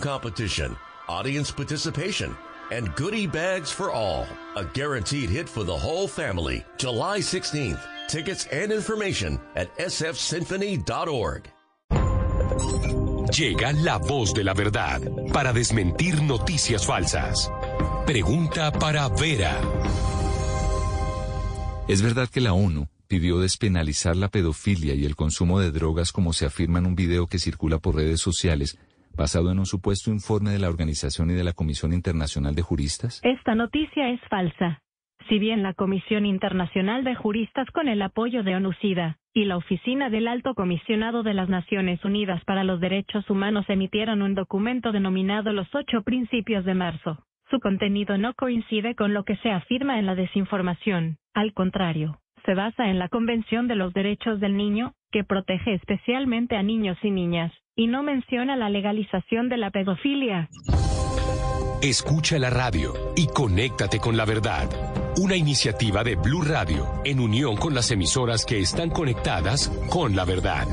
competition, audience participation, and goodie bags for all. A guaranteed hit for the whole family. July 16th. Tickets and information at sfsymphony.org. Llega la voz de la verdad para desmentir noticias falsas. Pregunta para Vera. ¿Es verdad que la ONU pidió despenalizar la pedofilia y el consumo de drogas como se afirma en un video que circula por redes sociales basado en un supuesto informe de la organización y de la Comisión Internacional de Juristas? Esta noticia es falsa. Si bien la Comisión Internacional de Juristas con el apoyo de ONUCIDA y la Oficina del Alto Comisionado de las Naciones Unidas para los Derechos Humanos emitieron un documento denominado Los Ocho Principios de Marzo, su contenido no coincide con lo que se afirma en la desinformación. Al contrario, se basa en la Convención de los Derechos del Niño, que protege especialmente a niños y niñas, y no menciona la legalización de la pedofilia. Escucha la radio y conéctate con la verdad. Una iniciativa de Blue Radio en unión con las emisoras que están conectadas con la verdad.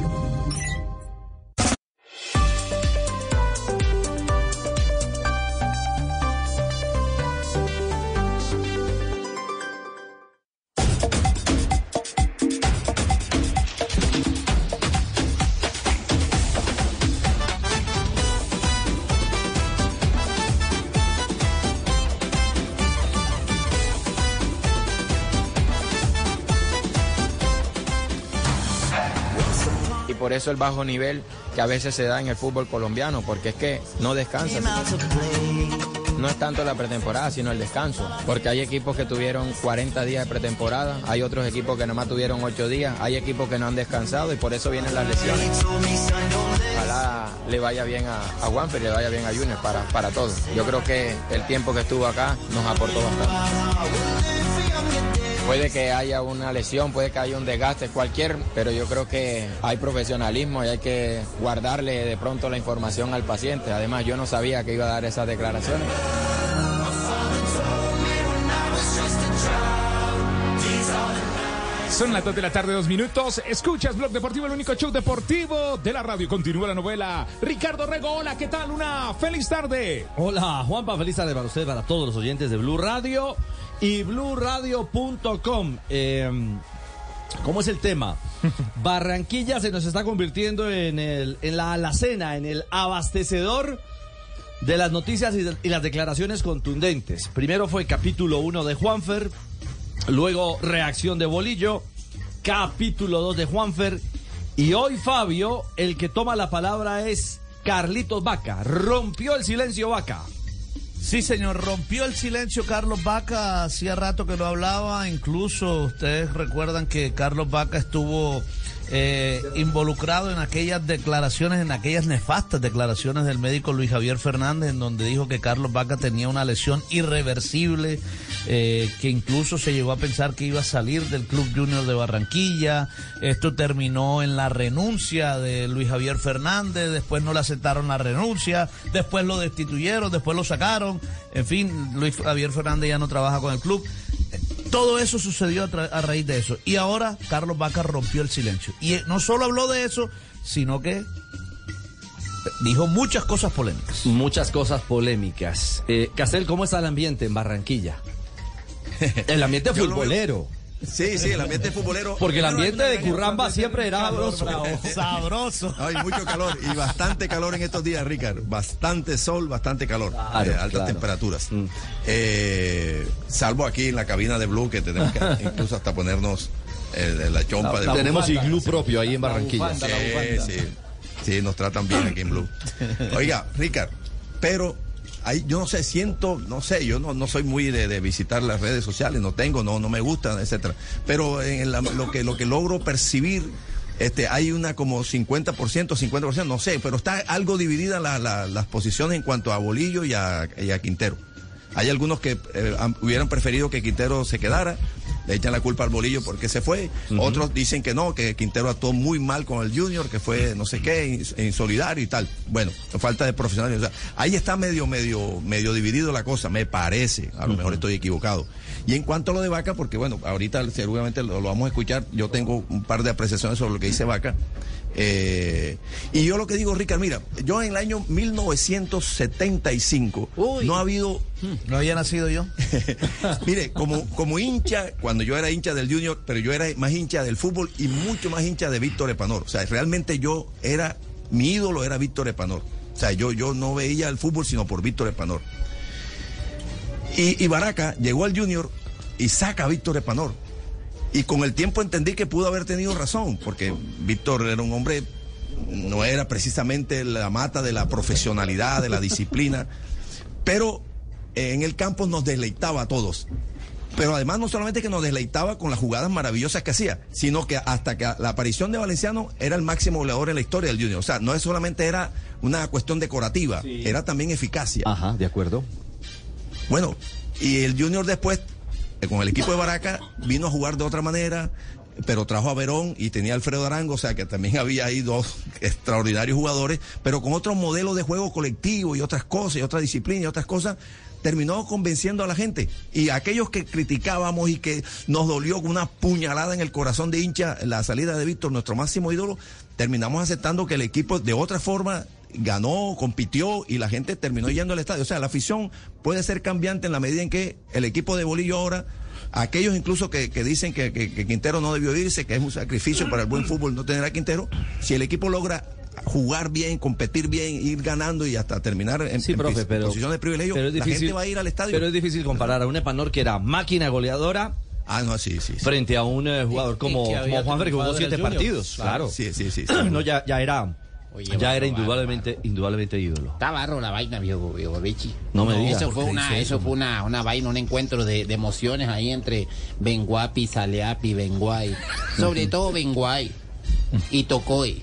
Por eso el bajo nivel que a veces se da en el fútbol colombiano, porque es que no descansa. No es tanto la pretemporada, sino el descanso, porque hay equipos que tuvieron 40 días de pretemporada, hay otros equipos que nomás tuvieron 8 días, hay equipos que no han descansado y por eso vienen las lesiones. Ojalá le vaya bien a, a y le vaya bien a Junior para, para todos. Yo creo que el tiempo que estuvo acá nos aportó bastante. Puede que haya una lesión, puede que haya un desgaste, cualquier, pero yo creo que hay profesionalismo y hay que guardarle de pronto la información al paciente. Además, yo no sabía que iba a dar esas declaraciones. Son las 2 de la tarde, dos minutos. Escuchas Blog Deportivo, el único show deportivo de la radio. Continúa la novela. Ricardo Rego, hola, ¿qué tal? Una feliz tarde. Hola, Juanpa, feliz tarde para usted, para todos los oyentes de Blue Radio y bluradio.com. Em, ¿Cómo es el tema? Barranquilla se nos está convirtiendo en, el, en la alacena, en el abastecedor de las noticias y, y las declaraciones contundentes. Primero fue capítulo 1 de Juanfer, luego reacción de Bolillo, capítulo 2 de Juanfer, y hoy Fabio, el que toma la palabra es Carlitos Vaca. Rompió el silencio Vaca. Sí, señor, rompió el silencio Carlos Vaca, hacía rato que lo hablaba, incluso ustedes recuerdan que Carlos Vaca estuvo eh, involucrado en aquellas declaraciones, en aquellas nefastas declaraciones del médico Luis Javier Fernández, en donde dijo que Carlos Vaca tenía una lesión irreversible, eh, que incluso se llegó a pensar que iba a salir del Club Junior de Barranquilla. Esto terminó en la renuncia de Luis Javier Fernández, después no le aceptaron la renuncia, después lo destituyeron, después lo sacaron. En fin, Luis Javier Fernández ya no trabaja con el club. Todo eso sucedió a, a, raíz de eso. Y ahora Carlos Vaca rompió el silencio. Y no solo habló de eso, sino que dijo muchas cosas polémicas. Muchas cosas polémicas. Eh, Castel, ¿cómo está el ambiente en Barranquilla? El ambiente futbolero. Sí, sí, el ambiente futbolero. Porque el ambiente de Curramba siempre era sabroso. Sabroso. Hay mucho calor y bastante calor en estos días, Ricardo. Bastante sol, bastante calor. Claro, eh, altas claro. temperaturas. Mm. Eh, salvo aquí en la cabina de Blue, que tenemos que incluso hasta ponernos eh, la chompa La- de la Blue. Tenemos iglú propio ahí en Barranquilla. Sí, sí. Sí, nos tratan bien aquí en Blue. Oiga, Ricardo, pero yo no sé, siento, no sé, yo no, no soy muy de, de visitar las redes sociales, no tengo, no, no me gustan, etcétera. Pero lo que lo que logro percibir, este, hay una como 50%, 50%, no sé, pero está algo dividida la- la- las posiciones en cuanto a Bolillo y a, Quintero. Hay algunos que eh, hubieran preferido que Quintero se quedara, le echan la culpa al bolillo porque se fue. Otros dicen que no, que Quintero actuó muy mal con el Junior, que fue no sé qué, ins- insolidario y tal. Bueno, falta de profesionalismo. O sea, ahí está medio, medio, medio dividido la cosa, me parece. A lo mejor estoy equivocado. Y en cuanto a lo de Vaca, porque bueno, ahorita seguramente lo, lo vamos a escuchar, yo tengo un par de apreciaciones sobre lo que dice Vaca. Eh, y yo lo que digo, Ricardo, mira, yo en el año 1975 no ha habido... No había nacido yo. Mire, como, como hincha, cuando yo era hincha del Junior, pero yo era más hincha del fútbol y mucho más hincha de Víctor Epanor. O sea, realmente yo era, mi ídolo era Víctor Epanor. O sea, yo, yo no veía el fútbol sino por Víctor Epanor. Y, y Baraca llegó al Junior y saca a Víctor Epanor. Y con el tiempo entendí que pudo haber tenido razón, porque Víctor era un hombre, no era precisamente la mata de la profesionalidad, de la disciplina, pero en el campo nos deleitaba a todos. Pero además no solamente que nos deleitaba con las jugadas maravillosas que hacía, sino que hasta que la aparición de Valenciano era el máximo goleador en la historia del Junior. O sea, no es solamente era una cuestión decorativa, era también eficacia. Ajá, de acuerdo. Bueno, y el Junior después, eh, con el equipo de Baraca, vino a jugar de otra manera, pero trajo a Verón y tenía a Alfredo Arango, o sea que también había ahí dos extraordinarios jugadores, pero con otro modelo de juego colectivo y otras cosas, y otra disciplina y otras cosas, terminó convenciendo a la gente. Y aquellos que criticábamos y que nos dolió con una puñalada en el corazón de hincha la salida de Víctor, nuestro máximo ídolo, terminamos aceptando que el equipo de otra forma ganó, compitió y la gente terminó yendo al estadio. O sea, la afición puede ser cambiante en la medida en que el equipo de Bolillo ahora, aquellos incluso que, que dicen que, que- que Quintero no debió irse, que es un sacrificio para el buen fútbol no tener a Quintero, si el equipo logra jugar bien, competir bien, ir ganando y hasta terminar en, Sí, en profe, pero, posición de privilegio, pero es la difícil, gente va a ir al estadio. Pero es difícil comparar a un Epanor que era máquina goleadora Ah, no, sí, sí. sí. frente a un eh, jugador como, había como Juanfer que jugó siete Junior. partidos. Claro. Sí, sí, sí. sí. No, ya, ya era, Oye, ya barro, era barro, indudablemente, indudablemente ídolo. Está barro la vaina, viejo, viejo Richie. No me digas. Eso fue ¿Por qué una, eso eso? fue una, una vaina, un encuentro de, de emociones ahí entre Benguapi, Saleapi, Benguay. Sobre todo Benguay y Tocoy.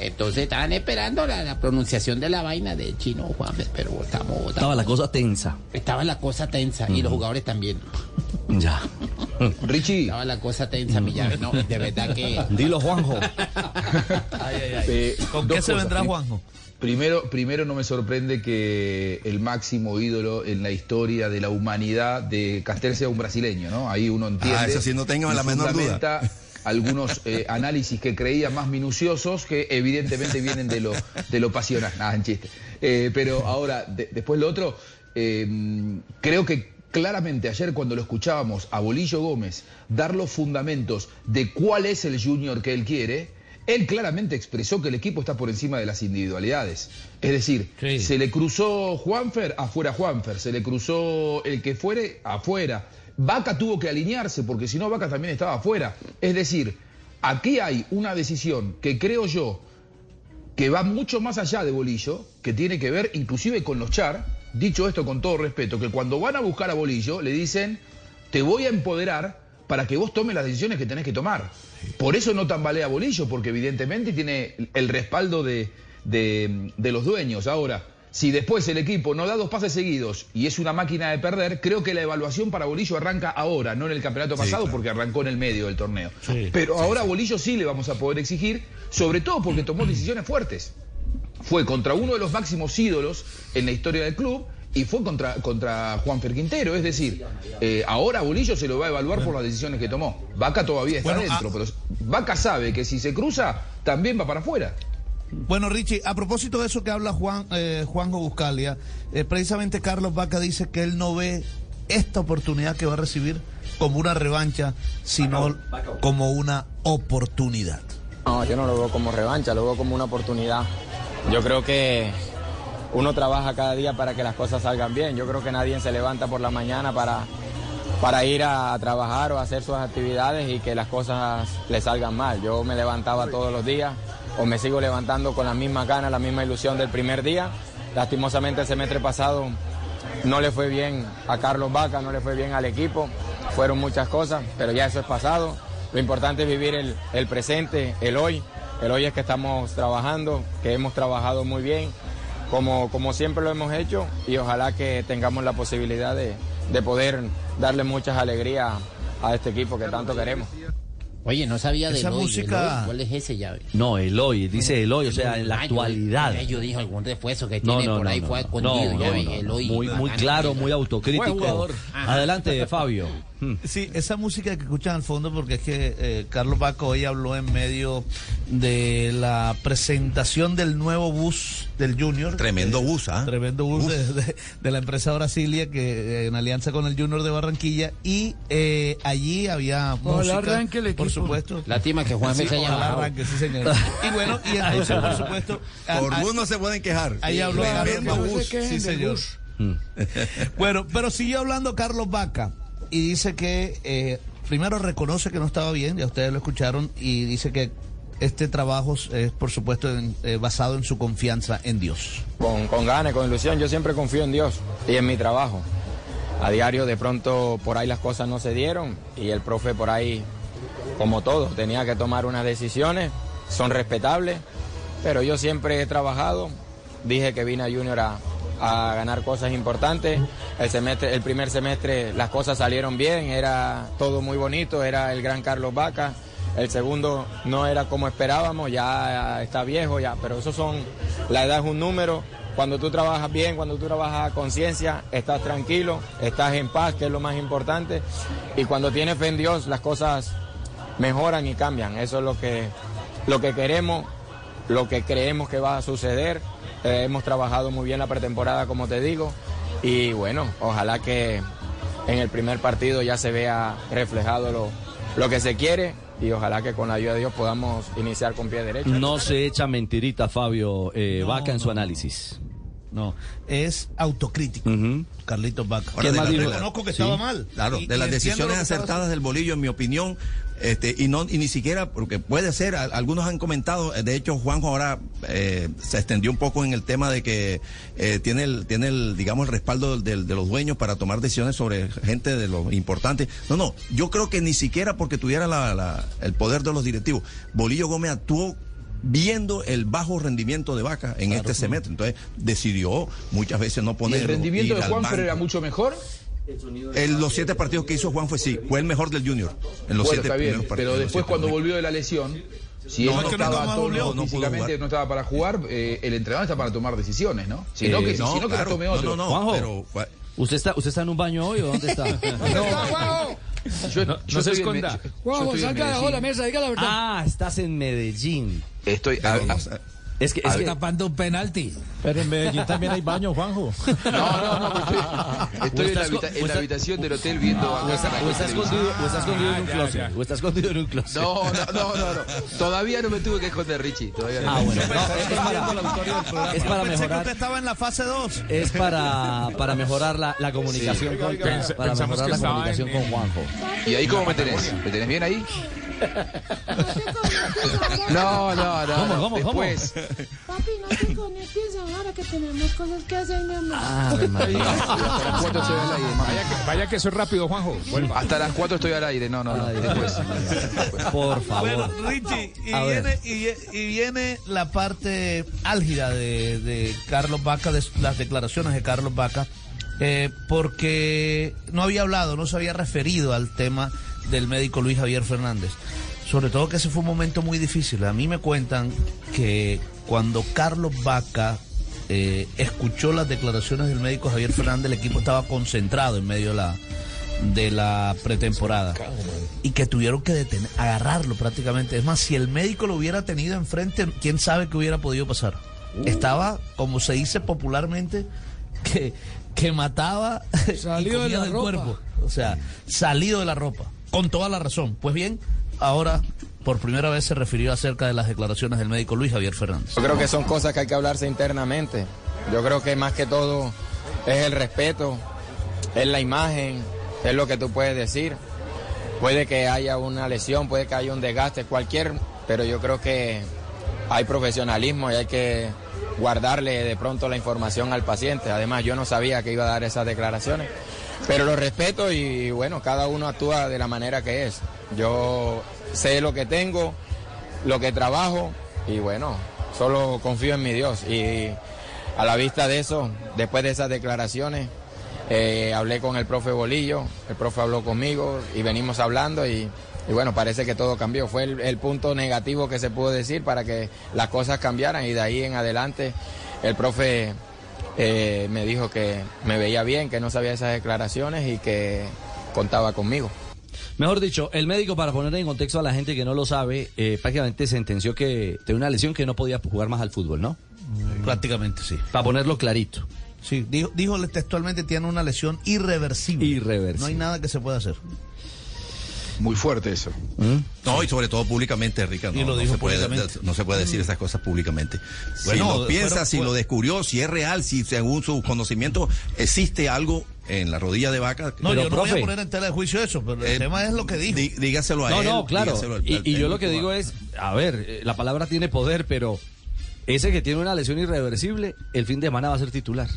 Entonces estaban esperando la, la pronunciación de la vaina del chino Juan, pero estamos, Estaba la cosa tensa. estaba la cosa tensa y los jugadores también. Ya. Richie, Estaba la cosa tensa, mi llave. No, de verdad que. Dilo, Juanjo. eh, ¿Con qué se cosas. vendrá Juanjo? Primero, primero no me sorprende que el máximo ídolo en la historia de la humanidad de Castel sea un brasileño, ¿no? Ahí uno entiende. Ah, eso sí, no tenga y la menor duda. Algunos eh, análisis que creía más minuciosos que evidentemente vienen de lo, de lo pasional. Nada, en chiste. Eh, pero ahora, de- después lo otro, eh, creo que claramente ayer cuando lo escuchábamos a Bolillo Gómez dar los fundamentos de cuál es el junior que él quiere, él claramente expresó que el equipo está por encima de las individualidades. Es decir, Sí. se le cruzó Juanfer, afuera Juanfer. Se le cruzó el que fuere, afuera. Vaca tuvo que alinearse porque si no Vaca también estaba afuera. Es decir, aquí hay una decisión que creo yo que va mucho más allá de Bolillo, que tiene que ver inclusive con los char. Dicho esto con todo respeto, que cuando van a buscar a Bolillo le dicen, te voy a empoderar para que vos tomes las decisiones que tenés que tomar. Por eso no tambalea Bolillo, porque evidentemente tiene el respaldo de, de- de los dueños. Ahora, si después el equipo no da dos pases seguidos y es una máquina de perder, creo que la evaluación para Bolillo arranca ahora, no en el campeonato pasado, porque arrancó en el medio del torneo. Pero ahora a Bolillo sí le vamos a poder exigir, sobre todo porque tomó decisiones fuertes fue contra uno de los máximos ídolos en la historia del club y fue contra, contra Juan Quintero. Es decir, eh, ahora Bolillo se lo va a evaluar por las decisiones que tomó. Vaca todavía está Bueno, dentro, ah- pero Vaca sabe que si se cruza, también va para afuera. Bueno, Richie, a propósito de eso que habla Juan eh, Juanjo Buscalia, eh, precisamente Carlos Vaca dice que él no ve esta oportunidad que va a recibir como una revancha, sino como una oportunidad. No, yo no lo veo como revancha, lo veo como una oportunidad. Yo creo que uno trabaja cada día para que las cosas salgan bien. Yo creo que nadie se levanta por la mañana para, para ir a, trabajar o a hacer sus actividades y que las cosas le salgan mal. Yo me levantaba todos los días o me sigo levantando con la misma ganas, la misma ilusión del primer día. Lastimosamente el semestre pasado no le fue bien a Carlos Vaca, no le fue bien al equipo, fueron muchas cosas, pero ya eso es pasado. Lo importante es vivir el, el presente, el hoy. El hoy es que estamos trabajando, que hemos trabajado muy bien, como, como siempre lo hemos hecho, y ojalá que tengamos la posibilidad de, de poder darle muchas alegrías a este equipo que tanto queremos. Oye, no sabía de Esa Eloy, música- Eloy, ¿Cuál es ese llave? No, Eloy, dice Eloy, o sea, en la Ah, actualidad. Yo, yo dije algún refuerzo que tiene no, por no, ahí no, fue no. escondido. No, ya no, vi, no, Eloy, Muy, muy claro, muy autocrítico. Adelante, Fabio. Sí, esa música que escuchan al fondo, porque es que eh, Carlos Baca hoy habló en medio de la presentación del nuevo bus del Junior. Tremendo bus, ¿ah? Tremendo bus, Bus. De, de- de la empresa Brasilia, que eh, en alianza con el Junior de Barranquilla. Y eh, allí había Ojalá música, arranque el por equipo. supuesto. Lástima que Juan Sí, se arranque, sí, señor. Y bueno, y entonces, por supuesto... Por a- bus no se pueden quejar. Ahí habló Tremendo Carlos bus. Sí, señor. bueno, pero siguió hablando Carlos Vaca y dice que eh, primero reconoce que no estaba bien, ya ustedes lo escucharon, y dice que este trabajo es, por supuesto, eh, basado en su confianza en Dios. Con, con ganas, con ilusión, yo siempre confío en Dios y en mi trabajo. A diario de pronto por ahí las cosas no se dieron y el profe por ahí, como todo, tenía que tomar unas decisiones, son respetables, pero yo siempre he trabajado, dije que vine a Junior a, a ganar cosas importantes, el, semestre, el primer semestre las cosas salieron bien, era todo muy bonito, era el gran Carlos Vaca, el segundo no era como esperábamos, ya está viejo, ya, pero eso son, la edad es un número. Cuando tú trabajas bien, cuando tú trabajas a conciencia, estás tranquilo, estás en paz, que es lo más importante. Y cuando tienes fe en Dios, las cosas mejoran y cambian. Eso es lo que, lo que queremos, lo que creemos que va a suceder. Eh, hemos trabajado muy bien la pretemporada, como te digo. Y bueno, ojalá que en el primer partido ya se vea reflejado lo, lo que se quiere y ojalá que con la ayuda de Dios podamos iniciar con pie derecho. No se echa mentirita, Fabio eh, No, Vaca, en su no. análisis. No, es autocrítico, Carlitos Vaca. Ahora, de la- Reconozco que sí, estaba mal. Claro, Y- de y las decisiones acertadas del bolillo, en mi opinión, este, y no y ni siquiera, porque puede ser, a- algunos han comentado, eh, de hecho Juanjo ahora eh, se extendió un poco en el tema de que eh, tiene el, tiene el, digamos, el respaldo del- de los dueños para tomar decisiones sobre gente de lo importante. No, no, yo creo que ni siquiera porque tuviera la- la- el poder de los directivos, Bolillo Gómez actuó viendo el bajo rendimiento de Vaca en este semestre. Entonces decidió muchas veces no ¿Y poner el rendimiento de Juanfer era mucho mejor? En los siete partidos que hizo Juan fue sí, fue el mejor del Junior. En los bueno, siete está bien, primeros partidos. pero después siete cuando volvió de la lesión, si No, él no, estaba no, a no, físicamente no estaba para jugar, eh, el entrenador está para tomar decisiones, ¿no? Si no, Eh, que, no, si no, que claro. la tome otro. no, no, Juanjo. pero ¿Usted está, ¿Usted está en un baño hoy o dónde está? Yo, No- yo no se esconda. En salga de la mesa, diga la verdad. ah, estás en Medellín. Estoy, a- pero a-. Es que, es Está que- tapando un penalti. Pero en Medellín también hay baño, Juanjo. no, no, no, estoy, estoy en, la, estás habita- en la estás- habitación del hotel viendo o la o está televisión. escondido, en un closet. O está escondido en un closet. No, no, no, no, no. Todavía no me tuve que esconder, Richie. Todavía no. Ah, bueno. No, es, es para, es para Pensé que usted estaba en la fase 2. Es para, para mejorar la, la comunicación con, para mejorar la comunicación en- con Juanjo. ¿Y ahí cómo me tenés? ¿Me tenés bien ahí? No, no, no. ¿Cómo, no. cómo, cómo? Después. Papi, no te conectes ahora que tenemos cosas que hacer, mi amor. María. Hasta las 4 estoy al aire, mami. Vaya que, vaya que soy rápido, Juanjo. Vuelva. Hasta las 4 estoy al aire. No, no, no. Ay, Después. Por Bueno, favor. Richie, y A viene, y, y viene la parte álgida de, de Carlos Vaca, de las declaraciones de Carlos Vaca, eh, porque no había hablado, no se había referido al tema del médico Luis Javier Fernández. Sobre todo que ese fue un momento muy difícil. A mí me cuentan que cuando Carlos Vaca eh, escuchó las declaraciones del médico Javier Fernández, el equipo estaba concentrado en medio de la, de la pretemporada y que tuvieron que detener, agarrarlo prácticamente. Es más, si el médico lo hubiera tenido enfrente, quién sabe qué hubiera podido pasar. Estaba, como se dice popularmente, que, que mataba y Salido de comía la del ropa. cuerpo. O sea, salido de la ropa. Con toda la razón. Pues bien, ahora por primera vez se refirió acerca de las declaraciones del médico Luis Javier Fernández. Yo creo que son cosas que hay que hablarse internamente. Yo creo que más que todo es el respeto, es la imagen, es lo que tú puedes decir. Puede que haya una lesión, puede que haya un desgaste, cualquier, pero yo creo que hay profesionalismo y hay que guardarle de pronto la información al paciente. Además, yo no sabía que iba a dar esas declaraciones, pero lo respeto y bueno, cada uno actúa de la manera que es. Yo sé lo que tengo, lo que trabajo y bueno, solo confío en mi Dios. Y a la vista de eso, después de esas declaraciones, eh, hablé con el profe Bolillo, el profe habló conmigo y venimos hablando y, bueno, parece que todo cambió. Fue el punto negativo que se pudo decir para que las cosas cambiaran y de ahí en adelante el profe eh, me dijo que me veía bien, que no sabía esas declaraciones y que contaba conmigo. Mejor dicho, el médico, para poner en contexto a la gente que no lo sabe, eh, prácticamente sentenció que tenía una lesión que no podía jugar más al fútbol, ¿no? Prácticamente sí. Para ponerlo clarito. Sí, dijo, dijo textualmente tiene una lesión irreversible. Irreversible. No hay nada que se pueda hacer. Muy fuerte eso. No, y sobre todo públicamente, Ricardo. Y No, lo no dijo se puede, no se puede decir esas cosas públicamente. Bueno, si lo piensa, pero- si lo descubrió, si es real, si según su conocimiento existe algo en la rodilla de vaca. No, Pero, yo no voy a poner en tela de juicio eso, pero el Eh, tema es lo que dijo. Dí- dígaselo a No, él. no, claro. dígaselo al- Y, yo lo que digo es, a ver, eh, la palabra tiene poder, pero ese que tiene una lesión irreversible, el fin de semana va a ser titular.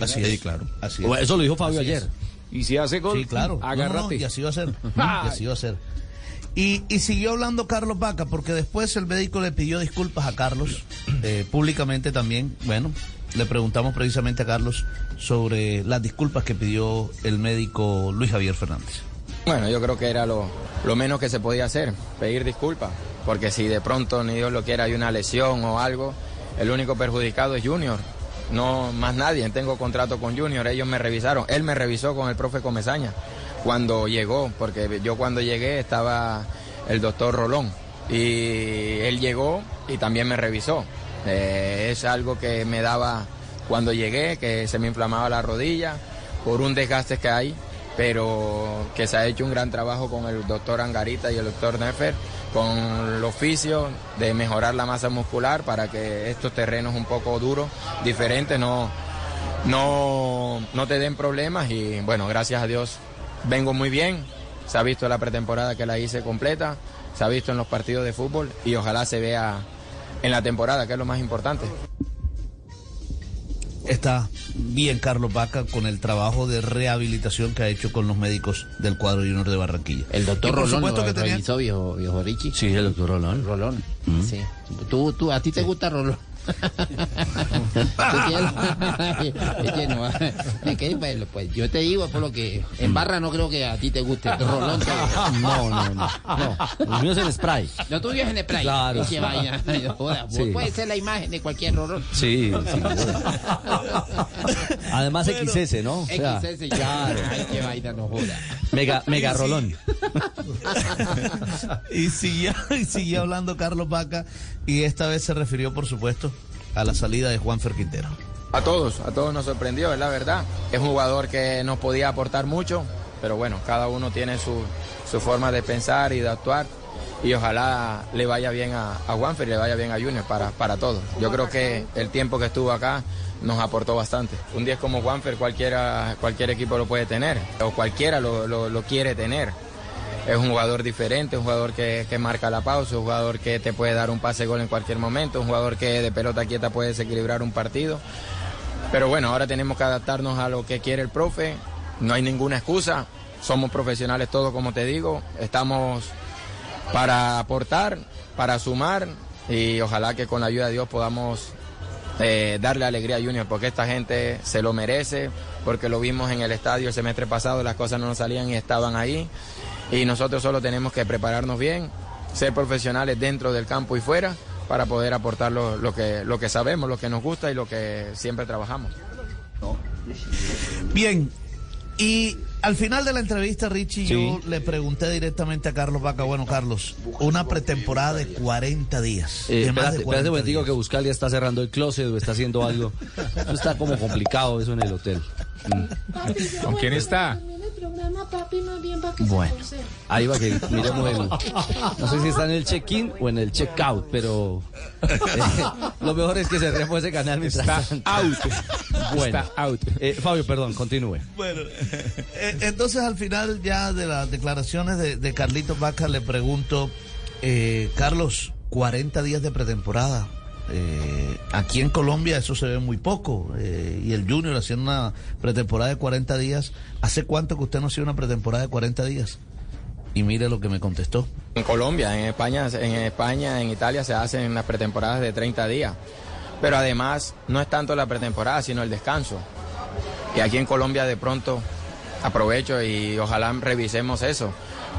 Así Sí, es, claro. Así es. Eso lo dijo Fabio Así ayer. Y si hace gol, Sí, claro. No, no, y así va a ser. y así va a ser. Y, y siguió hablando Carlos Vaca, porque después el médico le pidió disculpas a Carlos, eh, públicamente también. Bueno, le preguntamos precisamente a Carlos sobre las disculpas que pidió el médico Luis Javier Fernández. Bueno, yo creo que era lo, lo menos que se podía hacer, pedir disculpas, porque si de pronto, ni Dios lo quiera, hay una lesión o algo, el único perjudicado es Junior, no más nadie. Tengo contrato con Junior, ellos me revisaron, él me revisó con el profe Comezaña cuando llegó, porque yo cuando llegué estaba el doctor Rolón y él llegó y también me revisó. Eh, es algo que me daba cuando llegué, que se me inflamaba la rodilla por un desgaste que hay, pero que se ha hecho un gran trabajo con el doctor Angarita y el doctor Nefer, con el oficio de mejorar la masa muscular para que estos terrenos un poco duros, diferentes, no, no, no te den problemas y bueno, gracias a Dios vengo muy bien, se ha visto la pretemporada que la hice completa, se ha visto en los partidos de fútbol y ojalá se vea en la temporada, que es lo más importante. Está bien Carlos Vaca con el trabajo de rehabilitación que ha hecho con los médicos del cuadro Junior de Barranquilla. El doctor por Rolón supuesto lo que tenía- revisó, viejo, viejo Richie. Sí, el doctor Rolón. Rolón, sí. ¿Tú, tú, ¿A ti te gusta Rolón? Que, bueno, pues yo te digo por lo que en barra no creo que a ti te guste Rolón. te- No, no, no. no. Los míos en spray. Lo tuyo es en spray. Claro. No joda, Sí. Puede ser la imagen de cualquier Rolón. Sí, sin duda. Además XS, ¿no? O sea, XS, claro. Ay, qué vaina, no joda. Mega, mega rolón. y siguió, y siguió hablando Carlos Vaca y esta vez se refirió, por supuesto, a la salida de Juan Quintero. A todos, a todos nos sorprendió, es la verdad. Es un jugador que nos podía aportar mucho, pero bueno, cada uno tiene su, su forma de pensar y de actuar. Y ojalá le vaya bien a, Juanfer y le vaya bien a Junior para, para todos. Yo creo que el tiempo que estuvo acá nos aportó bastante. Un 10 como Juanfer cualquiera, cualquier equipo lo puede tener, o cualquiera lo- lo quiere tener. Es un jugador diferente, un jugador que, marca la pausa, un jugador que te puede dar un pase gol en cualquier momento, un jugador que de pelota quieta puede desequilibrar un partido. Pero bueno, ahora tenemos que adaptarnos a lo que quiere el profe. No hay ninguna excusa. Somos profesionales todos, como te digo. Estamos para aportar, para sumar y ojalá que con la ayuda de Dios podamos eh, darle alegría a Junior, porque esta gente se lo merece, porque lo vimos en el estadio el semestre pasado, las cosas no nos salían y estaban ahí. Y nosotros solo tenemos que prepararnos bien, ser profesionales dentro del campo y fuera para poder aportar lo, lo que, lo que sabemos, lo que nos gusta y lo que siempre trabajamos. Bien, y al final de la entrevista, Richie, Sí. yo le pregunté directamente a Carlos Vaca, bueno, Carlos, una pretemporada de 40 días. Eh, de más espérate, de espérate 40 un momentico días. que Buscalia está cerrando el closet o está haciendo algo. Eso está como complicado eso en el hotel. Mm. Papi, ¿Con quién está? terminar el programa, papi, más bien para que Bueno. se. Ahí va que miremos el. No sé si está en el check-in o en el check-out, pero eh, lo mejor es que cerremos ese canal mientras Está tanto. out. Bueno, Está out. Eh, Fabio, perdón, continúe. Bueno, eh, entonces al final ya de las declaraciones de, de Carlitos Vaca le pregunto, eh, Carlos, 40 días de pretemporada. Eh, aquí en Colombia eso se ve muy poco. eh, y el Junior haciendo una pretemporada de 40 días. ¿Hace cuánto que usted no hacía una pretemporada de 40 días? Y mire lo que me contestó. En Colombia, en España, en España, en Italia se hacen las pretemporadas de 30 días. Pero además no es tanto la pretemporada, sino el descanso. Y aquí en Colombia de pronto aprovecho y ojalá revisemos eso.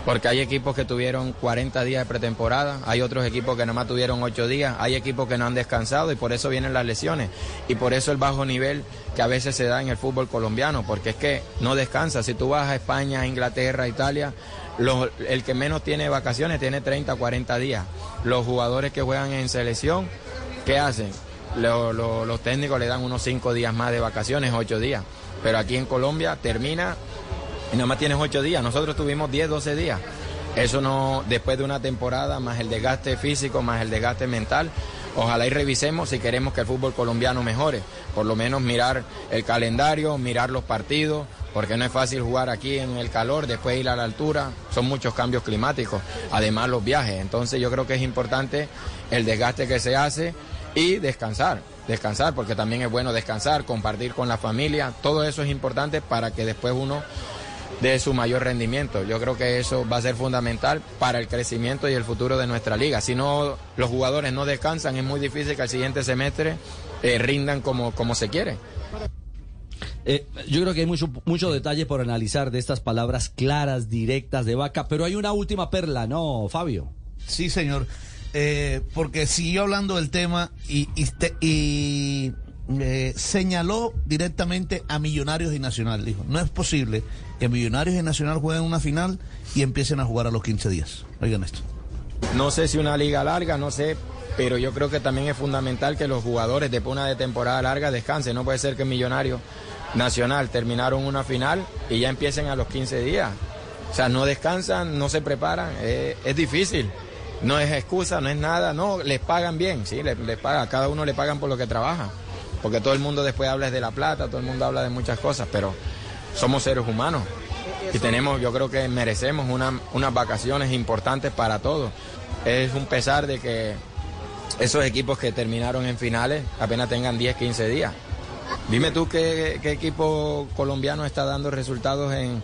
Porque hay equipos que tuvieron 40 días de pretemporada, hay otros equipos que nada más tuvieron 8 días, hay equipos que no han descansado y por eso vienen las lesiones. Y por eso el bajo nivel que a veces se da en el fútbol colombiano, porque es que no descansa. Si tú vas a España, Inglaterra, Italia, el que menos tiene vacaciones tiene 30, 40 días. Los jugadores que juegan en selección, ¿qué hacen? Lo- los técnicos le dan unos 5 días más de vacaciones, 8 días. Pero aquí en Colombia termina y nada más tienes 8 días. Nosotros tuvimos 10, 12 días. Eso no, después de una temporada, más el desgaste físico, más el desgaste mental, ojalá y revisemos si queremos que el fútbol colombiano mejore. Por lo menos mirar el calendario, mirar los partidos, porque no es fácil jugar aquí en el calor, después ir a la altura, son muchos cambios climáticos, además los viajes. Entonces yo creo que es importante el desgaste que se hace y descansar, descansar, porque también es bueno descansar, compartir con la familia, todo eso es importante para que después uno de su mayor rendimiento. Yo creo que eso va a ser fundamental para el crecimiento y el futuro de nuestra liga. Si no, los jugadores no descansan, es muy difícil que el siguiente semestre eh, rindan como, como se quiere. Eh, yo creo que hay mucho, mucho detalle por analizar de estas palabras claras, directas de Vaca, pero hay una última perla, ¿no, Fabio? Sí, señor. Eh, porque siguió hablando del tema y, y, te- y, eh, señaló directamente a Millonarios y Nacional. Dijo, no es posible que Millonarios y Nacional jueguen una final y empiecen a jugar a los 15 días. Oigan esto. No sé si una liga larga, no sé, pero yo creo que también es fundamental que los jugadores después de una temporada larga descansen. No puede ser que Millonario Nacional terminaron una final y ya empiecen a los 15 días. O sea, no descansan, no se preparan, eh, es difícil. No es excusa, no es nada, no, les pagan bien, sí, les, les pagan, a cada uno le pagan por lo que trabaja. Porque todo el mundo después habla de la plata, todo el mundo habla de muchas cosas, pero somos seres humanos y tenemos, yo creo que merecemos una- unas vacaciones importantes para todos. Es un pesar de que esos equipos que terminaron en finales apenas tengan 10, 15 días. Dime tú qué, qué equipo colombiano está dando resultados en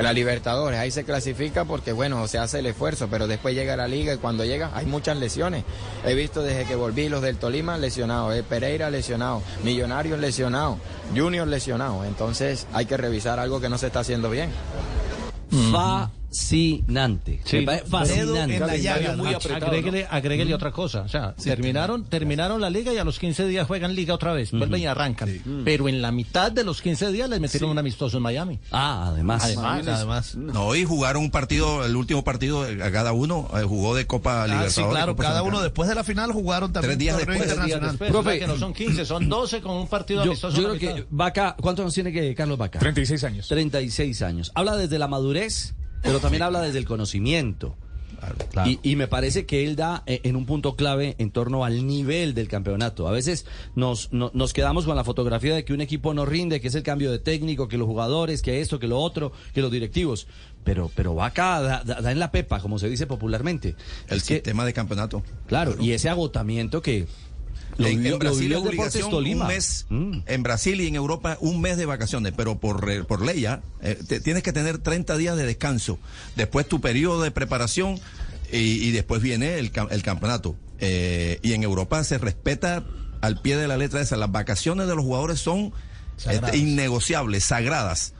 la Libertadores. Ahí se clasifica porque, bueno, se hace el esfuerzo, pero después llega la liga y cuando llega hay muchas lesiones. He visto desde que volví los del Tolima lesionados, eh, Pereira lesionado, Millonarios lesionados, Junior lesionado. Entonces hay que revisar algo que no se está haciendo bien. Fascinante. Parece fascinante. Agréguele, agréguele otra cosa. O sea, terminaron, terminaron la liga y a los 15 días juegan liga otra vez. Vuelven y arrancan. Pero en la mitad de los 15 días les metieron un amistoso en Miami. Ah, además. Además, además. No, y jugaron un partido, el último partido, eh, a cada uno eh, jugó de Copa Ah, Libertadores. sí, claro, Copa cada uno después de la final jugaron también Tres días después, tres días internacional. Profe, que no son 15, son 12 con un partido Yo, amistoso. yo en la creo que. Vaca, ¿cuántos años tiene que Carlos Vaca? 36 años. 36 años. Habla desde la madurez, pero también habla desde el conocimiento. Y, y me parece que él da eh, en un punto clave en torno al nivel del campeonato. A veces nos, no- nos quedamos con la fotografía de que un equipo no rinde, que es el cambio de técnico, que los jugadores, que esto, que lo otro, que los directivos. Pero, pero Vaca da, da- da en la pepa, como se dice popularmente. El Es que- sistema de campeonato. claro, y ese agotamiento que lo en, Brasil lo es obligación Tolima. un mes, Mm. en Brasil y en Europa un mes de vacaciones, pero por, re- por ley ya, eh, te- tienes que tener 30 días de descanso. Después tu periodo de preparación y, y después viene el, cam- el campeonato. Eh, y en Europa se respeta al pie de la letra esa. Las vacaciones de los jugadores son este, innegociables, sagradas.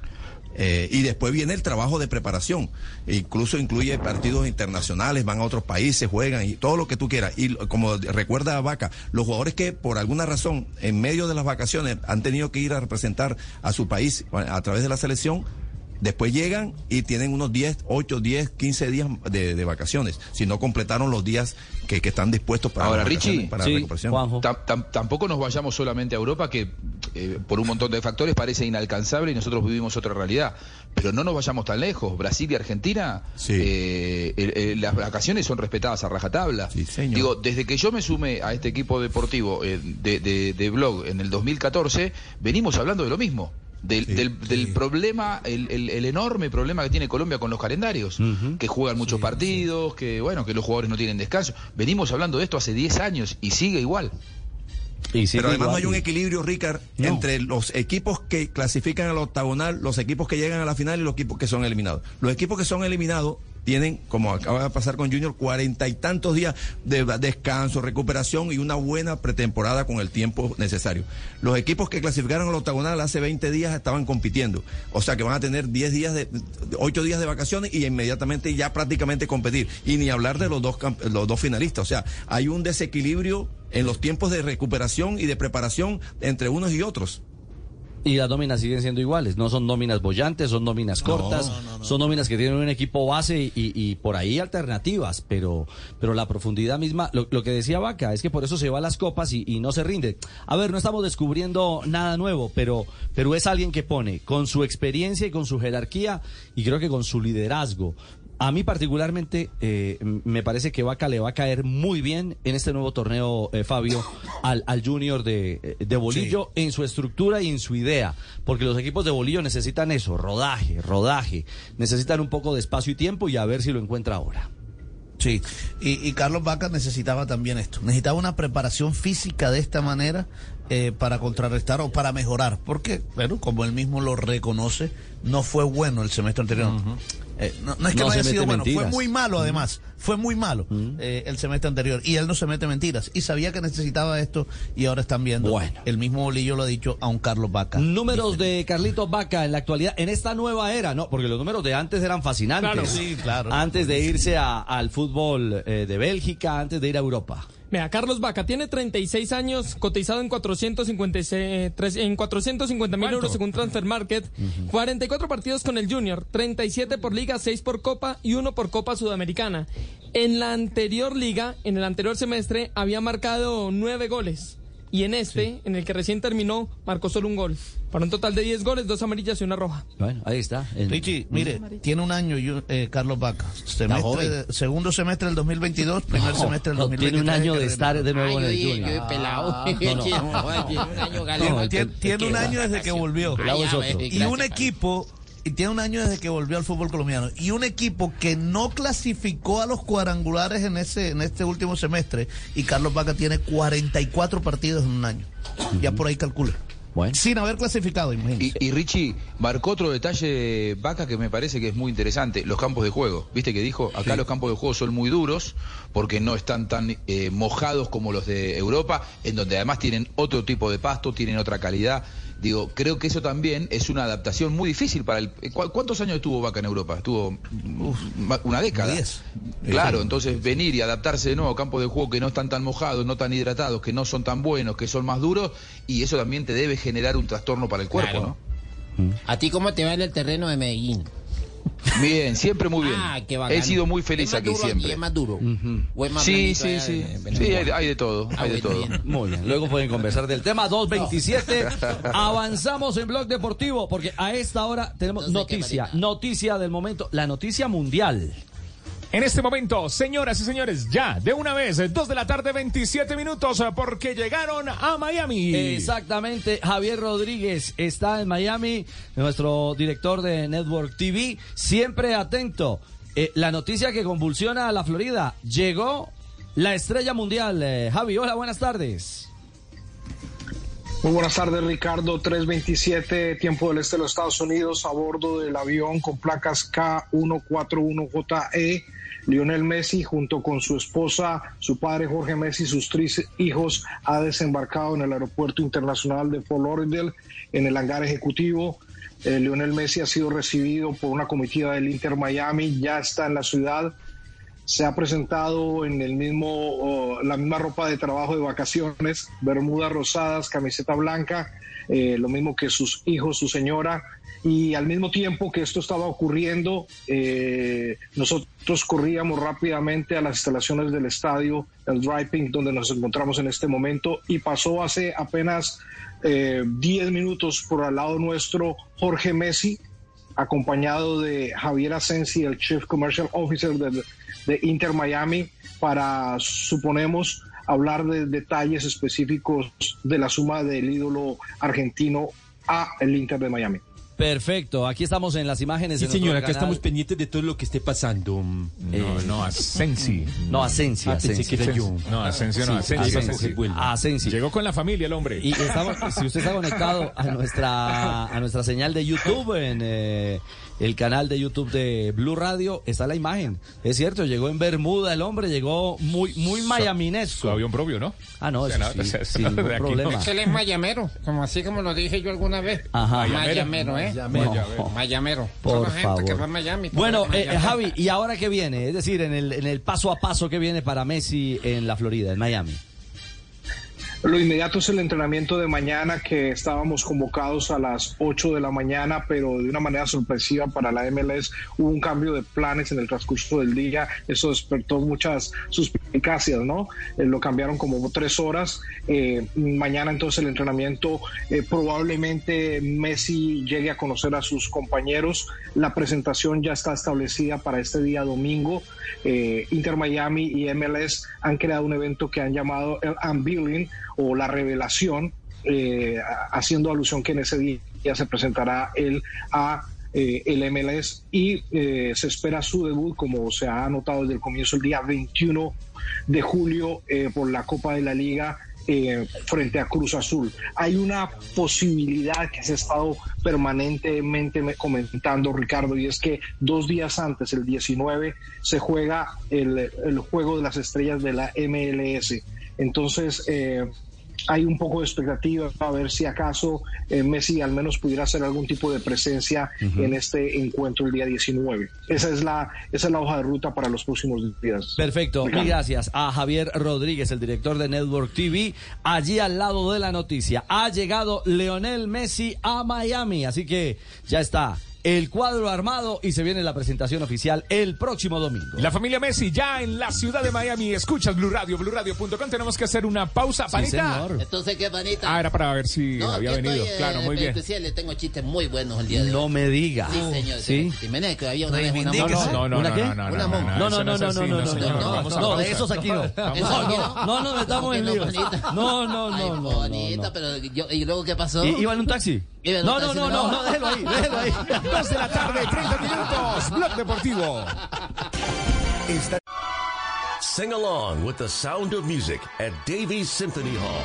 Eh, y después viene el trabajo de preparación. Incluso incluye partidos internacionales, van a otros países, juegan y todo lo que tú quieras. Y como recuerda Vaca, los jugadores que por alguna razón en medio de las vacaciones han tenido que ir a representar a su país a través de la selección, después llegan y tienen unos 10, 8, 10, 15 días de, de vacaciones, si no completaron los días que, que están dispuestos para, Ahora, Richie, para Sí, la recuperación. Juanjo. Tam- tam- tampoco nos vayamos solamente a Europa, que eh, por un montón de factores parece inalcanzable y nosotros vivimos otra realidad. Pero no nos vayamos tan lejos. Brasil y Argentina, Sí. eh, el- el- las vacaciones son respetadas a rajatabla. Sí, señor. Digo, desde que yo me sumé a este equipo deportivo eh, de, de- de blog en el 2014, venimos hablando de lo mismo. Del, Sí, del- del sí. problema, el, el- el enorme problema que tiene Colombia con los calendarios, que juegan muchos partidos, que bueno, que los jugadores no tienen descanso. Venimos hablando de esto hace 10 años y sigue igual. Y sigue Pero además no hay un equilibrio, Ricard, No. entre los equipos que clasifican al octagonal, los equipos que llegan a la final y los equipos que son eliminados. Los equipos que son eliminados tienen, como acaba de pasar con Junior, cuarenta y tantos días de descanso, recuperación y una buena pretemporada con el tiempo necesario. Los equipos que clasificaron al octagonal hace 20 días estaban compitiendo, o sea que van a tener 10 días de, 8 días de vacaciones y inmediatamente ya prácticamente competir. Y ni hablar de los dos, los dos finalistas, o sea, hay un desequilibrio en los tiempos de recuperación y de preparación entre unos y otros. Y las nóminas siguen siendo iguales, no son nóminas bollantes, son nóminas cortas, son nóminas que tienen un equipo base y, y, por ahí alternativas, pero, pero la profundidad misma, lo, lo, que decía Vaca, es que por eso se va a las copas y, y, no se rinde. A ver, no estamos descubriendo nada nuevo, pero, pero es alguien que pone con su experiencia y con su jerarquía y creo que con su liderazgo a mí particularmente eh, me parece que Vaca le va a caer muy bien en este nuevo torneo, eh, Fabio, al, al Junior de, de Bolillo en su estructura y en su idea, porque los equipos de Bolillo necesitan eso, rodaje, rodaje, necesitan un poco de espacio y tiempo y a ver si lo encuentra ahora. Sí, y, y, Carlos Vaca necesitaba también esto, necesitaba una preparación física de esta manera eh, para contrarrestar o para mejorar, porque, bueno, como él mismo lo reconoce, no fue bueno el semestre anterior. Uh -huh. Eh, no, no, es que no, no haya sido bueno, fue muy malo además, fue muy malo eh, el semestre anterior y él no se mete mentiras y sabía que necesitaba esto y ahora están viendo, bueno. el mismo Bolillo lo ha dicho a un Carlos Vaca. Números de Carlitos Vaca en la actualidad, en esta nueva era, no, porque los números de antes eran fascinantes. Claro, sí, claro. Antes de irse a, al fútbol eh, de Bélgica, antes de ir a Europa. Mira, Carlos Vaca tiene 36 años, cotizado en 456, en 450 mil euros según Transfer Market, uh -huh. 44 partidos con el Junior, 37 por liga, 6 por copa y 1 por copa sudamericana. En la anterior liga, en el anterior semestre, había marcado 9 goles. Y en este, sí. en el que recién terminó, marcó solo un gol. Para un total de 10 goles, dos amarillas y una roja. Bueno, ahí está. El... Richie, mire, tiene un año eh, Carlos Vaca. Semestre, segundo semestre del 2022, primer no, semestre del no, 2023. Tiene un año de estar de nuevo Ay, en el Junior. Yo, pelado. tiene un año desde que volvió. Otro. Y un equipo tiene un año desde que volvió al fútbol colombiano y un equipo que no clasificó a los cuadrangulares en ese en este último semestre y Carlos Vaca tiene 44 partidos en un año. Uh -huh. Ya por ahí calcula. Bueno. Sin haber clasificado, imagínense. Y, y, Richie marcó otro detalle, Vaca, que me parece que es muy interesante, los campos de juego. Viste que dijo, acá sí. los campos de juego son muy duros porque no están tan eh, mojados como los de Europa, en donde además tienen otro tipo de pasto, tienen otra calidad. Digo, creo que eso también es una adaptación muy difícil para el... ¿Cuántos años estuvo Vaca en Europa? Estuvo Uf, una década. Diez. Claro, entonces venir y adaptarse de nuevo a campos de juego que no están tan mojados, no tan hidratados, que no son tan buenos, que son más duros, y eso también te debe generar un trastorno para el cuerpo, claro. ¿no? ¿A ti cómo te va en el terreno de Medellín? Bien, siempre muy bien. Ah, qué He sido muy feliz aquí siempre. Aquí, ¿Es más duro? Uh -huh. más sí, sí, sí. Sí, hay, hay, de todo. Ah, hay de todo. Bien. Muy bien. Luego pueden conversar del tema 227. No. Avanzamos en Blog Deportivo porque a esta hora tenemos noticia. Noticia del momento. La noticia mundial. En este momento, señoras y señores, ya de una vez, dos de la tarde, 27 minutos, porque llegaron a Miami. Exactamente, Javier Rodríguez está en Miami, nuestro director de Network TV, siempre atento. Eh, la noticia que convulsiona a la Florida, llegó la estrella mundial. Eh, Javi, hola, buenas tardes. Muy buenas tardes, Ricardo. 327, tiempo del este de los Estados Unidos, a bordo del avión con placas K141JE. Lionel Messi, junto con su esposa, su padre Jorge Messi, sus tres hijos, ha desembarcado en el Aeropuerto Internacional de Fort Lauderdale, en el hangar ejecutivo. Eh, Lionel Messi ha sido recibido por una comitiva del Inter Miami, ya está en la ciudad. Se ha presentado en el mismo, la misma ropa de trabajo de vacaciones, bermudas rosadas, camiseta blanca, eh, lo mismo que sus hijos, su señora, y al mismo tiempo que esto estaba ocurriendo, eh, nosotros corríamos rápidamente a las instalaciones del estadio, el Driving, donde nos encontramos en este momento, y pasó hace apenas 10 eh, minutos por al lado nuestro Jorge Messi, acompañado de Javier Asensi, el Chief Commercial Officer de, de Inter Miami, para, suponemos, hablar de detalles específicos de la suma del ídolo argentino a el Inter de Miami. Perfecto, aquí estamos en las imágenes. Sí, de señor, acá canal. estamos pendientes de todo lo que esté pasando. No, Eh, no, Asensi. No, Asensi. Ah, pensé Asensi. que era yo. No, Asensio no, Sí, Asensi. Asensi. Asensi. Asensi. Llegó con la familia el hombre. Y estamos, si usted está conectado a nuestra, a nuestra señal de YouTube en, eh, el canal de YouTube de Blue Radio, está la imagen. Es cierto, llegó en Bermuda el hombre, llegó muy, muy mayaminesco. Su avión propio, ¿no? Ah, no, eso no, sí, sin no, ningún problema. Es que él es mayamero, como así como lo dije yo alguna vez. Ajá. Mayamero, ¿eh? Mayamero. Mayamero. Por gente que favor. va a Miami. Bueno, eh. Javi, ¿y ahora qué viene? Es decir, en el, en el paso a paso que viene para Messi en la Florida, en Miami. Lo inmediato es el entrenamiento de mañana que estábamos convocados a las 8 de la mañana, pero de una manera sorpresiva para la MLS hubo un cambio de planes en el transcurso del día. Eso despertó muchas suspicacias, ¿no? Eh, lo cambiaron como tres horas. Eh, mañana entonces el entrenamiento eh, probablemente Messi llegue a conocer a sus compañeros. La presentación ya está establecida para este día domingo. Eh, Inter Miami y MLS han creado un evento que han llamado el Unveiling o la revelación, eh, haciendo alusión que en ese día se presentará él a eh, el MLS y eh, se espera su debut, como se ha anotado desde el comienzo, el día 21 de julio eh, por la Copa de la Liga eh, frente a Cruz Azul. Hay una posibilidad que se ha estado permanentemente me- comentando, Ricardo, y es que dos días antes, el 19, se juega el juego de las estrellas de la MLS. Entonces, eh, hay un poco de expectativa a ver si acaso eh, Messi al menos pudiera hacer algún tipo de presencia en este encuentro el día 19. Esa es la, esa es la hoja de ruta para los próximos días. Perfecto, mil gracias a Javier Rodríguez, el director de Network TV. Allí al lado de la noticia ha llegado Leonel Messi a Miami, así que ya está el cuadro armado y se viene la presentación oficial el próximo domingo. La familia Messi ya en la ciudad de Miami. Escuchas Blue Radio, BlueRadio.com. Tenemos que hacer una pausa, panita. Entonces, ¿qué, panita? Ah, era para ver si No, había venido. estoy, eh, claro, muy bien. especial, le tengo chistes muy buenos el día de hoy. No me diga. Sí, señor. ¿Sí? Jiménez, que había una vez una monja. No, no, ¿Una no, qué? no, no, no. No, no, no, no, no, no, señor. no, no, de esos aquí no. No. No, no, nos estamos en bonita. No, no, no, no, no, bonita, no. pero yo, ¿y luego qué pasó? ¿I- ¿Iba en un taxi? Iba en un No, no, no, no, no, déjelo ahí, déjelo ahí. Dos de la tarde, 30 minutos. Blog Deportivo. Sing along with the sound of music at Davies Symphony Hall.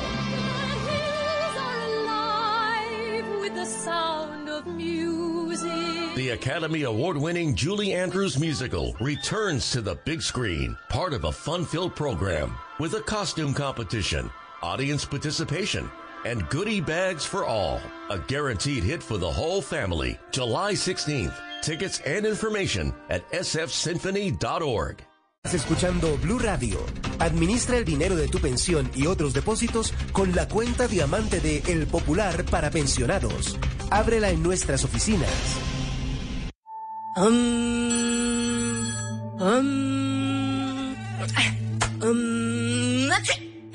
with the sound of music. The Academy Award winning Julie Andrews musical returns to the big screen, part of a fun filled program with a costume competition, audience participation, and goodie bags for all. A guaranteed hit for the whole family. July 16th. Tickets and information at sfsymphony.org. Estás escuchando Blue Radio. Administra el dinero de tu pensión y otros depósitos con la cuenta diamante de El Popular para pensionados. Ábrela en nuestras oficinas.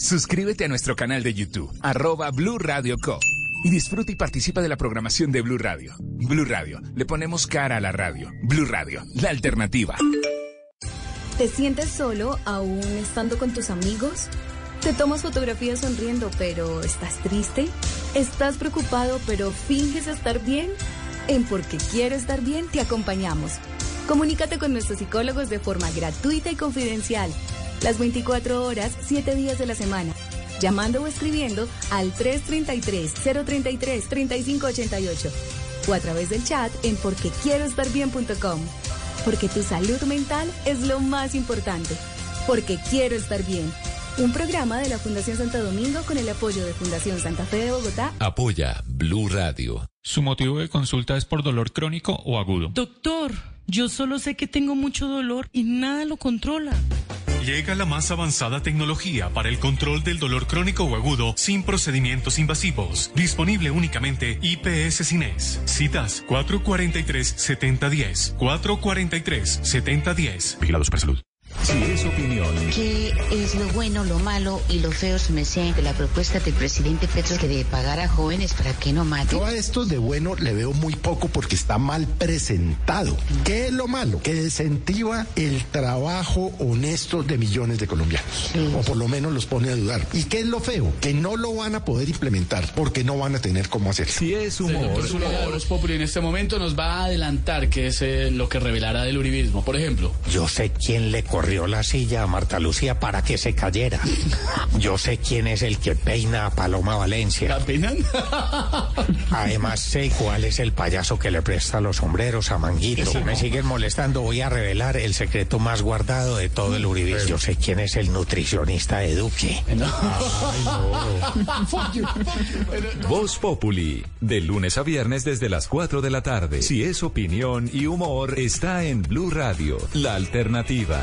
Suscríbete a nuestro canal de YouTube, arroba Blue Radio Co. Y disfruta y participa de la programación de Blue Radio. Blue Radio, le ponemos cara a la radio. Blue Radio, la alternativa. ¿Te sientes solo aún estando con tus amigos? ¿Te tomas fotografías sonriendo pero estás triste? ¿Estás preocupado pero finges estar bien? En Porque Quiero Estar Bien te acompañamos. Comunícate con nuestros psicólogos de forma gratuita y confidencial. Las 24 horas, 7 días de la semana. Llamando o escribiendo al 333-033-3588 o a través del chat en porquequieroestarbien.com. Porque tu salud mental es lo más importante. Porque quiero estar bien. Un programa de la Fundación Santo Domingo con el apoyo de Fundación Santa Fe de Bogotá. Apoya Blue Radio. ¿Su motivo de consulta es por dolor crónico o agudo? Doctor, yo solo sé que tengo mucho dolor y nada lo controla. Llega la más avanzada tecnología para el control del dolor crónico o agudo sin procedimientos invasivos. Disponible únicamente IPS Cines. Citas 443-7010. 443-7010. Vigilado Supersalud. Si es opinión. ¿Qué es lo bueno, lo malo y lo feo, su merced, de la propuesta del presidente Petro que de pagar a jóvenes para que no maten? Yo a esto de bueno le veo muy poco porque está mal presentado. ¿Qué es lo malo? Que desincentiva el trabajo honesto de millones de colombianos. O por lo menos los pone a dudar. ¿Y qué es lo feo? Que no lo van a poder implementar porque no van a tener cómo hacerlo. Si es humor. Los Populi en este momento nos va a adelantar qué es eh, lo que revelará del uribismo. Por ejemplo, Yo sé quién le corrió la silla a Marta Lucía para que se cayera. Yo sé quién es el que peina a Paloma Valencia. ¿la peinan? Además sé cuál es el payaso que le presta los sombreros a Manguito. Si me siguen molestando voy a revelar el secreto más guardado de todo el uribismo. Yo sé quién es el nutricionista de Duque. Voz Populi, de lunes a viernes desde las 4 de la tarde. Si es opinión y humor, está en Blue Radio, la alternativa.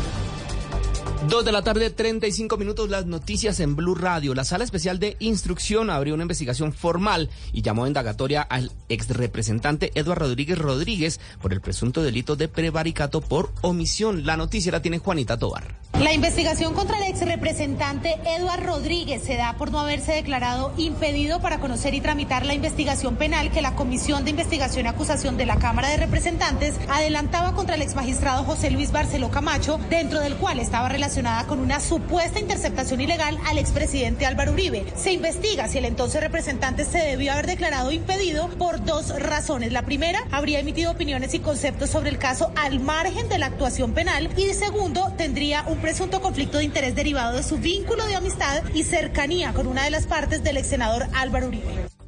Dos de la tarde, 35 minutos, las noticias en Blue Radio. La Sala Especial de Instrucción abrió una investigación formal y llamó a indagatoria al exrepresentante Eduardo Rodríguez Rodríguez por el presunto delito de prevaricato por omisión. La noticia la tiene Juanita Tobar. La investigación contra el ex representante Eduard Rodríguez se da por no haberse declarado impedido para conocer y tramitar la investigación penal que la Comisión de Investigación y Acusación de la Cámara de Representantes adelantaba contra el ex magistrado José Luis Barceló Camacho, dentro del cual estaba relacionada con una supuesta interceptación ilegal al expresidente Álvaro Uribe. Se investiga si el entonces representante se debió haber declarado impedido por dos razones. La primera, habría emitido opiniones y conceptos sobre el caso al margen de la actuación penal y segundo, tendría un presunto conflicto de interés derivado de su vínculo de amistad y cercanía con una de las partes del ex senador Álvaro Uribe.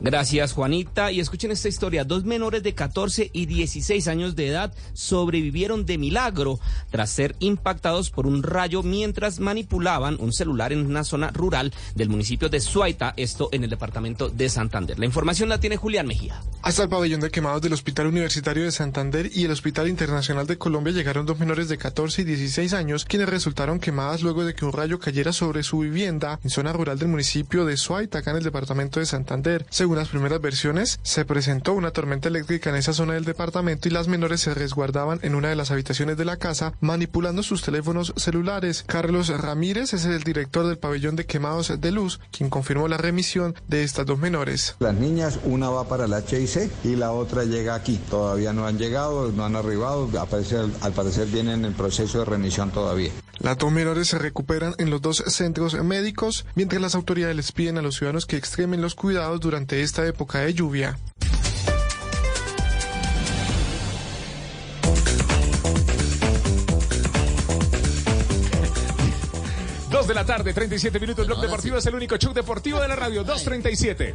Gracias, Juanita. Y escuchen esta historia. Dos menores de 14 y 16 años de edad sobrevivieron de milagro tras ser impactados por un rayo mientras manipulaban un celular en una zona rural del municipio de Suaita, esto en el departamento de Santander. La información la tiene Julián Mejía. Hasta el pabellón de quemados del Hospital Universitario de Santander y el Hospital Internacional de Colombia llegaron dos menores de 14 y 16 años, quienes resultaron quemadas luego de que un rayo cayera sobre su vivienda en zona rural del municipio de Suaita, acá en el departamento de Santander. Las primeras versiones, se presentó una tormenta eléctrica en esa zona del departamento y las menores se resguardaban en una de las habitaciones de la casa manipulando sus teléfonos celulares. Carlos Ramírez es el director del pabellón de quemados de luz, quien confirmó la remisión de estas dos menores. Las niñas, una va para la HIC y la otra llega aquí. Todavía no han llegado, no han arribado, al parecer, al parecer vienen en proceso de remisión todavía. Las dos menores se recuperan en los dos centros médicos, mientras las autoridades les piden a los ciudadanos que extremen los cuidados durante esta época de lluvia. Dos de la tarde, 37 minutos. Blog Deportivo es el único show deportivo de la radio. 2.37.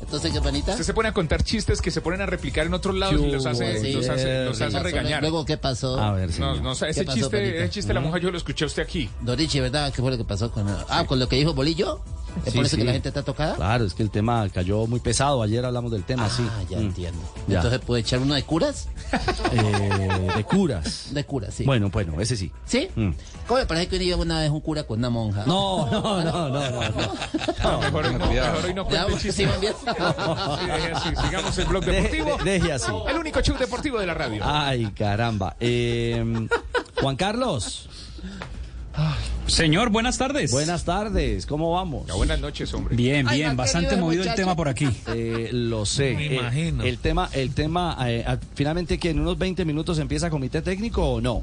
Entonces, ¿qué panita? Usted se pone a contar chistes que se ponen a replicar en otros lados y los hace, Sí. los hace, regañar. Luego, ¿qué pasó? A ver, No, ese ¿Qué pasó, chiste, ese chiste de la monja yo lo escuché a usted aquí. Dorichi, ¿verdad? ¿Qué fue lo que pasó con... Ah, con lo que dijo Bolillo. ¿Es Sí, por eso que la gente está tocada? Claro, es que el tema cayó muy pesado. Ayer hablamos del tema, sí. Ah, ya Mm. entiendo. Ya. Entonces, ¿puede echar uno de curas? Eh, de curas. De curas, sí. Bueno, bueno, ese sí. ¿Sí? Mm. ¿Cómo me parece que hoy iba una vez un cura con una monja? No, no, no, no, no. No, mejor no, mejor hoy no cuente sí. Sigamos el blog deportivo. de- deje así. El único show deportivo de la radio. Ay, caramba. Eh, Juan Carlos. Señor, buenas tardes. Buenas tardes, ¿cómo vamos? Ya, buenas noches, hombre. Bien, bien, bastante movido el tema por aquí. Eh, lo sé. Me Eh, imagino. el tema, el tema, eh, ah, finalmente que en unos 20 minutos empieza comité técnico o no.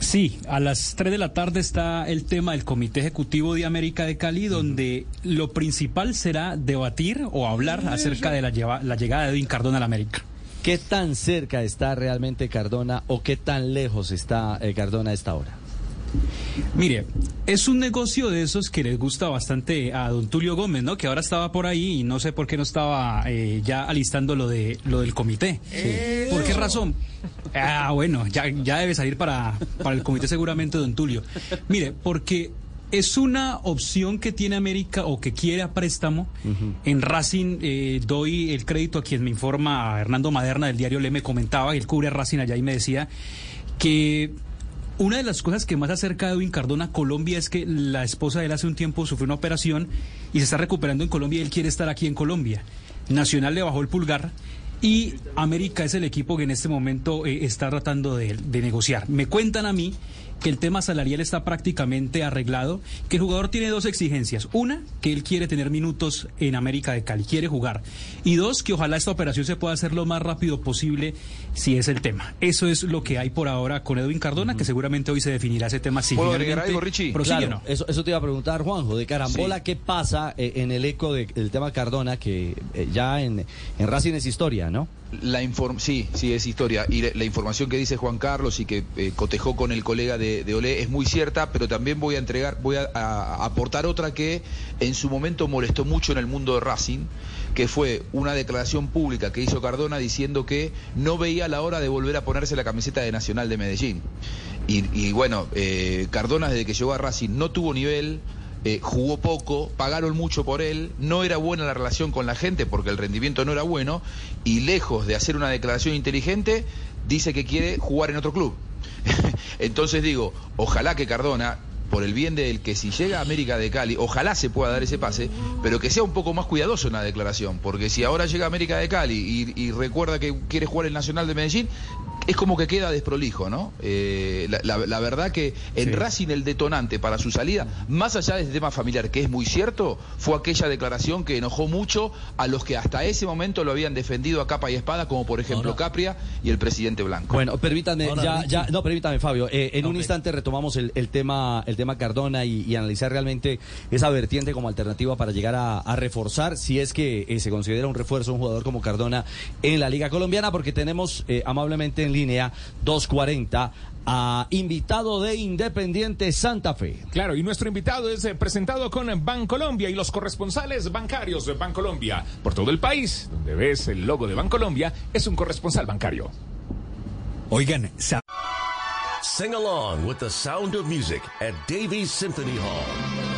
Sí, a las 3 de la tarde está el tema del Comité Ejecutivo de América de Cali, donde lo principal será debatir o hablar acerca de la, lleva- la llegada de Edwin Cardona a la América. ¿Qué tan cerca está realmente Cardona o qué tan lejos está eh, Cardona a esta hora? Mire, es un negocio de esos que les gusta bastante a don Tulio Gómez, ¿no? Que ahora estaba por ahí y no sé por qué no estaba eh, ya alistando lo de lo del comité. ¿Por qué razón? Ah, bueno, ya, ya debe salir para, para el comité seguramente don Tulio. Mire, porque es una opción que tiene América o que quiere a préstamo. En Racing eh, doy el crédito a quien me informa, a Hernando Maderna del diario Le me comentaba, él cubre a Racing allá y me decía que Una de las cosas que más acerca de Edwin Cardona a Colombia es que la esposa de él hace un tiempo sufrió una operación y se está recuperando en Colombia y él quiere estar aquí en Colombia. Nacional le bajó el pulgar y América es el equipo que en este momento eh, está tratando de, de negociar. Me cuentan a mí que el tema salarial está prácticamente arreglado, que el jugador tiene dos exigencias. Una, que él quiere tener minutos en América de Cali, quiere jugar. Y dos, que ojalá esta operación se pueda hacer lo más rápido posible si es el tema. Eso es lo que hay por ahora con Edwin Cardona, que seguramente hoy se definirá ese tema si ¿Puedo finalmente agregar algo, Richie? Claro, no. eso, eso te iba a preguntar, Juanjo, de carambola, Sí. ¿qué pasa eh, en el eco de- del tema Cardona, que eh, ya en, en Racing es historia, ¿no? La inform sí, sí, es historia. Y la, la información que dice Juan Carlos y que eh, cotejó con el colega de, de Olé es muy cierta, pero también voy a entregar, voy a, a- aportar otra que en su momento molestó mucho en el mundo de Racing, que fue una declaración pública que hizo Cardona diciendo que no veía la hora de volver a ponerse la camiseta de Nacional de Medellín. Y, y bueno, eh, Cardona desde que llegó a Racing no tuvo nivel, eh, jugó poco, pagaron mucho por él, no era buena la relación con la gente porque el rendimiento no era bueno y lejos de hacer una declaración inteligente, dice que quiere jugar en otro club. Entonces digo, ojalá que Cardona, por el bien del que si llega a América de Cali, ojalá se pueda dar ese pase, pero que sea un poco más cuidadoso en la declaración, porque si ahora llega a América de Cali y, y recuerda que quiere jugar el Nacional de Medellín, es como que queda desprolijo, ¿no? Eh, la, la- la verdad que en Racing el detonante para su salida, más allá de este tema familiar, que es muy cierto, fue aquella declaración que enojó mucho a los que hasta ese momento lo habían defendido a capa y espada, como por ejemplo Capria y el presidente Blanco. Bueno, permítanme, Ahora, ya, ya, no, permítame, Fabio. eh, en un instante retomamos el, el tema, el tema Cardona y, y analizar realmente esa vertiente como alternativa para llegar a, a reforzar, si es que eh, se considera un refuerzo un jugador como Cardona en la Liga Colombiana, porque tenemos eh, amablemente en línea 240 a invitado de Independiente Santa Fe. Claro, y nuestro invitado es eh, presentado con Bancolombia y los corresponsales bancarios de Bancolombia por todo el país, donde ves el logo de Bancolombia, es un corresponsal bancario. Oigan, Sing along with the sound of music at Davies Symphony Hall.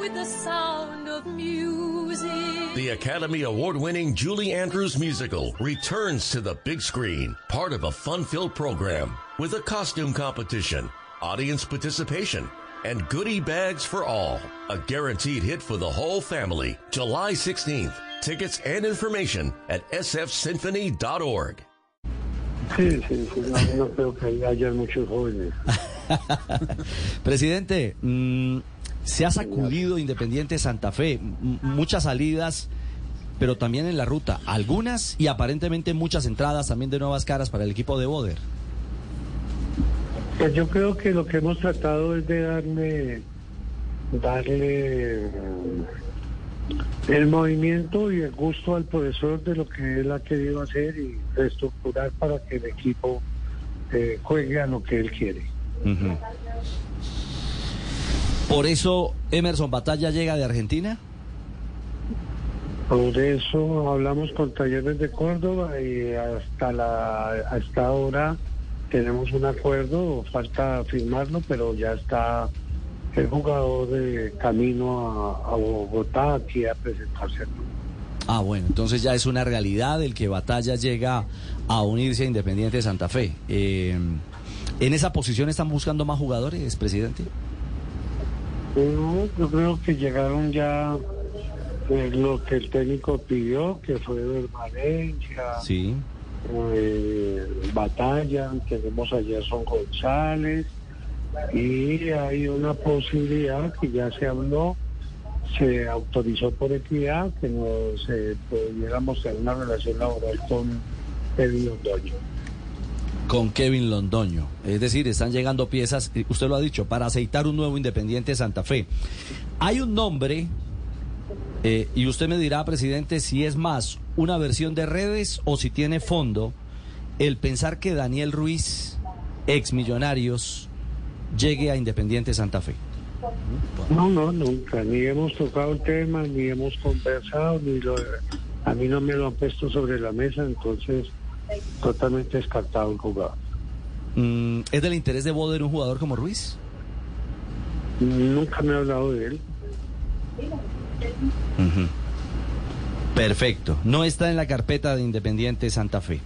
with the sound of music. The Academy Award winning Julie Andrews musical returns to the big screen, part of a fun filled program with a costume competition, audience participation, and goodie bags for all. A guaranteed hit for the whole family. July 16th. Tickets and information at sfsymphony.org. Sí, sí, sí, no, no creo que haya muchos jóvenes. Presidente, mm, se ha sacudido Independiente Santa Fe, m- muchas salidas, pero también en la ruta, algunas y aparentemente muchas entradas también de nuevas caras para el equipo de Boder. Pues yo creo que lo que hemos tratado es de darle, darle mm, el movimiento y el gusto al profesor de lo que él ha querido hacer y reestructurar para que el equipo eh, juegue a lo que él quiere. Ujú. Por eso Emerson Batalla llega de Argentina. Por eso hablamos con Talleres de Córdoba y hasta la hasta ahora tenemos un acuerdo, falta firmarlo, pero ya está el jugador de camino a, a Bogotá aquí a presentarse. Ah, bueno, entonces ya es una realidad el que Batalla llega a unirse a Independiente Santa Fe. Eh, ¿En esa posición están buscando más jugadores, presidente? No, yo creo que llegaron ya eh, lo que el técnico pidió, que fue del Valencia, Sí. eh, Batalla, tenemos a Gerson González y hay una posibilidad que ya se habló, se autorizó por equidad que nos eh, pudiéramos tener una relación laboral con Kevin Londoño. Con Kevin Londoño. Es decir, están llegando piezas, eh, usted lo ha dicho, para aceitar un nuevo Independiente Santa Fe. Hay un nombre, eh, y usted me dirá, presidente, si es más una versión de redes o si tiene fondo, el pensar que Daniel Ruiz, ex Millonarios, llegue a Independiente Santa Fe. No, no, nunca, ni hemos tocado el tema, ni hemos conversado, ni lo, a mí no me lo han puesto sobre la mesa, entonces totalmente descartado el jugador. Mm, ¿Es del interés de Boder un jugador como Ruiz? Nunca me ha hablado de él. Perfecto. No está en la carpeta de Independiente Santa Fe.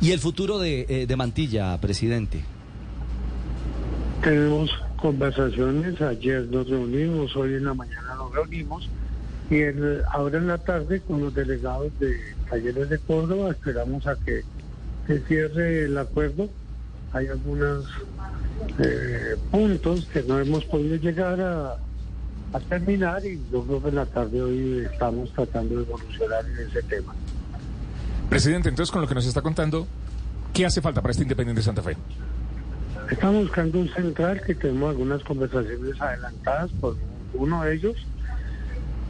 ¿Y el futuro de, eh, de Mantilla, presidente? Tenemos conversaciones, ayer nos reunimos, hoy en la mañana nos reunimos y en- ahora en la tarde con los delegados de Talleres de Córdoba esperamos a que se cierre el acuerdo. Hay algunos eh, puntos que no hemos podido llegar a, a terminar y yo creo que en la tarde hoy estamos tratando de evolucionar en ese tema. Presidente, entonces con lo que nos está contando, ¿qué hace falta para este Independiente Santa Fe? Estamos buscando un central que tenemos algunas conversaciones adelantadas por uno de ellos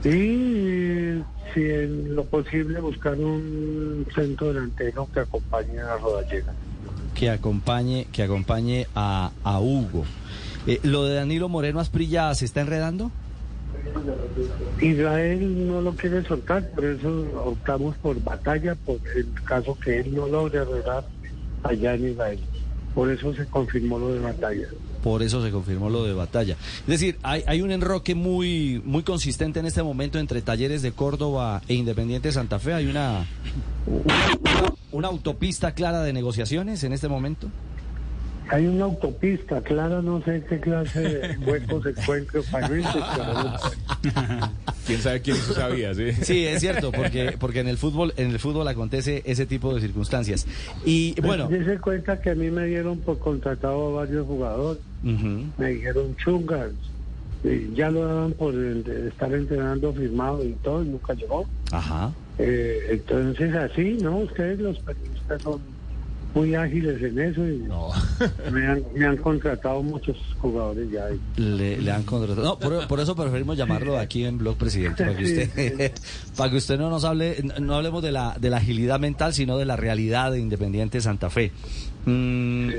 y si en lo posible buscar un centro delantero que acompañe a Rodallega. Que acompañe, que acompañe a, a Hugo. Eh, ¿Lo de Danilo Moreno Asprilla se está enredando? Israel no lo quiere soltar, por eso optamos por batalla, por el caso que él no logre arreglar allá en Israel. Por eso se confirmó lo de batalla. Por eso se confirmó lo de batalla. Es decir, hay, hay un enroque muy, muy consistente en este momento entre Talleres de Córdoba e Independiente Santa Fe. Hay una, una, una autopista clara de negociaciones en este momento. Hay una autopista, clara, no sé qué clase de huecos encuentro pero no- ¿Quién sabe quién eso sabía? Sí, Sí, es cierto, porque, porque en el fútbol, en el fútbol acontece ese tipo de circunstancias. Y bueno, Dese cuenta que a mí me dieron por contratado a varios jugadores, me dijeron chungas, y ya lo daban por el de estar entrenando firmado y todo, y nunca llegó. ajá. Eh, entonces así, ¿no? Ustedes los periodistas son muy ágiles en eso y me, han, me han contratado muchos jugadores ya. Le, le han contratado. No, por, por eso preferimos llamarlo aquí en Blog Presidente, para que usted, para que usted no nos hable, no hablemos de la, de la agilidad mental, sino de la realidad de Independiente Santa Fe. Mm,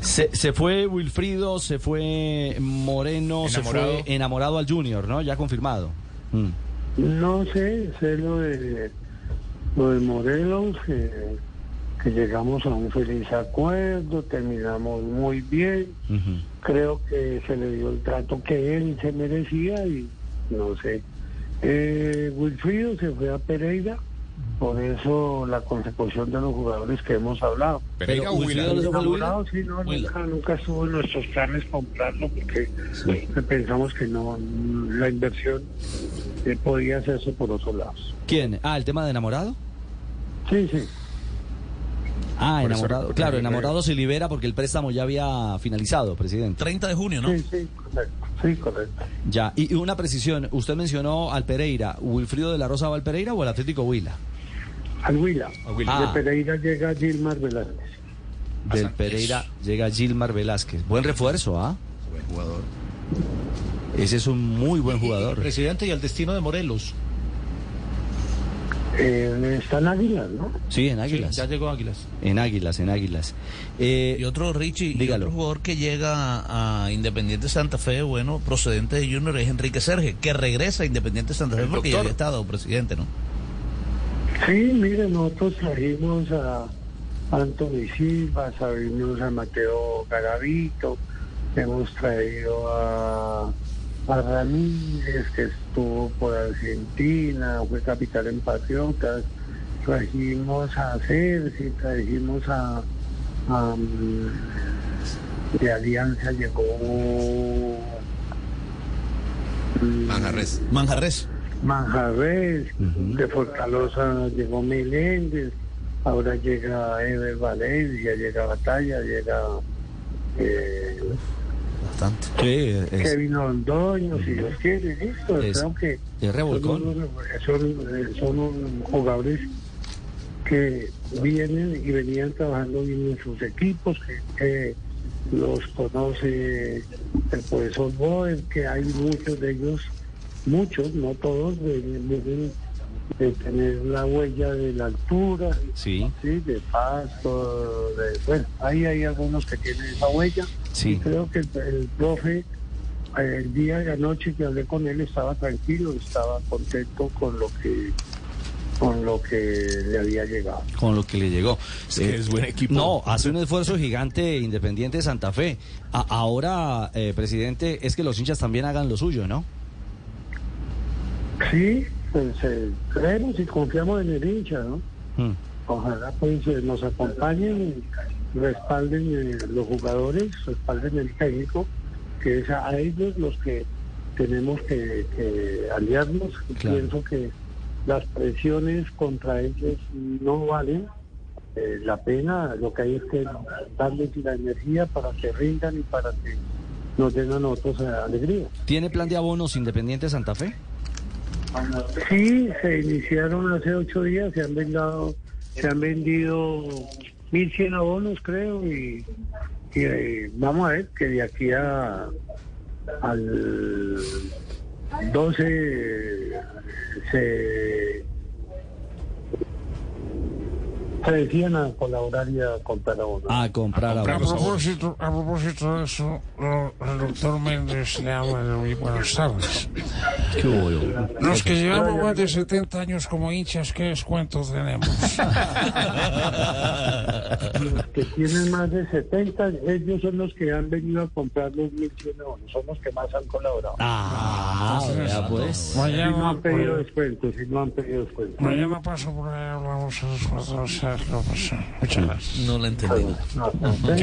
se, se fue Wilfrido, se fue Moreno, se fue enamorado al Junior, ¿no? Ya confirmado. Mm. No sé, sé lo de, lo de Morelos, que, que llegamos a un feliz acuerdo, terminamos muy bien, creo que se le dio el trato que él se merecía y no sé. Eh, Wilfrido se fue a Pereira, por eso la consecución de los jugadores que hemos hablado. Pereira Pero Wilfrido no sí, no, nunca, nunca estuvo en nuestros planes comprarlo porque pensamos que no, la inversión eh, podía hacerse por otros lados. ¿Quién? Ah, el tema de enamorado. Sí, sí. Ah, Por enamorado. Claro, enamorado se libera porque el préstamo ya había finalizado, presidente. 30 de junio, ¿no? Sí, sí, correcto. Sí, correcto. Ya, y y una precisión, usted mencionó al Pereira, ¿Wilfrido de la Rosa va al Pereira o al Atlético Huila? Al Huila. Huila. De Ah. Pereira llega Gilmar Velázquez. Del Pereira llega Gilmar Velázquez. Buen refuerzo, ¿ah? Buen jugador. Ese es un muy buen jugador. Presidente, y al destino de Morelos. Eh, está en Águilas, ¿no? Sí, en Águilas. Sí, ya llegó Águilas. En Águilas, en Águilas. Eh, y otro, Richie, y otro jugador que llega a Independiente Santa Fe, bueno, procedente de Junior, es Enrique Serge, que regresa a Independiente Santa Fe El porque ya había estado presidente, ¿no? Sí, mire, nosotros trajimos a Anthony Silva, trajimos a Mateo Garavito, hemos traído a, a Ramírez, que estuvo por Argentina, fue capitán en Patriotas, trajimos a Cerci, trajimos a, a, mm, de Alianza llegó mm, Manjarres. Manjarres. Manjarres, de Fortaleza llegó Meléndez, ahora llega Ever Valencia, llega Batalla, llega eh, Bastante. Sí, es, Kevin Londoño, si Dios quiere, listo, Es- creo que es revolcón. son, son, son jugadores que vienen y venían trabajando bien en sus equipos, que, que los conoce el profesor Boer, que hay muchos de ellos, muchos, no todos, vienen vienen de tener la huella de la altura, Sí. sí, de pasto, de, bueno, ahí hay algunos que tienen esa huella. Sí. Y creo que el, el profe, eh, el día de la noche que hablé con él, estaba tranquilo, estaba contento con lo que con lo que le había llegado. con lo que le llegó. Es que es buen equipo. No, hace un esfuerzo gigante Independiente de Santa Fe. A- ahora, eh, presidente, es que los hinchas también hagan lo suyo, ¿no? Sí, pues eh, creemos y confiamos en el hincha, ¿no? Mm. Ojalá pues eh, nos acompañen, respalden eh, los jugadores, respalden el técnico, que es a ellos los que tenemos que, que aliarnos. Y Claro. Pienso que las presiones contra ellos no valen eh, la pena, lo que hay es que darles la energía para que rindan y para que nos den a nosotros eh, alegría. ¿Tiene plan de abonos Independiente Santa Fe? Sí, se iniciaron hace ocho días, se han vendido, se han vendido 1.100 abonos creo y, y, eh, vamos a ver que de aquí a al 12 se se decían a colaborar y a comprar abonos. A comprar abonos. A propósito, a propósito de eso, el doctor Méndez le habla de hoy. Buenas tardes. Qué bueno. Los que llevamos más de 70 años como hinchas, ¿qué descuentos tenemos? los que tienen más de 70, ellos son los que han venido a comprar los 1.100. Son los que más han colaborado. Ah, ya pues. Mañana, si no han pedido descuentos, si no han pedido descuentos. Mañana paso por ahí, hablamos a los 14. Muchas gracias. No la entendemos. No,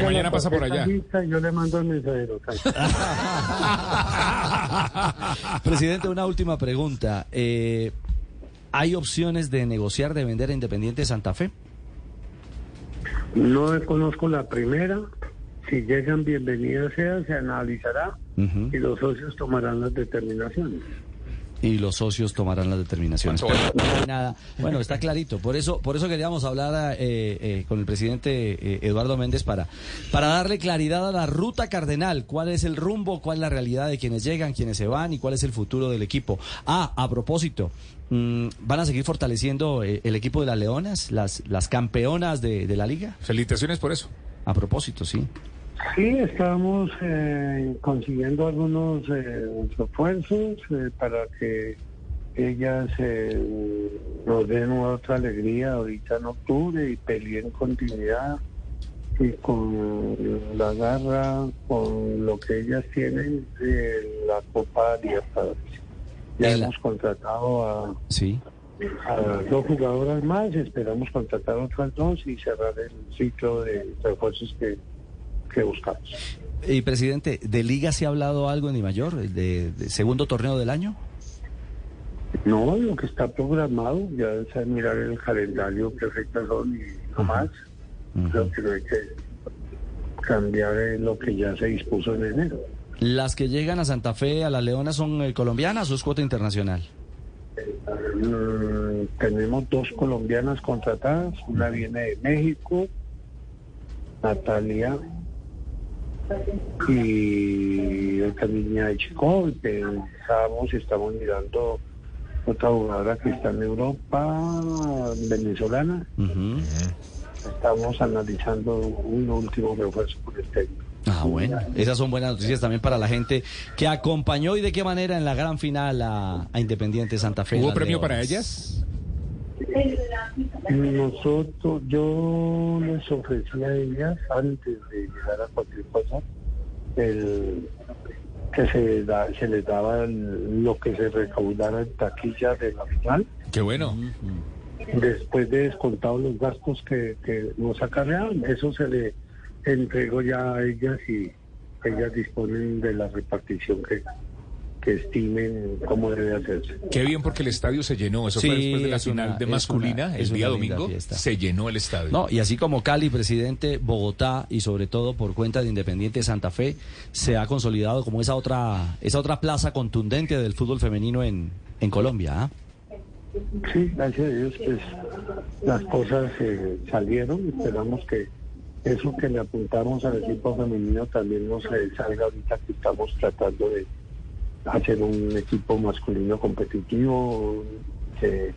mañana pasa por allá. Yo le mando mensajero. Presidente, una última pregunta. Eh, ¿Hay opciones de negociar, de vender a Independiente Santa Fe? No conozco la primera. Si llegan, bienvenida sea, se analizará y los socios tomarán las determinaciones y los socios tomarán las determinaciones. Pero nada. Bueno, está clarito. Por eso, por eso queríamos hablar eh, eh, con el presidente eh, Eduardo Méndez para, para darle claridad a la ruta cardenal. ¿Cuál es el rumbo? ¿Cuál es la realidad de quienes llegan, quienes se van y cuál es el futuro del equipo? Ah, a propósito. mm, ¿Van a seguir fortaleciendo eh, el equipo de las Leonas, las, las campeonas de, de la liga? Felicitaciones por eso. A propósito, sí. Sí, estamos eh, consiguiendo algunos eh, refuerzos eh, para que ellas eh, nos den otra alegría ahorita en octubre y peleen continuidad y con la garra, con lo que ellas tienen de la Copa Libertadores. Ya hemos contratado a, Sí. a dos jugadoras más, esperamos contratar otras dos y cerrar el ciclo de refuerzos que, que buscamos. Y presidente, ¿de liga se ha hablado algo en Di Mayor? ¿De, de segundo torneo del año? No, lo que está programado, ya es mirar el calendario son y no más. Creo que no hay que cambiar lo que ya se dispuso en enero. ¿Las que llegan a Santa Fe, a las Leonas, son eh, colombianas o es cuota internacional? Mm, tenemos dos colombianas contratadas, una viene de México, Natalia, y otra niña de Chico, y pensamos, estamos mirando otra jugadora que está en Europa, venezolana. Estamos analizando un último refuerzo por el técnico. Ah, bueno. Esas son buenas noticias también para la gente que acompañó y de qué manera en la gran final a, a Independiente Santa Fe. ¿Hubo premio para ellas? Nosotros, yo les ofrecí a ellas, antes de llegar a cualquier cosa, el, que se, da- se les daba el- lo que se recaudara en taquilla de la final, Qué bueno. después de descontados los gastos que, que nos acarreaban. Eso se le entregó ya a ellas y ellas disponen de la repartición que, que estimen cómo debe hacerse. Qué bien porque el estadio se llenó. Eso Sí, fue después de la final una- de masculina, una- el es día domingo. fiesta. Se llenó el estadio. No, y así como Cali, presidente, Bogotá y sobre todo por cuenta de Independiente Santa Fe, se ha consolidado como esa otra, esa otra plaza contundente del fútbol femenino en, en Colombia. ¿ah? Sí, gracias a Dios, pues las cosas eh, salieron. Esperamos que eso que le apuntamos al equipo femenino también nos eh, salga ahorita que estamos tratando de hacer un equipo masculino competitivo, que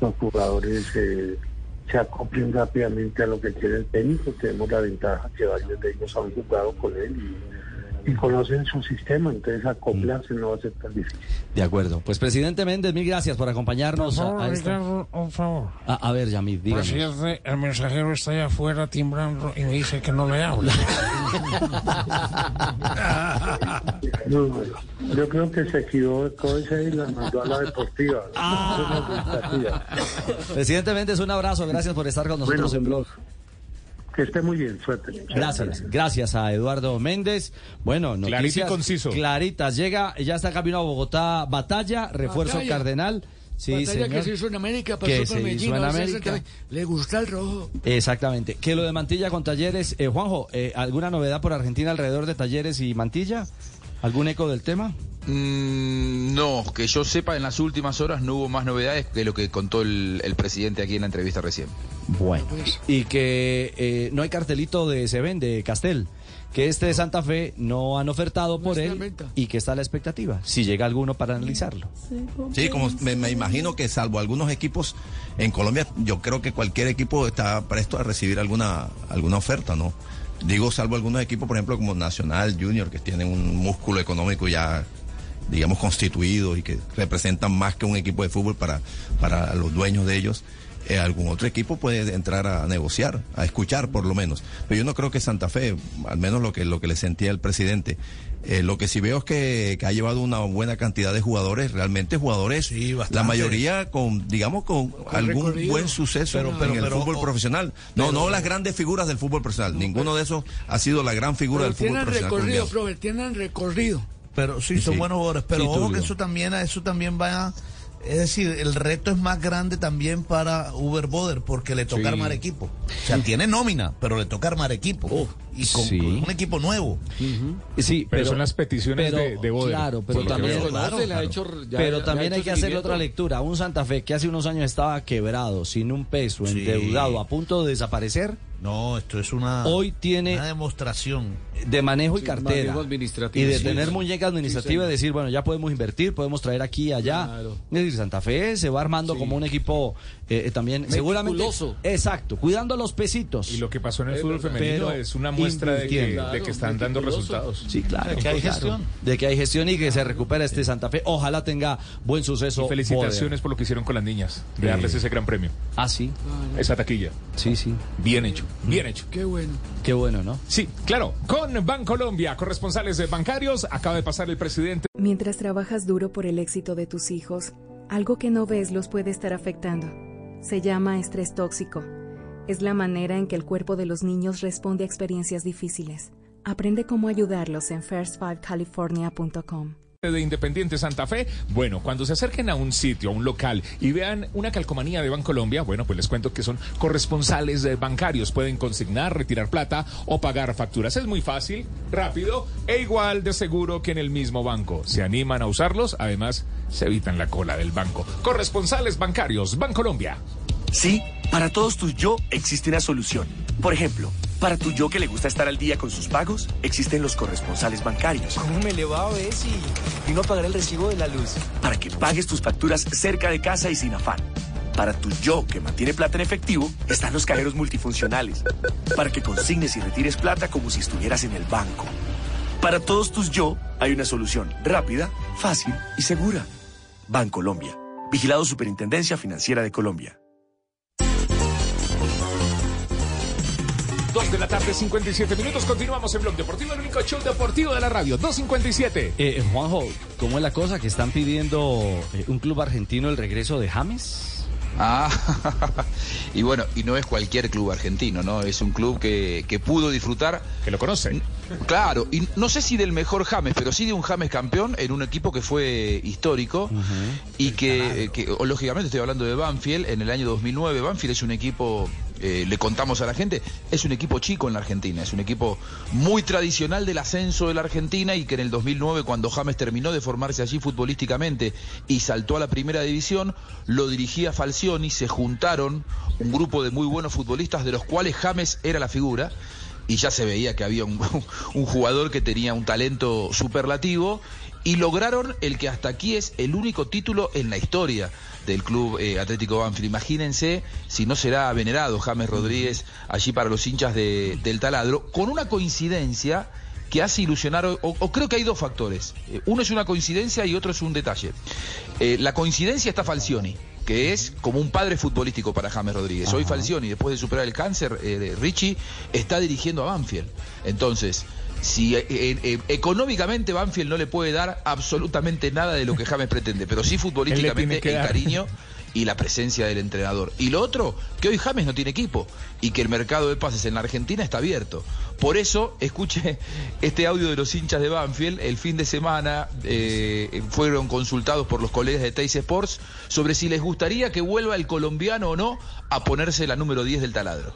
los jugadores eh, se acoplen rápidamente a lo que quiere el técnico. Tenemos la ventaja que varios de ellos han jugado con él y conocen su sistema, entonces acoplarse no va a ser tan difícil. De acuerdo. Pues, presidente Méndez, mil gracias por acompañarnos a, favor, a esta... Ricardo, un favor. A, a ver, Yamid, díganos. Presidente, el mensajero está allá afuera timbrando y me dice que no le hable. No, no, yo creo que se equivocó ese y la mandó a la deportiva. Ah. Presidente Méndez, un abrazo. Gracias por estar con nosotros Bueno, en Blog. Que esté muy bien, suerte. Gracias, gracias a Eduardo Méndez. Bueno, Clarito y noticias conciso. claritas. Llega, ya está camino a Bogotá, batalla, refuerzo Batalla. Cardenal. Sí, Batalla señor. que se hizo en América, pasó Que por se Medellín, hizo en América. Le gusta el rojo. Exactamente. Que lo de Mantilla con Talleres. Eh, Juanjo, eh, ¿alguna novedad por Argentina alrededor de Talleres y Mantilla? ¿Algún eco del tema? Mm, no, que yo sepa, en las últimas horas no hubo más novedades que lo que contó el, el presidente aquí en la entrevista recién. Bueno. Y que eh, no hay cartelito de Seven, de Castel. Que este de Santa Fe no han ofertado por él y que está a la expectativa. Si llega alguno para analizarlo. Sí, como me, me imagino que salvo algunos equipos en Colombia, yo creo que cualquier equipo está presto a recibir alguna, alguna oferta, ¿no? Digo, salvo algunos equipos, por ejemplo, como Nacional, Junior, que tienen un músculo económico ya, digamos, constituido y que representan más que un equipo de fútbol para, para los dueños de ellos. Eh, algún otro equipo puede entrar a negociar, a escuchar por lo menos. Pero yo no creo que Santa Fe, al menos lo que, lo que le sentía el presidente, eh, lo que sí veo es que, que ha llevado una buena cantidad de jugadores, realmente jugadores, la mayoría con, digamos, con, algún recorrido. buen suceso Pero- en el pero- fútbol o- profesional. No, pero- no las grandes figuras del fútbol profesional. Ninguno de esos ha sido la gran figura del fútbol tienen profesional. recorrido, profe, tienen recorrido. Pero sí, son Sí. buenos jugadores. Pero Sí, ojo que eso también, eso también va. Es decir, el reto es más grande también para Uber Boder porque le toca Sí. armar equipo. O sea, tiene nómina, pero le toca armar equipo. y con, sí. con un equipo nuevo. Sí, Pero son las peticiones de- de Boder, Claro, pero también, pero también ha hay que hacer otra lectura. Un Santa Fe que hace unos años estaba quebrado, sin un peso, Sí. endeudado, a punto de desaparecer, No, esto es una, hoy tiene una demostración. de manejo y Sí, cartera. manejo administrativo, Y de sí, tener sí. muñeca administrativa y decir, bueno, ya podemos invertir, podemos traer aquí y allá. Claro. Es decir, Santa Fe se va armando como un equipo eh, eh, también, seguramente. Exacto, cuidando los pesitos. Y lo que pasó en el Es fútbol femenino es una muestra de que, invirtiendo. de que están dando resultados. Sí, claro. De que hay claro. gestión. De que hay gestión y que se recupera este Santa Fe. Ojalá tenga buen suceso. Y felicitaciones por lo que hicieron con las niñas, de Eh. darles ese gran premio. Ah, sí. Esa taquilla. Sí, sí. Bien hecho, bien hecho. Qué bueno. Qué bueno, ¿no? Sí, claro. Con Bancolombia, corresponsales de bancarios, acaba de pasar el presidente. Mientras trabajas duro por el éxito de tus hijos, algo que no ves los puede estar afectando. Se llama estrés tóxico. Es la manera en que el cuerpo de los niños responde a experiencias difíciles. Aprende cómo ayudarlos en first5california.com. de Independiente Santa Fe. Bueno, cuando se acerquen a un sitio, a un local y vean una calcomanía de Bancolombia, bueno, pues les cuento que son corresponsales bancarios. Pueden consignar, retirar plata o pagar facturas. Es muy fácil, rápido e igual de seguro que en el mismo banco. Se animan a usarlos, además se evitan la cola del banco. Corresponsales bancarios, Bancolombia. Sí, para todos tus yo existe una solución. Por ejemplo, para tu yo que le gusta estar al día con sus pagos, existen los corresponsales bancarios. ¿Cómo me le va a ver si vino a pagar el recibo de la luz? Para que pagues tus facturas cerca de casa y sin afán. Para tu yo que mantiene plata en efectivo, están los cajeros multifuncionales. Para que consignes y retires plata como si estuvieras en el banco. Para todos tus yo, hay una solución rápida, fácil y segura. Bancolombia. Vigilado Superintendencia Financiera de Colombia. Dos de la tarde, 57 minutos. Continuamos en Blog Deportivo, el único show deportivo de la radio. 257. Eh, Juanjo, ¿cómo es la cosa que están pidiendo eh, un club argentino el regreso de James? Ah, y bueno, y no es cualquier club argentino, ¿no? Es un club que, que pudo disfrutar. Que lo conocen. Claro, y no sé si del mejor James, pero sí de un James campeón en un equipo que fue histórico y que, eh, que, lógicamente estoy hablando de Banfield en el año 2009. Banfield es un equipo, eh, le contamos a la gente, es un equipo chico en la Argentina, es un equipo muy tradicional del ascenso de la Argentina y que en el 2009 cuando James terminó de formarse allí futbolísticamente y saltó a la primera división, lo dirigía Falcioni, se juntaron un grupo de muy buenos futbolistas de los cuales James era la figura y ya se veía que había un, un, jugador que tenía un talento superlativo y lograron el que hasta aquí es el único título en la historia del club eh, Atlético Banfield. Imagínense si no será venerado James Rodríguez allí para los hinchas de, del taladro, con una coincidencia que hace ilusionar, o, o creo que hay dos factores. Eh, Uno es una coincidencia y otro es un detalle. Eh, la coincidencia está Falcioni, que es como un padre futbolístico para James Rodríguez. Hoy. Falcioni, después de superar el cáncer, eh, Richie está dirigiendo a Banfield. Entonces, si eh, eh, eh, económicamente Banfield no le puede dar absolutamente nada de lo que James pretende, pero sí futbolísticamente el cariño y la presencia del entrenador. Y lo otro, que hoy James no tiene equipo y que el mercado de pases en la Argentina está abierto. Por eso, escuche este audio de los hinchas de Banfield. El fin de semana eh, fueron consultados por los colegas de Teis Sports sobre si les gustaría que vuelva el colombiano o no a ponerse la número 10 del taladro.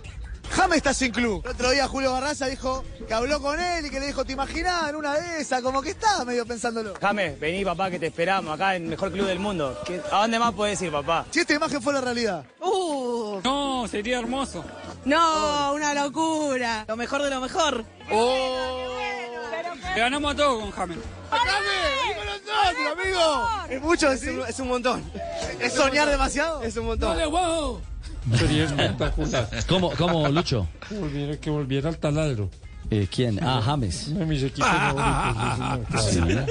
James está sin club. El otro día Julio Barraza dijo que habló con él y que le dijo, ¿te imaginás en una de esas? Como que estaba medio pensándolo. James, vení papá que te esperamos acá en el mejor club del mundo. ¿Qué- ¿A dónde más puedes ir papá? Si esta imagen fue la realidad. Uh, no, sería hermoso. No, una locura. Lo mejor de lo mejor. Le ganamos a todos con James. ¡James! con nosotros, amigo! Es mucho decir. Es un montón. ¿Es soñar demasiado? Es un montón. Dale, wow. Sería espectacular. ¿Cómo, cómo Lucho? Que volviera, que volviera al taladro. Eh, ¿Quién? Ah, James. Uno de mis equipos favoritos. sí, señor,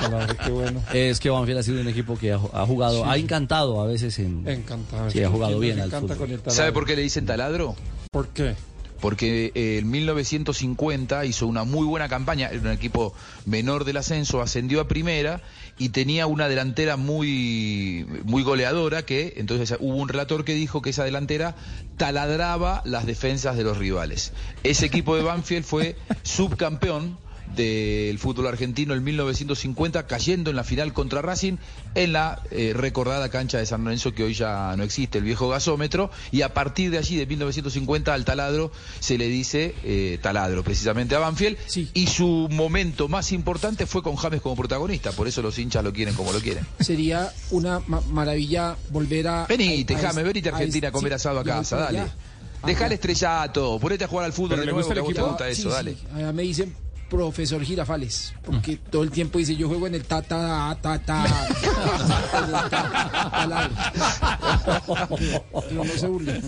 taladro, qué bueno. Es que Banfield ha sido un equipo que ha, ha jugado, Sí. ha encantado a veces en... Encantado. Sí, ha jugado ¿Quién bien al encanta fútbol. con el taladro? ¿Sabe por qué le dicen taladro? ¿Por qué? Porque eh, en 1950 hizo una muy buena campaña, era un equipo menor del ascenso, ascendió a primera y tenía una delantera muy, muy goleadora que entonces hubo un relator que dijo que esa delantera taladraba las defensas de los rivales. Ese equipo de Banfield fue subcampeón del fútbol argentino en 1950, cayendo en la final contra Racing en la eh, recordada cancha de San Lorenzo que hoy ya no existe, el viejo gasómetro, y a partir de allí, de 1950 al taladro, se le dice eh, taladro, precisamente a Banfield, y su momento más importante fue con James como protagonista, por eso los hinchas lo quieren como lo quieren. Sería una ma- maravilla volver a. Venite, a- a- James, venite a Argentina a comer sí, asado a casa, dale. allá. Deja el estrellato, ponete a jugar al fútbol Pero de le nuevo, gusta que el a vos te equipo. gusta eso, Sí, dale. me dicen profesor Girafales, porque todo el tiempo dice yo juego en el ta ta ta ta. No, no se burle.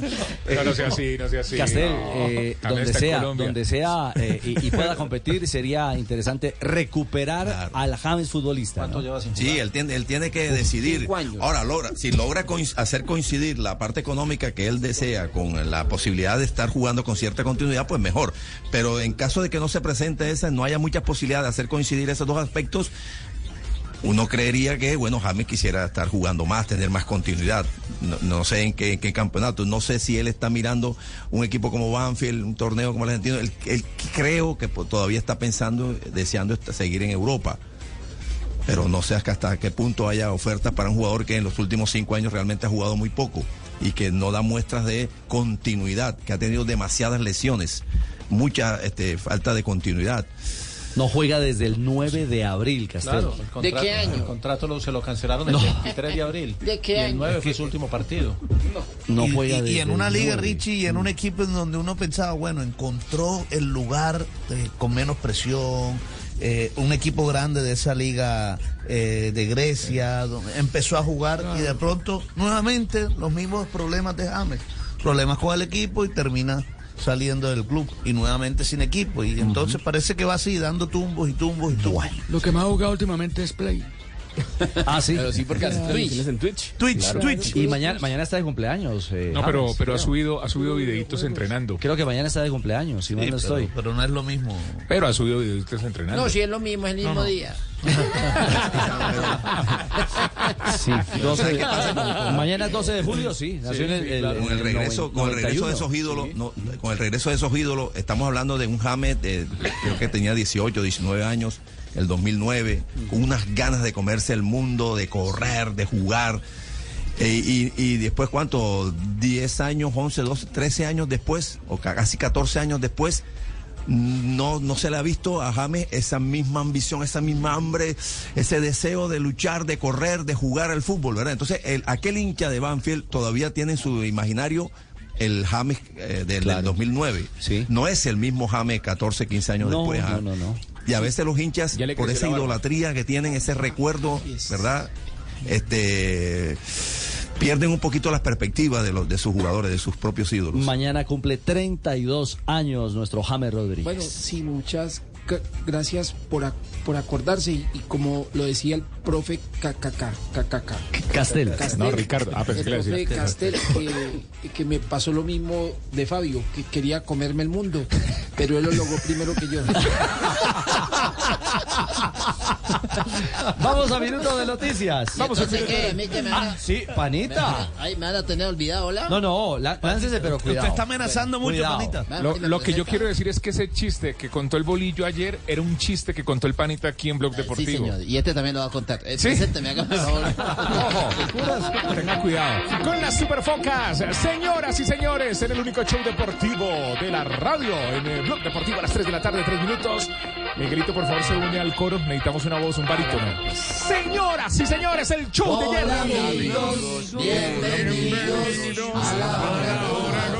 No, no sea así, no sea así. Castel, No. eh, donde sea, donde sea eh, y, y pueda competir, sería interesante recuperar al James futbolista. ¿no? Sí, él tiene, él tiene que decidir. Ahora, logra, si logra coinc- hacer coincidir la parte económica que él desea con la posibilidad de estar jugando con cierta continuidad, pues mejor. Pero en caso de que no se presente esa, no haya mucha posibilidad de hacer coincidir esos dos aspectos, uno creería que, bueno, James quisiera estar jugando más, tener más continuidad. No, sé en qué, en qué campeonato, no sé si él está mirando un equipo como Banfield, un torneo como el argentino. Él, él creo que todavía está pensando, deseando seguir en Europa. Pero no sé hasta qué punto haya ofertas para un jugador que en los últimos cinco años realmente ha jugado muy poco y que no da muestras de continuidad, que ha tenido demasiadas lesiones, mucha este, falta de continuidad. No juega desde el 9 de abril, Castel. Claro, el contrato, qué año? El contrato lo- se lo cancelaron el No. 23 de abril. ¿De qué y el año? 9 fue su último partido. No y, juega y- y desde en una el liga, 9. Richie, y en un equipo en donde uno pensaba, bueno, encontró el lugar eh, con menos presión, eh, un equipo grande de esa liga eh, de Grecia, donde empezó a jugar y de pronto nuevamente los mismos problemas de James, problemas con el equipo y termina saliendo del club y nuevamente sin equipo y entonces parece que va así dando tumbos y tumbos y tumbos. Lo que más ha jugado últimamente es Play. Ah, sí. Pero sí, porque hace. Twitch. ¿Tienes en Twitch? Twitch, Claro. Twitch. Y mañana, mañana está de cumpleaños. eh, No, pero, James, pero ha subido, ha subido videitos entrenando. Creo que mañana está de cumpleaños, si Sí, no pero- estoy. pero no es lo mismo. Pero ha subido videitos entrenando. No, si es lo mismo, es el mismo no. día. Sí, 12 de- ¿Qué pasa con- mañana es 12 de julio, sí. Nació en el, el- con el regreso, con el regreso de 91. esos ídolos, no, con el regreso de esos ídolos, estamos hablando de un James de, creo que tenía 18, 19 años, el 2009, con unas ganas de comerse el mundo, de correr, de jugar. Eh, y, y después, ¿cuánto? 10 años, 11, 12, 13 años después, o ca- casi 14 años después, no, no se le ha visto a James esa misma ambición, esa misma hambre, ese deseo de luchar, de correr, de jugar al fútbol, ¿verdad? Entonces, el, aquel hincha de Banfield todavía tiene en su imaginario el James eh, del, del 2009. No es el mismo James 14, 15 años No, después. no, ¿ah? no, no. Y a veces los hinchas, Ya le por esa idolatría que tienen, ese recuerdo, ¿verdad? Este pierden un poquito las perspectivas de los de sus jugadores, de sus propios ídolos. Mañana cumple 32 años nuestro James Rodríguez. Bueno, si muchas gracias por, ac- por acordarse y, y como lo decía el profe KKK, KKK. Castel. No, Ricardo. Ah, pensé el profe. Castel, que, que me pasó lo mismo de Fabio, que quería comerme el mundo, pero él lo logró primero que yo. Vamos a minuto de noticias. Vamos a qué? ¿A mí que me Ah, sí, panita. Ay, me van a tener olvidado, ¿hola? No, no, la- láncese, pero cuidado. Usted está amenazando mucho, Cuidado. panita. Lo, lo que yo quiero decir es que ese chiste que contó el bolillo ayer era un chiste que contó el panita aquí en Blog Sí, Deportivo. señor. Y este también lo va a contar. Eh, ¿Sí? Presénteme, hágame el favor. Ojo, tenga cuidado. Con las superfocas, señoras y señores, en el único show deportivo de la radio, en el Blog Deportivo a las 3 de la tarde, 3 minutos. Miguelito, por favor, se une al coro. Necesitamos una voz, un barítono. Señoras y señores, el show de Hola, Jerry. amigos, bienvenidos a Este es que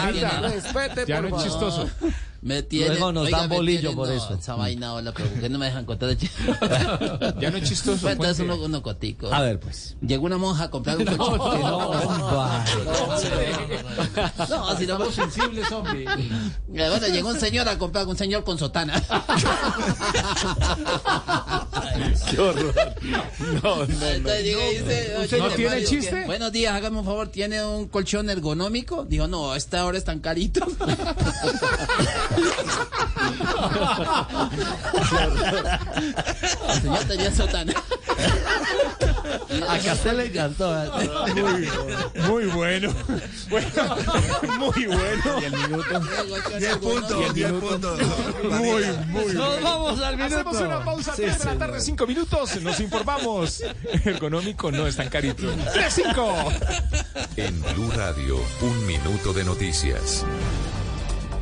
Panita, ya no es chistoso. Me tiene, Luego nos oiga, dan bolillo tienen- por no, eso. Esa vaina, hola, pero ¿por qué no me dejan contar chiste? Ya no es chistoso. Entonces uno, uno cotico. A ver, pues. Llegó una monja a comprar un coche. No, si no, Estamos sensibles, hombre. Eh, Bueno, llegó un señor a comprar un señor con sotana. Qué horror. No, no, no. Entonces llega y dice, ¿Usted no "Oye, tiene Mario, chiste? Buenos días, hágame un favor, ¿tiene un colchón ergonómico? Dijo, no, a esta hora es tan carito. El señor tenía sotana. A Castel le encantó. Muy, muy bueno. Bueno, muy bueno. Y el minuto. Diez puntos, diez puntos. Muy, muy Nos bueno. vamos al minuto. Hacemos una pausa, Sí, 3 de la tarde, 5 minutos. Nos informamos. Ergonómico no es tan carito. 3-5. En Blue Radio, un minuto de noticias.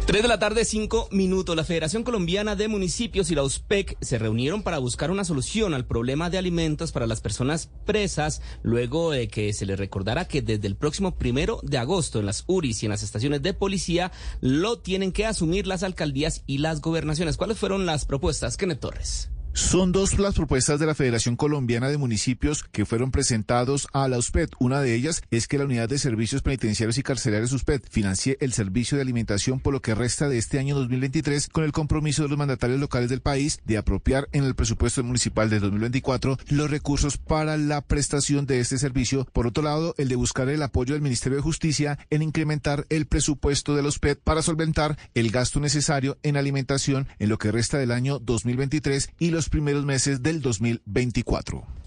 3 de la tarde, 5 minutos. La Federación Colombiana de Municipios y la USPEC se reunieron para buscar una solución al problema de alimentos para las personas presas, luego de que se les recordara que desde el próximo primero de agosto en las URIs y en las estaciones de policía lo tienen que asumir las alcaldías y las gobernaciones. ¿Cuáles fueron las propuestas? Kenneth Torres. Son dos las propuestas de la Federación Colombiana de Municipios que fueron presentados a la USPED. Una de ellas es que la Unidad de Servicios Penitenciarios y Carcelarios USPED financie el servicio de alimentación por lo que resta de este año 2023 con el compromiso de los mandatarios locales del país de apropiar en el presupuesto municipal de 2024 los recursos para la prestación de este servicio. Por otro lado, el de buscar el apoyo del Ministerio de Justicia en incrementar el presupuesto de la USPED para solventar el gasto necesario en alimentación en lo que resta del año 2023 y los primeros meses del 2024.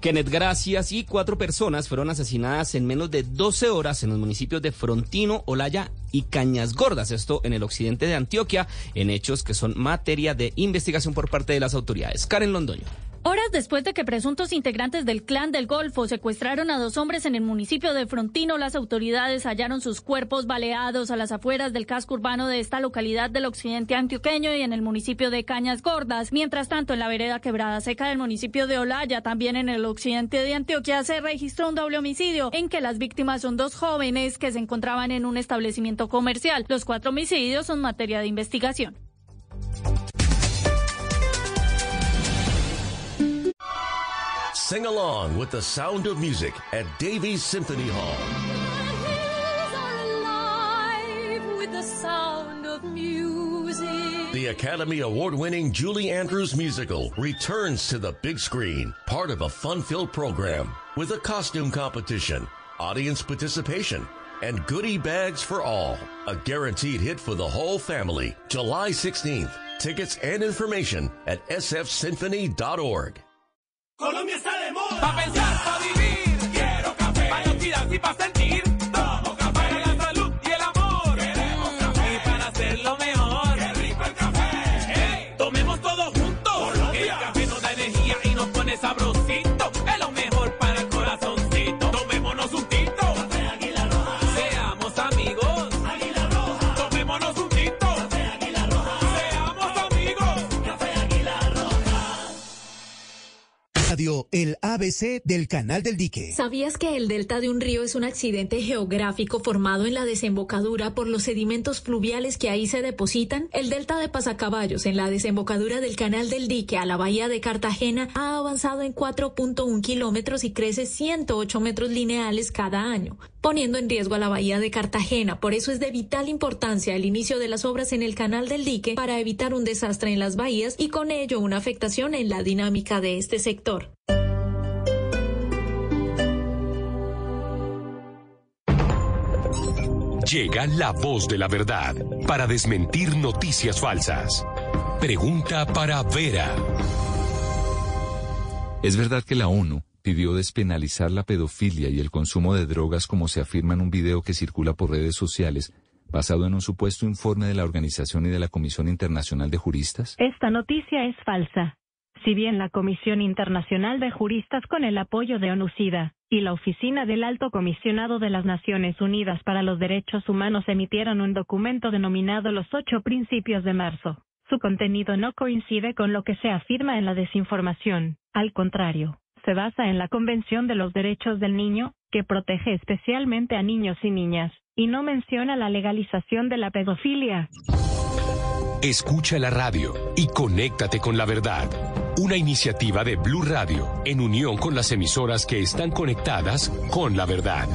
Kenneth, gracias. Y cuatro personas fueron asesinadas en menos de 12 horas en los municipios de Frontino, Olaya y Cañas Gordas. Esto en el occidente de Antioquia, en hechos que son materia de investigación por parte de las autoridades. Karen Londoño. Horas después de que presuntos integrantes del Clan del Golfo secuestraron a dos hombres en el municipio de Frontino, las autoridades hallaron sus cuerpos baleados a las afueras del casco urbano de esta localidad del occidente antioqueño y en el municipio de Cañas Gordas. Mientras tanto, en la vereda Quebrada Seca del municipio de Olaya, también en el occidente de Antioquia, se registró un doble homicidio en que las víctimas son dos jóvenes que se encontraban en un establecimiento comercial. Los cuatro homicidios son materia de investigación. Sing along with the sound of music at Davies Symphony Hall. the. The Academy Award winning Julie Andrews musical returns to the big screen, part of a fun filled program with a costume competition, audience participation, and goodie bags for all. A guaranteed hit for the whole family. July 16th. Tickets and information at sfsymphony.org. Colombia está de moda. Pa' pensar, pa' vivir. El ABC del Canal del Dique. ¿Sabías que el delta de un río es un accidente geográfico formado en la desembocadura por los sedimentos fluviales que ahí se depositan? El delta de Pasacaballos, en la desembocadura del Canal del Dique a la bahía de Cartagena, ha avanzado en 4.1 kilómetros y crece 108 metros lineales cada año, poniendo en riesgo a la bahía de Cartagena. Por eso es de vital importancia el inicio de las obras en el Canal del Dique para evitar un desastre en las bahías y con ello una afectación en la dinámica de este sector. Llega la voz de la verdad para desmentir noticias falsas. Pregunta para Vera. ¿Es verdad que la ONU pidió despenalizar la pedofilia y el consumo de drogas como se afirma en un video que circula por redes sociales, basado en un supuesto informe de la organización y de la Comisión Internacional de Juristas? Esta noticia es falsa. Si bien la Comisión Internacional de Juristas con el apoyo de ONUCIDA y la Oficina del Alto Comisionado de las Naciones Unidas para los Derechos Humanos emitieron un documento denominado Los Ocho Principios de Marzo, su contenido no coincide con lo que se afirma en la desinformación. Al contrario, se basa en la Convención de los Derechos del Niño, que protege especialmente a niños y niñas, y no menciona la legalización de la pedofilia. Escucha la radio y conéctate con la verdad. Una iniciativa de Blue Radio en unión con las emisoras que están conectadas con la verdad.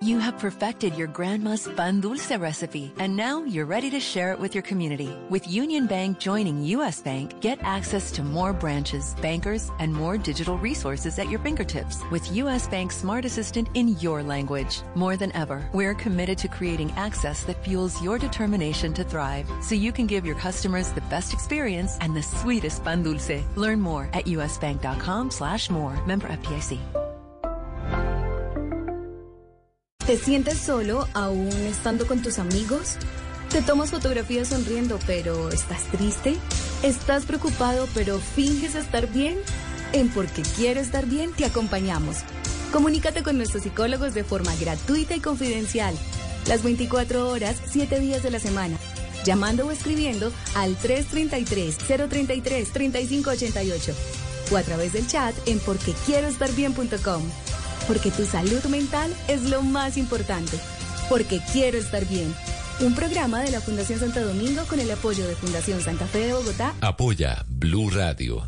You have perfected your grandma's pan dulce recipe, and now you're ready to share it with your community. With Union Bank joining U.S. Bank, get access to more branches, bankers, and more digital resources at your fingertips with U.S. Bank Smart Assistant in your language. More than ever, we're committed to creating access that fuels your determination to thrive so you can give your customers the best experience and the sweetest pan dulce. Learn more at usbank.com slash more. Member FPIC. ¿Te sientes solo aún estando con tus amigos? ¿Te tomas fotografías sonriendo pero estás triste? ¿Estás preocupado pero finges estar bien? En Porque Quiero Estar Bien te acompañamos. Comunícate con nuestros psicólogos de forma gratuita y confidencial. Las 24 horas, 7 días de la semana. Llamando o escribiendo al 333-033-3588 o a través del chat en porquequieroestarbien.com. Porque tu salud mental es lo más importante. Porque quiero estar bien. Un programa de la Fundación Santo Domingo con el apoyo de Fundación Santa Fe de Bogotá. Apoya Blue Radio.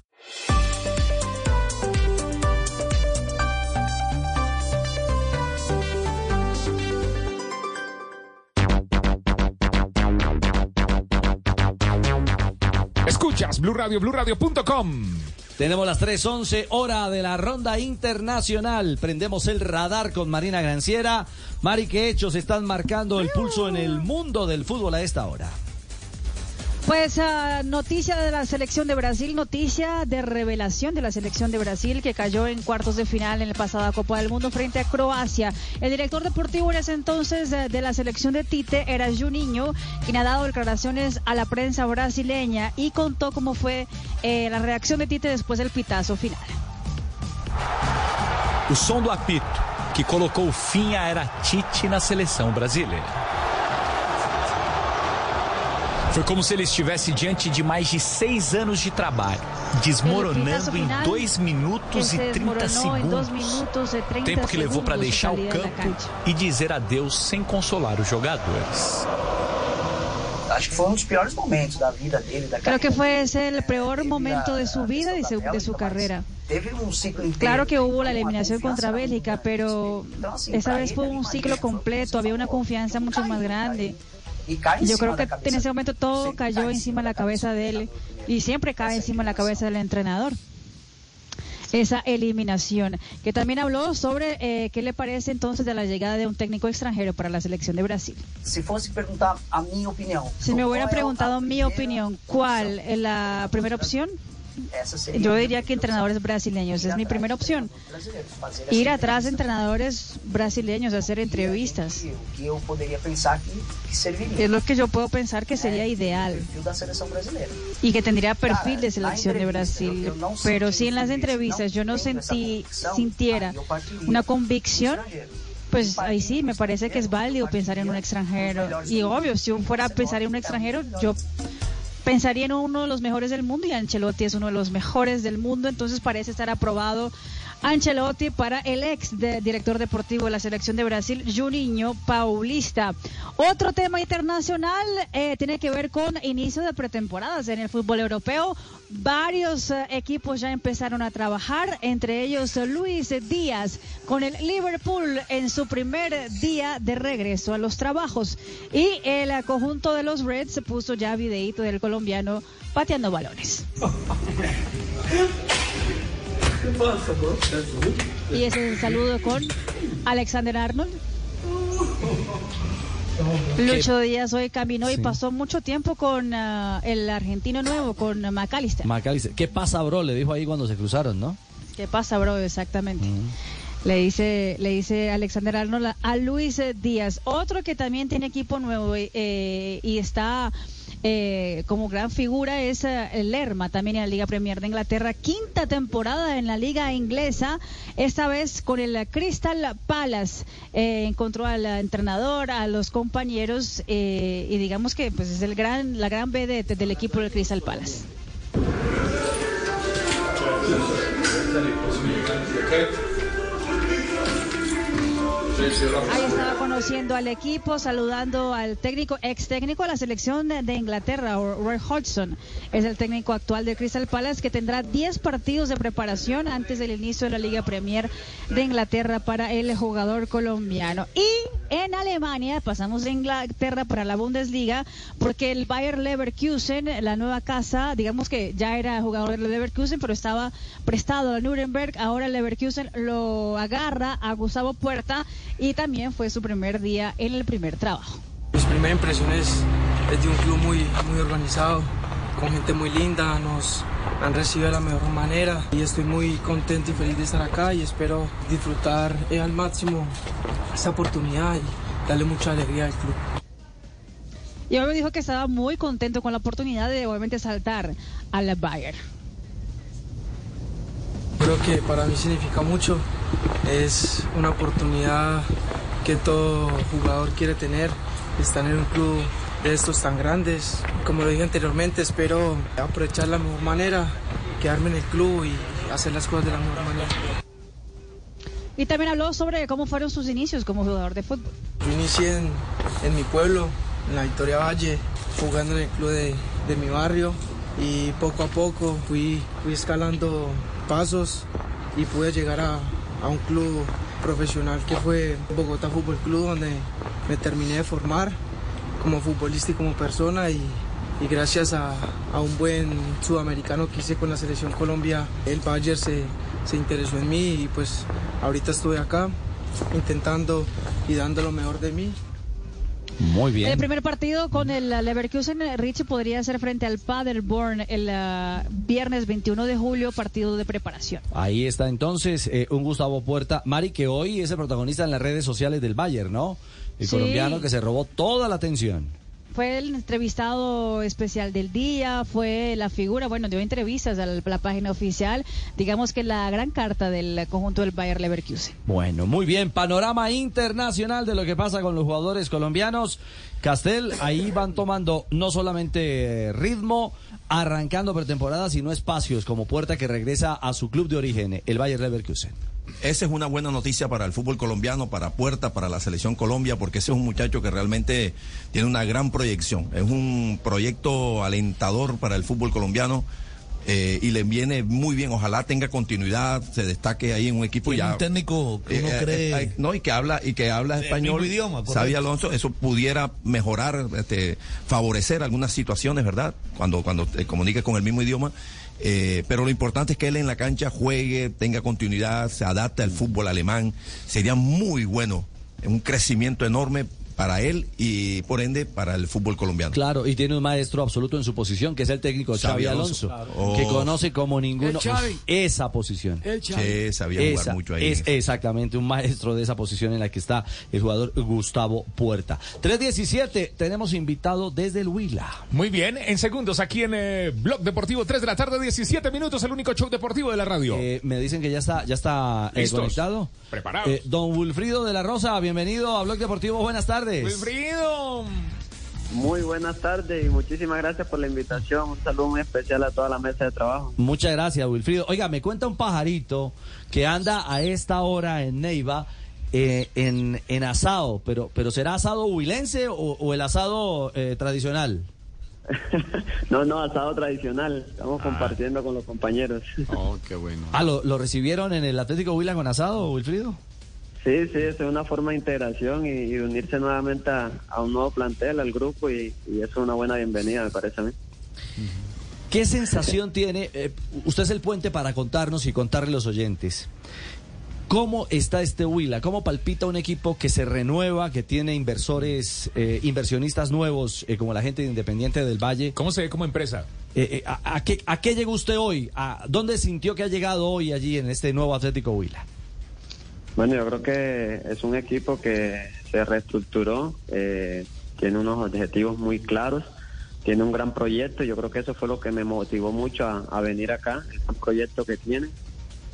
Escuchas Blue Radio, BlueRadio.com. Tenemos las 3.11, hora de la ronda internacional. Prendemos el radar con Marina Granciera. Mari, ¿qué hechos están marcando el pulso en el mundo del fútbol a esta hora? Pues ah, noticia de la selección de Brasil, noticia de revelación de la selección de Brasil que cayó en cuartos de final en la pasada Copa del Mundo frente a Croacia. El director deportivo en ese entonces eh, de la selección de Tite era Juninho, quien ha dado declaraciones a la prensa brasileña y contó cómo fue eh, la reacción de Tite después del pitazo final. O som do apito que colocou fim a era Tite na seleção brasileira. Foi como se ele estivesse diante de mais de seis anos de trabalho, desmoronando em 2 minutos e 30 segundos. Tempo que levou para deixar o campo e dizer adeus sem consolar os jogadores. Acho que foi um dos piores momentos da vida dele, da Creo que fue ese el peor momento de su vida y de su, carrera. Claro que hubo la eliminación contra Bélgica, pero esa vez fue un ciclo completo, había una confianza mucho más grande. Yo creo que en ese momento todo cayó encima de la cabeza de él y siempre cae encima de la cabeza del entrenador. Esa eliminación, que también habló sobre eh, qué le parece entonces de la llegada de un técnico extranjero para la selección de Brasil. Se fosse perguntar a minha opinião. Si me hubiera preguntado mi opinión, ¿cuál es la primera opción? Yo diría que entrenadores brasileños es mi primera opción. Ir atrás de entrenadores brasileños, hacer entrevistas. Es lo que yo puedo pensar que sería ideal y que tendría perfil de selección de Brasil. Pero si en las entrevistas yo no sentí, sintiera una convicción, pues ahí sí, me parece que es válido pensar en un extranjero. Y obvio, si yo fuera a pensar en un extranjero, yo pensaría en uno de los mejores del mundo y Ancelotti es uno de los mejores del mundo, entonces parece estar aprobado Ancelotti para el ex director deportivo de la selección de Brasil, Juninho Paulista. Otro tema internacional eh, tiene que ver con inicio de pretemporadas en el fútbol europeo. Varios eh, equipos ya empezaron a trabajar, entre ellos Luis Díaz con el Liverpool en su primer día de regreso a los trabajos. Y el conjunto de los Reds puso ya videíto del colombiano pateando balones. Y ese es el saludo con Alexander Arnold. Lucho Díaz hoy caminó y pasó mucho tiempo con ah, el argentino nuevo, con McAllister. McAllister. ¿Qué pasa, bro? Le dijo ahí cuando se cruzaron, ¿no? ¿Qué pasa, bro? Exactamente. Mm. Le dice, le dice Alexander Arnold a Luis Díaz, otro que también tiene equipo nuevo eh, y está eh, como gran figura es eh, Lerma, también en la Liga Premier de Inglaterra. Quinta temporada en la Liga Inglesa, esta vez con el Crystal Palace. Eh, encontró al entrenador, a los compañeros y digamos que pues es el gran, la gran vedette del equipo del Crystal Palace. Ahí estaba conociendo al equipo, saludando al técnico, ex técnico de la selección de Inglaterra, Roy Hodgson. Es el técnico actual de Crystal Palace que tendrá 10 partidos de preparación antes del inicio de la Liga Premier de Inglaterra para el jugador colombiano. Y en Alemania, pasamos de Inglaterra para la Bundesliga, porque el Bayer Leverkusen, la nueva casa, digamos que ya era jugador de Leverkusen, pero estaba prestado a Nuremberg. Ahora Leverkusen lo agarra a Gustavo Puerta y también fue su primer día en el primer trabajo. Mis primeras impresiones es de un club muy, muy organizado, con gente muy linda, nos han recibido de la mejor manera y estoy muy contento y feliz de estar acá y espero disfrutar al máximo esta oportunidad y darle mucha alegría al club. Y hoy me dijo que estaba muy contento con la oportunidad de obviamente saltar al Bayern. Creo que para mí significa mucho. Es una oportunidad que todo jugador quiere tener, estar en un club de estos tan grandes. Como lo dije anteriormente, espero aprovechar la mejor manera, quedarme en el club y hacer las cosas de la mejor manera. Y también habló sobre cómo fueron sus inicios como jugador de fútbol. Yo inicié en, en mi pueblo, en la Victoria Valle, jugando en el club de, de mi barrio y poco a poco fui, fui escalando pasos y pude llegar a, un club profesional que fue Bogotá Fútbol Club, donde me terminé de formar como futbolista y como persona y, gracias a, a, un buen sudamericano que hice con la selección Colombia, el Bayern se, se interesó en mí y pues ahorita estoy acá intentando y dando lo mejor de mí. Muy bien. El primer partido con el Leverkusen, Richie podría ser frente al Paderborn el uh, viernes 21 de julio, partido de preparación. Ahí está entonces eh, un Gustavo Puerta, Mari, que hoy es el protagonista en las redes sociales del Bayern, ¿no? El Sí. colombiano que se robó toda la atención. Fue el entrevistado especial del día, fue la figura, bueno, dio entrevistas a la, página oficial, digamos que la gran carta del conjunto del Bayer Leverkusen. Bueno, muy bien. Panorama internacional de lo que pasa con los jugadores colombianos. Castel, ahí van tomando no solamente ritmo, arrancando pretemporada, sino espacios como Puerta que regresa a su club de origen, el Bayer Leverkusen. Esa es una buena noticia para el fútbol colombiano, para Puerta, para la selección Colombia, porque ese es un muchacho que realmente tiene una gran proyección. Es un proyecto alentador para el fútbol colombiano. eh, y le viene muy bien, ojalá tenga continuidad, se destaque ahí en un equipo Tiene ya. un técnico que uno Eh, eh, cree- eh, no, y que habla, y que habla español. idioma. Xavi Alonso, eso pudiera mejorar, este, favorecer algunas situaciones, ¿verdad? Cuando, cuando te comuniques con el mismo idioma. Eh, pero lo importante es que él en la cancha juegue, tenga continuidad, se adapte al fútbol alemán. Sería muy bueno, un crecimiento enorme para él y por ende para el fútbol colombiano. Claro, y tiene un maestro absoluto en su posición, que es el técnico Xavi, Xavi Alonso, Alonso. Claro. que Oh. conoce como ninguno esa posición. El Xavi. Sí, sabía jugar Esa- mucho ahí. Es exactamente un maestro de esa posición en la que está el jugador Gustavo Puerta. 317, tenemos invitado desde el Huila. Muy bien, en segundos aquí en eh, Blog Deportivo, 3 de la tarde, 17 minutos, el único show deportivo de la radio. Eh, me dicen que ya está, ya está eh, conectado. Preparados. Eh, don Wilfrido de la Rosa, bienvenido a Blog Deportivo, buenas tardes. Wilfrido. Muy buenas tardes y muchísimas gracias por la invitación. Un saludo muy especial a toda la mesa de trabajo. Muchas gracias, Wilfrido. Oiga, me cuenta un pajarito que anda a esta hora en Neiva eh, en, en asado, pero, pero ¿será asado huilense o, o el asado eh, tradicional? No, no, asado tradicional. Estamos compartiendo con los compañeros. Oh, qué bueno. Ah, ¿lo, lo recibieron en el Atlético Huila con asado, Wilfrido? Sí, sí, es una forma de integración y, unirse nuevamente a, a un nuevo plantel, al grupo, y, y eso es una buena bienvenida, me parece a mí. ¿Qué sensación tiene? eh, usted es el puente para contarnos y contarle a los oyentes. ¿Cómo está este Huila? ¿Cómo palpita un equipo que se renueva, que tiene inversores, eh, inversionistas nuevos, eh, como la gente de Independiente del Valle? ¿Cómo se ve como empresa? Eh, eh, a, a qué, ¿A qué llegó usted hoy? ¿A ¿Dónde sintió que ha llegado hoy allí en este nuevo Atlético Huila? Bueno, yo creo que es un equipo que se reestructuró, eh, tiene unos objetivos muy claros, tiene un gran proyecto. Yo creo que eso fue lo que me motivó mucho a, venir acá, el gran proyecto que tienen.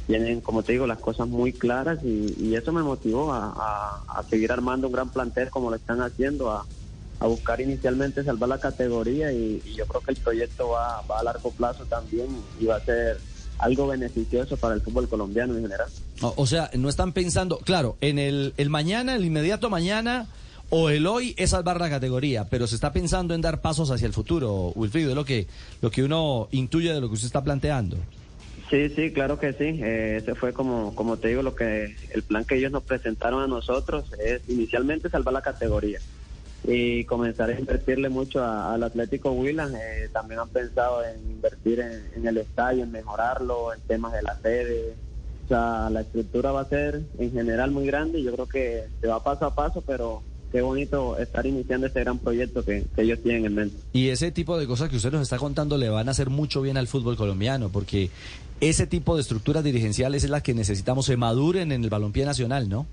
Tienen, como te digo, las cosas muy claras y, eso me motivó a, seguir armando un gran plantel como lo están haciendo, a, a buscar inicialmente salvar la categoría y, y yo creo que el proyecto va, va a largo plazo también y va a ser algo beneficioso para el fútbol colombiano en general. O, o sea, no están pensando, claro, en el, el mañana, el inmediato mañana o el hoy es salvar la categoría, pero se está pensando en dar pasos hacia el futuro, Wilfrido, es lo que, lo que uno intuye de lo que usted está planteando. Sí, sí, claro que sí. Eh, ese fue como, como te digo, lo que el plan que ellos nos presentaron a nosotros es inicialmente salvar la categoría y comenzar a invertirle mucho al Atlético Huila. Eh, también han pensado en invertir en, el estadio, en mejorarlo, en temas de la sede. O sea, la estructura va a ser en general muy grande y yo creo que se va paso a paso, pero qué bonito estar iniciando este gran proyecto que, ellos tienen en mente. Y ese tipo de cosas que usted nos está contando le van a hacer mucho bien al fútbol colombiano, porque ese tipo de estructuras dirigenciales es la que necesitamos se maduren en el balompié nacional, ¿no?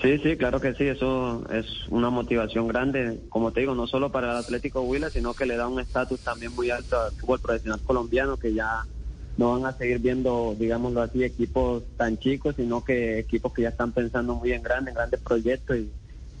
Sí, sí, claro que sí, eso es una motivación grande, como te digo, no solo para el Atlético Huila, sino que le da un estatus también muy alto al fútbol profesional colombiano, que ya no van a seguir viendo, digámoslo así, equipos tan chicos, sino que equipos que ya están pensando muy en grande, en grandes proyectos y,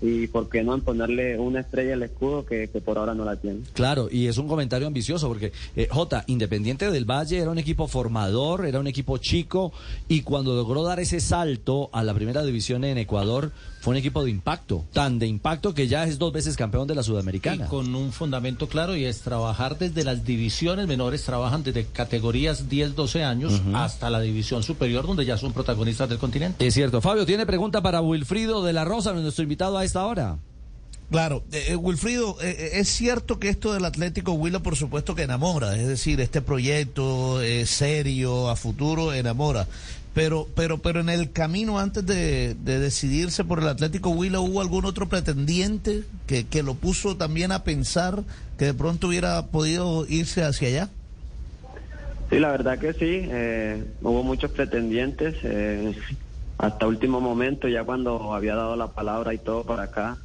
y por qué no en ponerle una estrella al escudo que, que por ahora no la tiene. Claro, y es un comentario ambicioso porque, eh, J, Independiente del Valle era un equipo formador, era un equipo chico, y cuando logró dar ese salto a la primera división en Ecuador, fue un equipo de impacto, tan de impacto que ya es dos veces campeón de la Sudamericana. Y con un fundamento claro y es trabajar desde las divisiones menores, trabajan desde categorías 10, 12 años hasta la división superior donde ya son protagonistas del continente. Es cierto. Fabio, tiene pregunta para Wilfrido de la Rosa, nuestro invitado a esta hora. Claro, eh, eh, Wilfrido, eh, eh, es cierto que esto del Atlético Huila, por supuesto que enamora, es decir, este proyecto eh, serio, a futuro, enamora. Pero, pero, pero en el camino antes de, de decidirse por el Atlético Huila, ¿hubo algún otro pretendiente que, que lo puso también a pensar que de pronto hubiera podido irse hacia allá? Sí, la verdad que sí. eh, hubo muchos pretendientes eh, hasta último momento, ya cuando había dado la palabra y todo para acá.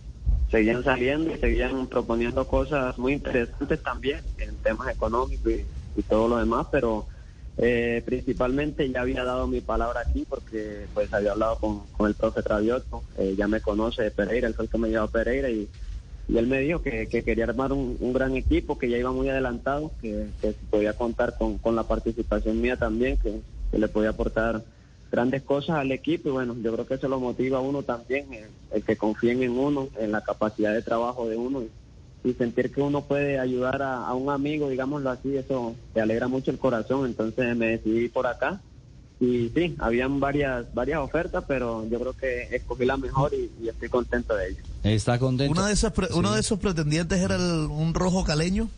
Seguían saliendo y seguían proponiendo cosas muy interesantes también en temas económicos y, todo lo demás, pero eh, principalmente ya había dado mi palabra aquí porque pues había hablado con, con el profe Travioto, eh, ya me conoce de Pereira, él fue el que me llevó a Pereira y, y él me dijo que, que quería armar un, un gran equipo, que ya iba muy adelantado, que, que podía contar con, con la participación mía también, que, que le podía aportar grandes cosas al equipo y bueno, yo creo que eso lo motiva a uno también, el, el que confíen en uno, en la capacidad de trabajo de uno y, y sentir que uno puede ayudar a, a un amigo, digámoslo así, eso te alegra mucho el corazón, entonces me decidí por acá y sí, habían varias varias ofertas, pero yo creo que escogí la mejor y, y estoy contento de ello. Está contento. Una de esas pre- Uno de esos pretendientes era el- un rojo caleño.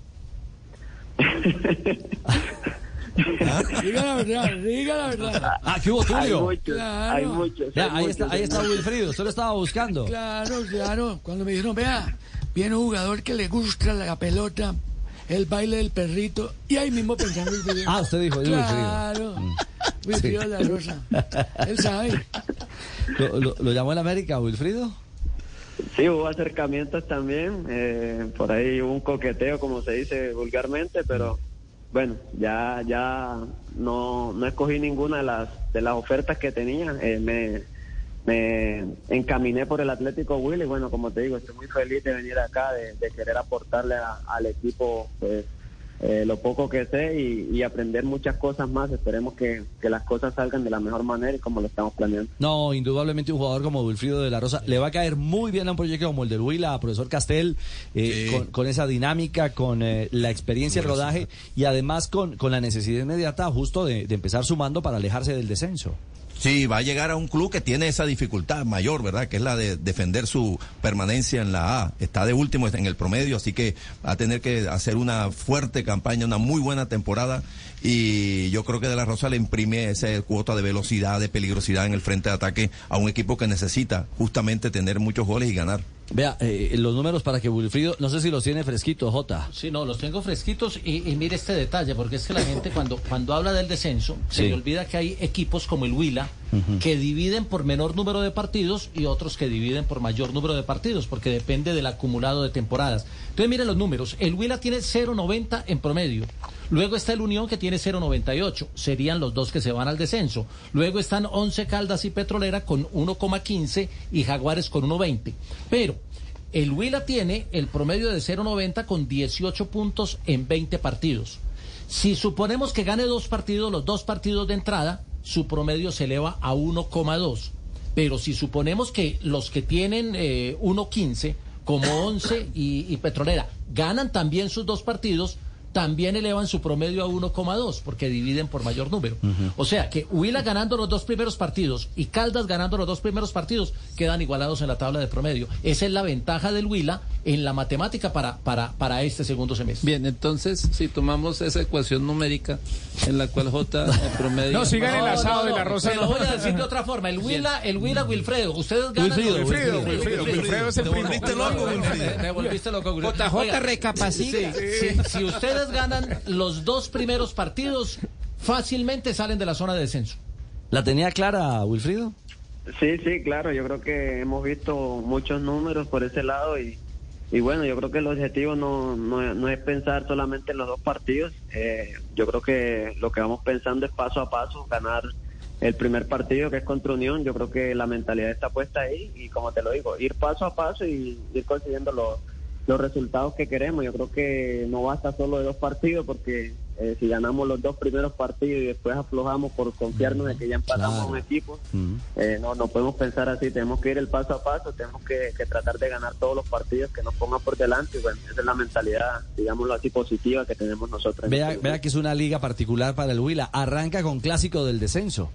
Diga la verdad, diga la verdad. Ah, ¿qué hubo, Tulio? Hay muchos, Claro. hay muchos, Ya, hay ahí muchos, está, ahí está. Wilfrido, usted lo estaba buscando. Claro, claro. Cuando me dijeron, vea, viene un jugador que le gusta la pelota, el baile del perrito, y ahí mismo pensando en Wilfrido. Ah, usted dijo, es Wilfrido. Claro. Wilfrido de la Rosa. Él sabe. ¿Lo, lo, lo llamó el América, Wilfrido? Sí, hubo acercamientos también, eh, por ahí hubo un coqueteo, como se dice vulgarmente, pero bueno, ya ya no, no escogí ninguna de las de las ofertas que tenía. Eh, me, me encaminé por el Atlético Will y bueno, como te digo, estoy muy feliz de venir acá, de, de querer aportarle al equipo pues eh, lo poco que sé y, y aprender muchas cosas más. Esperemos que, que las cosas salgan de la mejor manera y como lo estamos planeando. No, indudablemente un jugador como Wilfrido de la Rosa le va a caer muy bien a un proyecto como el del Huila, profesor Castel, eh, con, con esa dinámica, con eh, la experiencia, el rodaje y además con, con la necesidad inmediata justo de, de empezar sumando para alejarse del descenso. Sí, va a llegar a un club que tiene esa dificultad mayor, ¿verdad? Que es la de defender su permanencia en la A. Está de último en el promedio, así que va a tener que hacer una fuerte campaña, una muy buena temporada. Y yo creo que De La Rosa le imprime esa cuota de velocidad, de peligrosidad en el frente de ataque a un equipo que necesita justamente tener muchos goles y ganar. Vea, eh, los números para que Wilfrido, no sé si los tiene fresquitos, Jota. Sí, no, los tengo fresquitos y, y mire este detalle, porque es que la gente cuando, cuando habla del descenso, se le olvida que hay equipos como el Huila Que dividen por menor número de partidos y otros que dividen por mayor número de partidos, porque depende del acumulado de temporadas. Entonces miren los números, el Huila tiene 0.90 en promedio. Luego está el Unión que tiene 0.98, serían los dos que se van al descenso. Luego están 11 Caldas y Petrolera con 1,15 y Jaguares con 1,20. Pero el Huila tiene el promedio de 0.90 con 18 puntos en 20 partidos. Si suponemos que gane dos partidos, los dos partidos de entrada, su promedio se eleva a 1,2. Pero si suponemos que los que tienen eh, 1,15, como 11 y, y Petrolera, ganan también sus dos partidos, también elevan su promedio a 1,2, porque dividen por mayor número. O sea que Huila ganando los dos primeros partidos y Caldas ganando los dos primeros partidos quedan igualados en la tabla de promedio. Esa es la ventaja del Huila en la matemática para, para, para este segundo semestre. Bien, entonces, si tomamos esa ecuación numérica en la cual J promedio. No, sigan el asado de la Rosa. Se lo voy a decir de otra forma. El Huila, el Huila Wilfredo. Ustedes ganan. Wilfrido, Wilfrido, Wilfredo es el Te volviste loco, Wilfrido. Me volviste loco, Wilfrido. JJ recapacita. sí, sí, si ustedes ganan los dos primeros partidos, fácilmente salen de la zona de descenso. ¿La tenía clara, Wilfrido? Sí, sí, claro, yo creo que hemos visto muchos números por ese lado y, y bueno, yo creo que el objetivo no, no, no es pensar solamente en los dos partidos, eh, yo creo que lo que vamos pensando es paso a paso, ganar el primer partido que es contra Unión, yo creo que la mentalidad está puesta ahí y como te lo digo, ir paso a paso y ir consiguiendo los, los resultados que queremos, yo creo que no basta solo de dos partidos porque eh, si ganamos los dos primeros partidos y después aflojamos por confiarnos de que ya empatamos a un equipo, eh, no, no podemos pensar así, tenemos que ir el paso a paso, tenemos que, que tratar de ganar todos los partidos que nos pongan por delante y bueno, esa es la mentalidad, digámoslo así, positiva que tenemos nosotros. Vea, este vea que es una liga particular para el Huila. Arranca con clásico del descenso.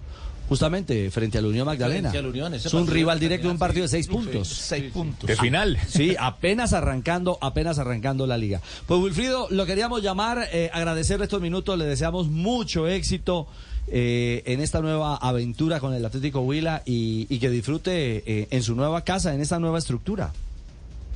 Justamente frente al Unión Magdalena. Unión, ese es un rival directo de un partido de seis puntos. Seis puntos. De final. Sí, apenas arrancando, apenas arrancando la liga. Pues Wilfrido, lo queríamos llamar, eh, agradecerle estos minutos, le deseamos mucho éxito eh, en esta nueva aventura con el Atlético Huila y, y que disfrute eh, en su nueva casa, en esta nueva estructura.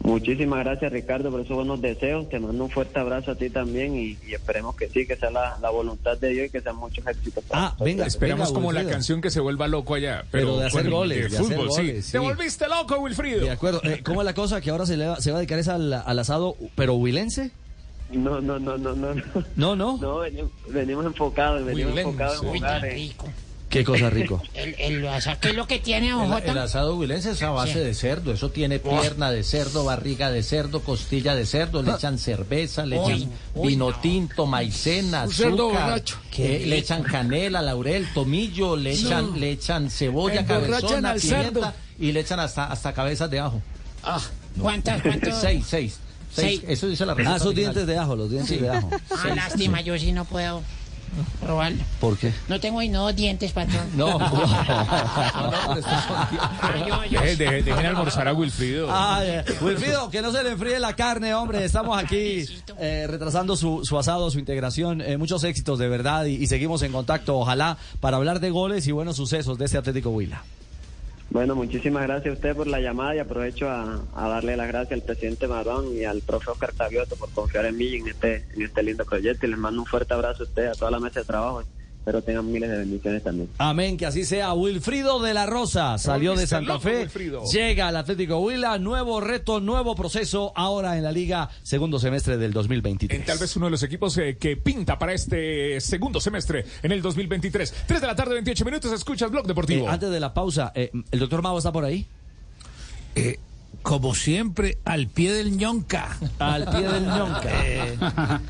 Muchísimas gracias Ricardo por esos buenos deseos, te mando un fuerte abrazo a ti también y, y esperemos que sí, que sea la, la voluntad de Dios y que sean muchos éxitos. para Ah, venga, Esperamos venga, como la canción que se vuelva loco allá. Pero, Pero de hacer goles, De de hacer fútbol, goles, sí. sí. Te volviste loco, Wilfrido. De acuerdo. Eh, ¿Cómo es la cosa? Que ahora se, le va- se va a dedicar es al, al asado, pero huilense. No, no, no, no, no. No, no. No, venimos, venimos enfocados, venimos enfocados en jugar. eh. Qué cosa rico. El, el, o sea, ¿qué es lo que tiene, don El, el asado huilense es a base Sí. de cerdo. Eso tiene pierna de cerdo, barriga de cerdo, costilla de cerdo. Le echan cerveza, le Uy, echan uy, vino no. tinto, maicena, Un cerdo azúcar. borracho. eh, Qué le echan canela, laurel, tomillo, le No. echan, le echan cebolla, cabezona, pimienta cerdo. y le echan hasta, hasta cabezas de ajo. Ah, ¿cuántas, cuántas? Seis, seis. Seis. Eso dice la receta. Ah, esos original. dientes de ajo, los dientes Sí. de ajo. Ah, lástima, yo sí no puedo probarlo. ¿Por qué? No tengo ni dos dientes, patrón. No. Yo- Dejen, almorzar a Wilfrido. Ah, eh, Wilfrido, que no se le enfríe la carne, hombre. Estamos aquí eh, retrasando su, su asado, su integración. Eh, muchos éxitos, de verdad, y, y seguimos en contacto, ojalá, para hablar de goles y buenos sucesos de este Atlético Huila. Bueno, muchísimas gracias a usted por la llamada y aprovecho a, darle las gracias al presidente Marón y al profe Oscar Tavioto por confiar en mí en este, en este lindo proyecto. Y les mando un fuerte abrazo a usted, a toda la mesa de trabajo Espero tengan miles de bendiciones también. Amén, que así sea. Wilfrido de la Rosa salió de. Santa Fe, Wilfrido. llega al Atlético Huila, nuevo reto, nuevo proceso ahora en la liga, segundo semestre del 2023. En tal vez uno de los equipos eh, que pinta para este segundo semestre en el 2023. 3 de la tarde, 28 minutos, escuchas Blog Deportivo. Eh, antes de la pausa, eh, ¿el doctor Mavo está por ahí? Eh, como siempre, al pie del ñonca. Al pie del ñonca.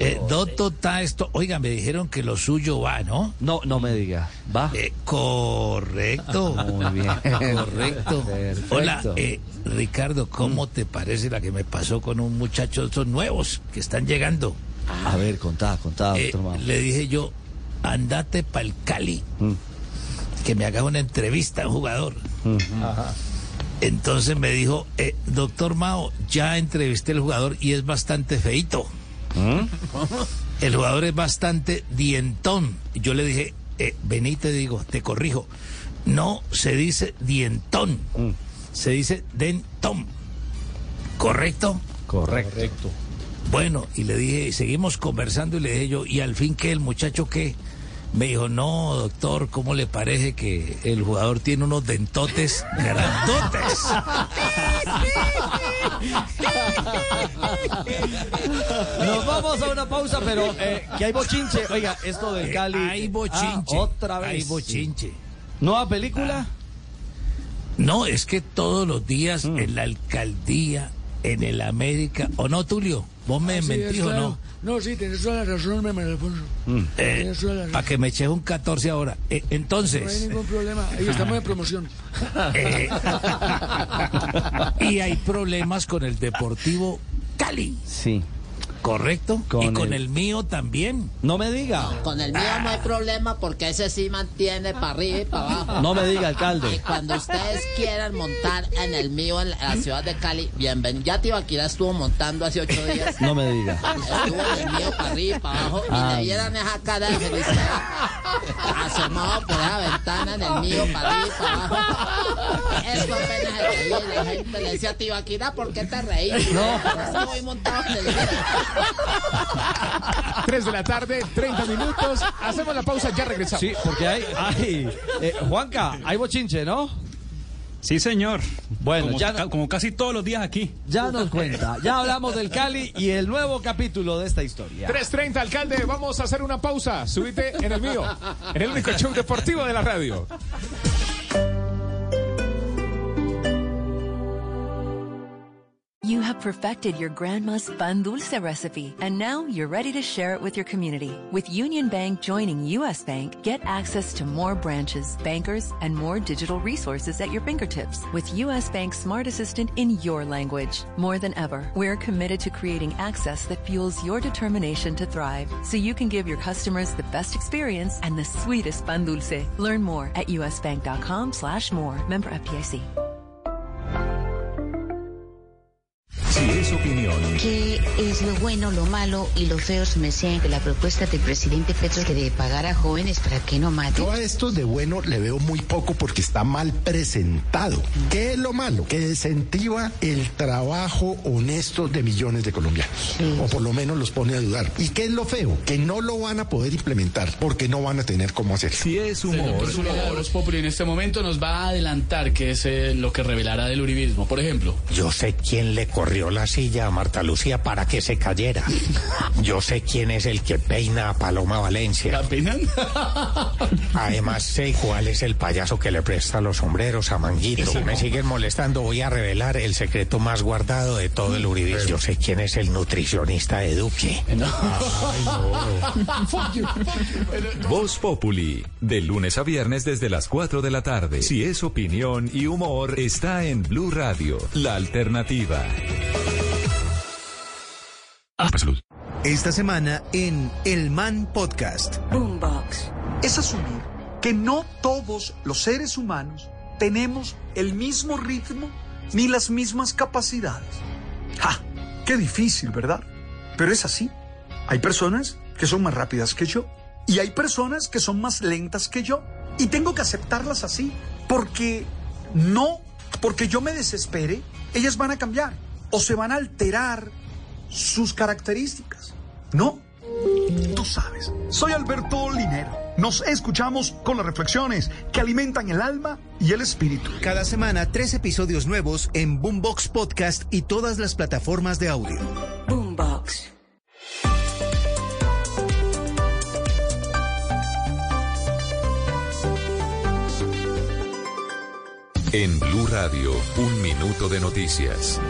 Eh, eh, Doto está esto. Oiga, me dijeron que lo suyo va, ¿no? No, no me diga. ¿Va? Eh, correcto. Muy bien. Correcto. Perfecto. Hola, eh, Ricardo, ¿cómo te parece la que me pasó con un muchacho de estos nuevos que están llegando? A ver, contá, contá, Eh, le dije yo, andate pa'l Cali, Mm. que me haga una entrevista a un jugador. Entonces me dijo, eh, doctor Mao, ya entrevisté al jugador y es bastante feito. El jugador es bastante dientón. Yo le dije, eh, vení, te digo, te corrijo. No se dice dientón, se dice dentón. ¿Correcto? Correcto. Bueno, y le dije, seguimos conversando y le dije yo, ¿y al fin qué? ¿El muchacho qué? Me dijo, no, doctor, ¿cómo le parece que el jugador tiene unos dentotes grandotes? Nos vamos a una pausa, pero eh, que hay bochinche. Oiga, esto del Eh, Cali. hay bochinche. Ah, otra vez. Hay bochinche. ¿Nueva película? No, es que todos los días en la alcaldía, en el América, ¿o no, Tulio? ¿Vos me Ah, sí, mentís es o claro. no? No, sí, tenés toda la razón, me Alfonso. Eh, la razón. Para que me eches un 14 ahora. Eh, No hay entonces, ningún problema. Ahí estamos en promoción. eh, y hay problemas con el Deportivo Cali, Sí. ¿Correcto? Con y con el- el... mío también. No me diga. Con el mío no hay problema porque ese sí mantiene para arriba y para abajo. No me diga, Y alcalde. cuando ustedes quieran montar en el mío en la ciudad de Cali, bienvenido. Ya Tibaquira estuvo montando hace ocho días. No me diga. Estuvo en el mío para arriba y para abajo y Ay. le vieran esa cara de felicidad asomado por esa ventana en el mío para arriba y para abajo. Eso apenas se reía y la gente le decía, Tibaquira, ¿por qué te reís? No. Estoy montado en el mío. 3 de la tarde, 30 minutos. Hacemos la pausa, ya regresamos. Sí, porque hay. hay eh, Juanca, hay bochinche, ¿no? Sí, señor. Bueno, como, ya- ca- como casi todos los días aquí. Ya nos cuenta. Ya hablamos del Cali y el nuevo capítulo de esta historia. 3.30, alcalde, vamos a hacer una pausa. Subite en el mío, en el único show deportivo de la radio. You have perfected your grandma's pan dulce recipe, and now you're ready to share it with your community. With Union Bank joining U.S. Bank, get access to more branches, bankers, and more digital resources at your fingertips with U.S. Bank Smart Assistant in your language. More than ever, we're committed to creating access that fuels your determination to thrive so you can give your customers the best experience and the sweetest pan dulce. Learn more at usbank.com slash more. Member FDIC. Si es opinión, ¿Qué es lo bueno, lo malo y lo feo, su merced, de la propuesta del presidente Petro que de pagar a jóvenes para que no maten? Yo a estos de bueno le veo muy poco porque está mal presentado. ¿Qué es lo malo? Que desincentiva el trabajo honesto de millones de colombianos. O por lo menos los pone a dudar. ¿Y qué es lo feo? Que no lo van a poder implementar porque no van a tener cómo hacer. si es Zuluaga de Voz Populi en este momento nos va a adelantar qué es eh, lo que revelará del uribismo. Por ejemplo, Yo sé quién le corrió la silla a Marta Lucía para que se cayera. Yo sé quién es el que peina a Paloma Valencia. ¿la peinan? Además sé cuál es el payaso que le presta los sombreros a Manguito. Si me siguen molestando, voy a revelar el secreto más guardado de todo el uribismo. Yo sé quién es el nutricionista de Duque. Voz Populi, de lunes a viernes desde las 4 de la tarde. Si es opinión y humor, está en Blue Radio, la alternativa. Salud. Esta semana en El Man Podcast. Boombox. Es asumir que no todos los seres humanos tenemos el mismo ritmo ni las mismas capacidades. ¡Ja! Qué difícil, ¿verdad? Pero es así. Hay personas que son más rápidas que yo y hay personas que son más lentas que yo y tengo que aceptarlas así porque no, porque yo me desespere, ellas van a cambiar o se van a alterar sus características. No, Tú sabes, soy Alberto Linero. Nos escuchamos con las reflexiones que alimentan el alma y el espíritu. Cada semana, tres episodios nuevos en Boombox Podcast y todas las plataformas de audio. Boombox. En Blue Radio, un minuto de noticias.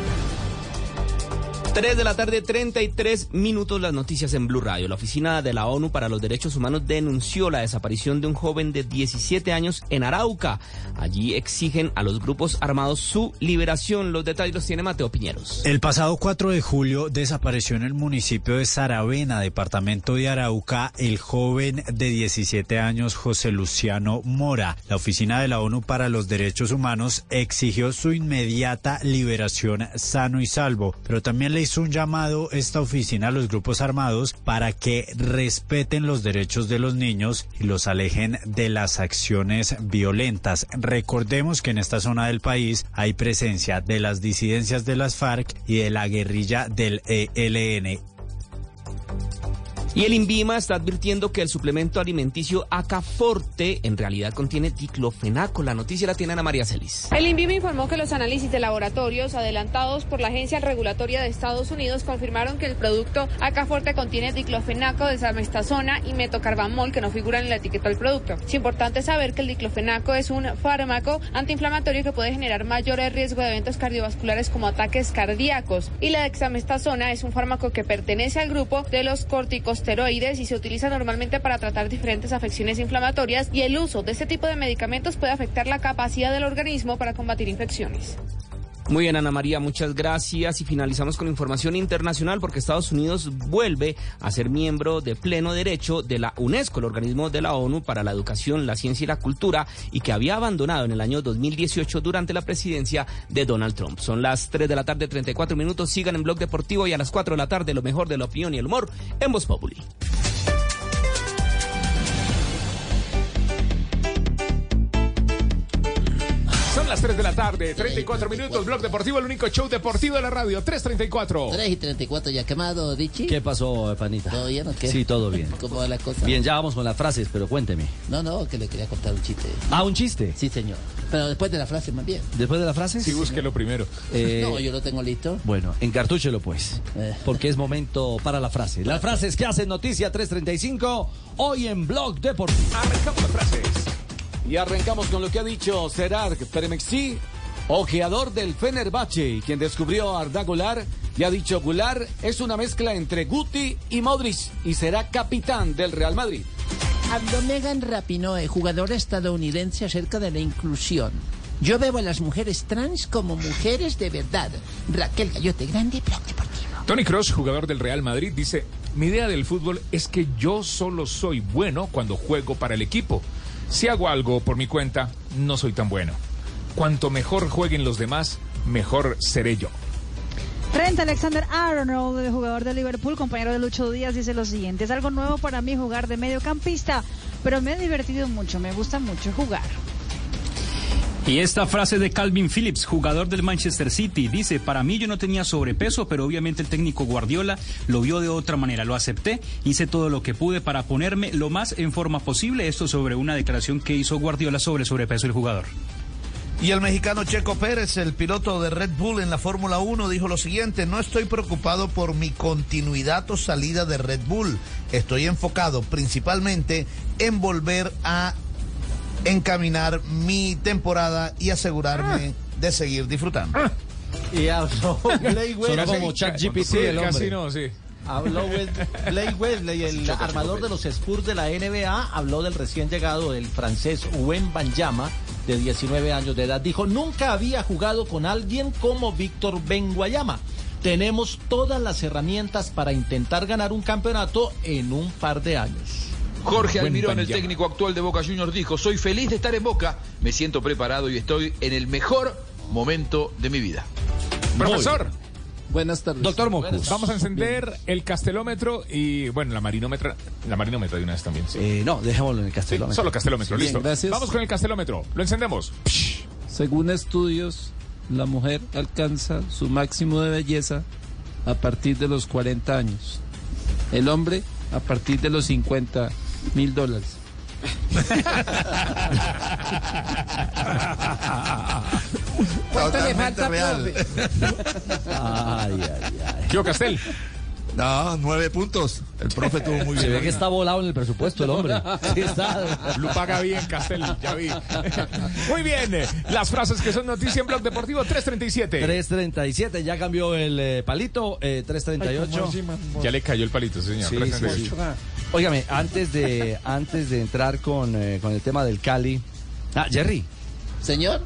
3 de la tarde, 33 minutos las noticias en Blue Radio. La Oficina de la ONU para los Derechos Humanos denunció la desaparición de un joven de 17 años en Arauca. Allí exigen a los grupos armados su liberación. Los detalles los tiene Mateo Piñeros. El pasado 4 de julio desapareció en el municipio de Saravena, departamento de Arauca, el joven de 17 años José Luciano Mora. La Oficina de la ONU para los Derechos Humanos exigió su inmediata liberación sano y salvo, pero también le hizo un llamado esta oficina a los grupos armados para que respeten los derechos de los niños y los alejen de las acciones violentas. Recordemos que en esta zona del país hay presencia de las disidencias de las FARC y de la guerrilla del ELN. Y el INVIMA está advirtiendo que el suplemento alimenticio Acaforte en realidad contiene diclofenaco. La noticia la tiene Ana María Celis. El INVIMA informó que los análisis de laboratorios adelantados por la Agencia Regulatoria de Estados Unidos confirmaron que el producto Acaforte contiene diclofenaco, desamestazona y metocarbamol que no figuran en la etiqueta del producto. Es importante saber que el diclofenaco es un fármaco antiinflamatorio que puede generar mayor riesgo de eventos cardiovasculares como ataques cardíacos. Y la dexamestasona es un fármaco que pertenece al grupo de los corticos y se utiliza normalmente para tratar diferentes afecciones inflamatorias y el uso de este tipo de medicamentos puede afectar la capacidad del organismo para combatir infecciones. Muy bien, Ana María, muchas gracias. Y finalizamos con información internacional porque Estados Unidos vuelve a ser miembro de pleno derecho de la UNESCO, el organismo de la ONU para la educación, la ciencia y la cultura, y que había abandonado en el año 2018 durante la presidencia de Donald Trump. Son las 3 de la tarde, 34 minutos. Sigan en Blog Deportivo y a las 4 de la tarde lo mejor de la opinión y el humor en Voz Populi. Son las 3 de la tarde, 34 minutos, Blog Deportivo, el único show deportivo de la radio, 3.34. 3 y 34 ya quemado, Dichi. ¿Qué pasó, Panita? ¿Todo bien o qué? Sí, todo bien. ¿Cómo va la cosa? Bien, ya vamos con las frases, pero cuénteme. No, no, que le quería contar un chiste. Ah, ¿un chiste? Sí, señor. Pero después de la frase, más bien. ¿Después de la frase? Sí, búsquelo primero. Eh, no, yo lo tengo listo. Bueno, encartúchelo pues, Eh. porque es momento para la frase. Las frases que hacen noticia 335 hoy en Blog Deportivo. Arrancamos las frases. Y arrancamos con lo que ha dicho Serard Peremexi, ojeador del Fenerbahce, y quien descubrió a Arda Goulart y ha dicho Goulart es una mezcla entre Guti y Modric y será capitán del Real Madrid. Habló Megan Rapinoe, jugadora estadounidense, acerca de la inclusión. Yo veo a las mujeres trans como mujeres de verdad. Raquel Gallote, grande blog deportivo. Tony Cross, jugador del Real Madrid, dice, mi idea del fútbol es que yo solo soy bueno cuando juego para el equipo. Si hago algo por mi cuenta, no soy tan bueno. Cuanto mejor jueguen los demás, mejor seré yo. Trent Alexander Arnold, jugador de Liverpool, compañero de Lucho Díaz, dice lo siguiente: Es algo nuevo para mí jugar de mediocampista, pero me he divertido mucho, me gusta mucho jugar. Y esta frase de Calvin Phillips, jugador del Manchester City, dice, para mí yo no tenía sobrepeso, pero obviamente el técnico Guardiola lo vio de otra manera, lo acepté, hice todo lo que pude para ponerme lo más en forma posible, esto sobre una declaración que hizo Guardiola sobre sobrepeso del jugador. Y el mexicano Checo Pérez, el piloto de Red Bull en la Fórmula 1, dijo lo siguiente, no estoy preocupado por mi continuidad o salida de Red Bull, estoy enfocado principalmente en volver a encaminar mi temporada y asegurarme de seguir disfrutando. Y habló Blake como ChatGPT Sí, el hombre. casi no, sí. Habló Blake Wesley, el armador de los Spurs de la NBA, habló del recién llegado del francés Wen Banyama, de 19 años de edad. Dijo, nunca había jugado con alguien como Víctor Benguayama. Tenemos todas las herramientas para intentar ganar un campeonato en un par de años. Jorge Almirón, el técnico actual de Boca Juniors, dijo, soy feliz de estar en Boca, me siento preparado y estoy en el mejor momento de mi vida. Profesor. Buenas tardes. Doctor Mocus. Vamos a encender el castelómetro y, bueno, la marinómetra, la marinómetra de una vez también. Sí. Eh, no, dejémoslo en el Sí, castelómetro. solo castelómetro, Bien, listo. gracias. Vamos con el castelómetro. Lo encendemos. Según estudios, la mujer alcanza su máximo de belleza a partir de los 40 años. El hombre a partir de los 50 mil dólares. ¿Cuánto le falta, real. Ay, ay, ay. ¿Qué Castel? No, nueve puntos. El profe tuvo muy bien. Se ve que está volado en el presupuesto el hombre. Sí, está. Lo paga bien, Castel, ya vi. Muy bien, las frases que son noticia en Blog Deportivo 337. 337, ya cambió el eh, palito, eh, 338. Ya le cayó el palito, señor. Sí, 338. sí, sí. Óigame, antes de, antes de entrar con, eh, con el tema del Cali. Ah, Jerry. Señor.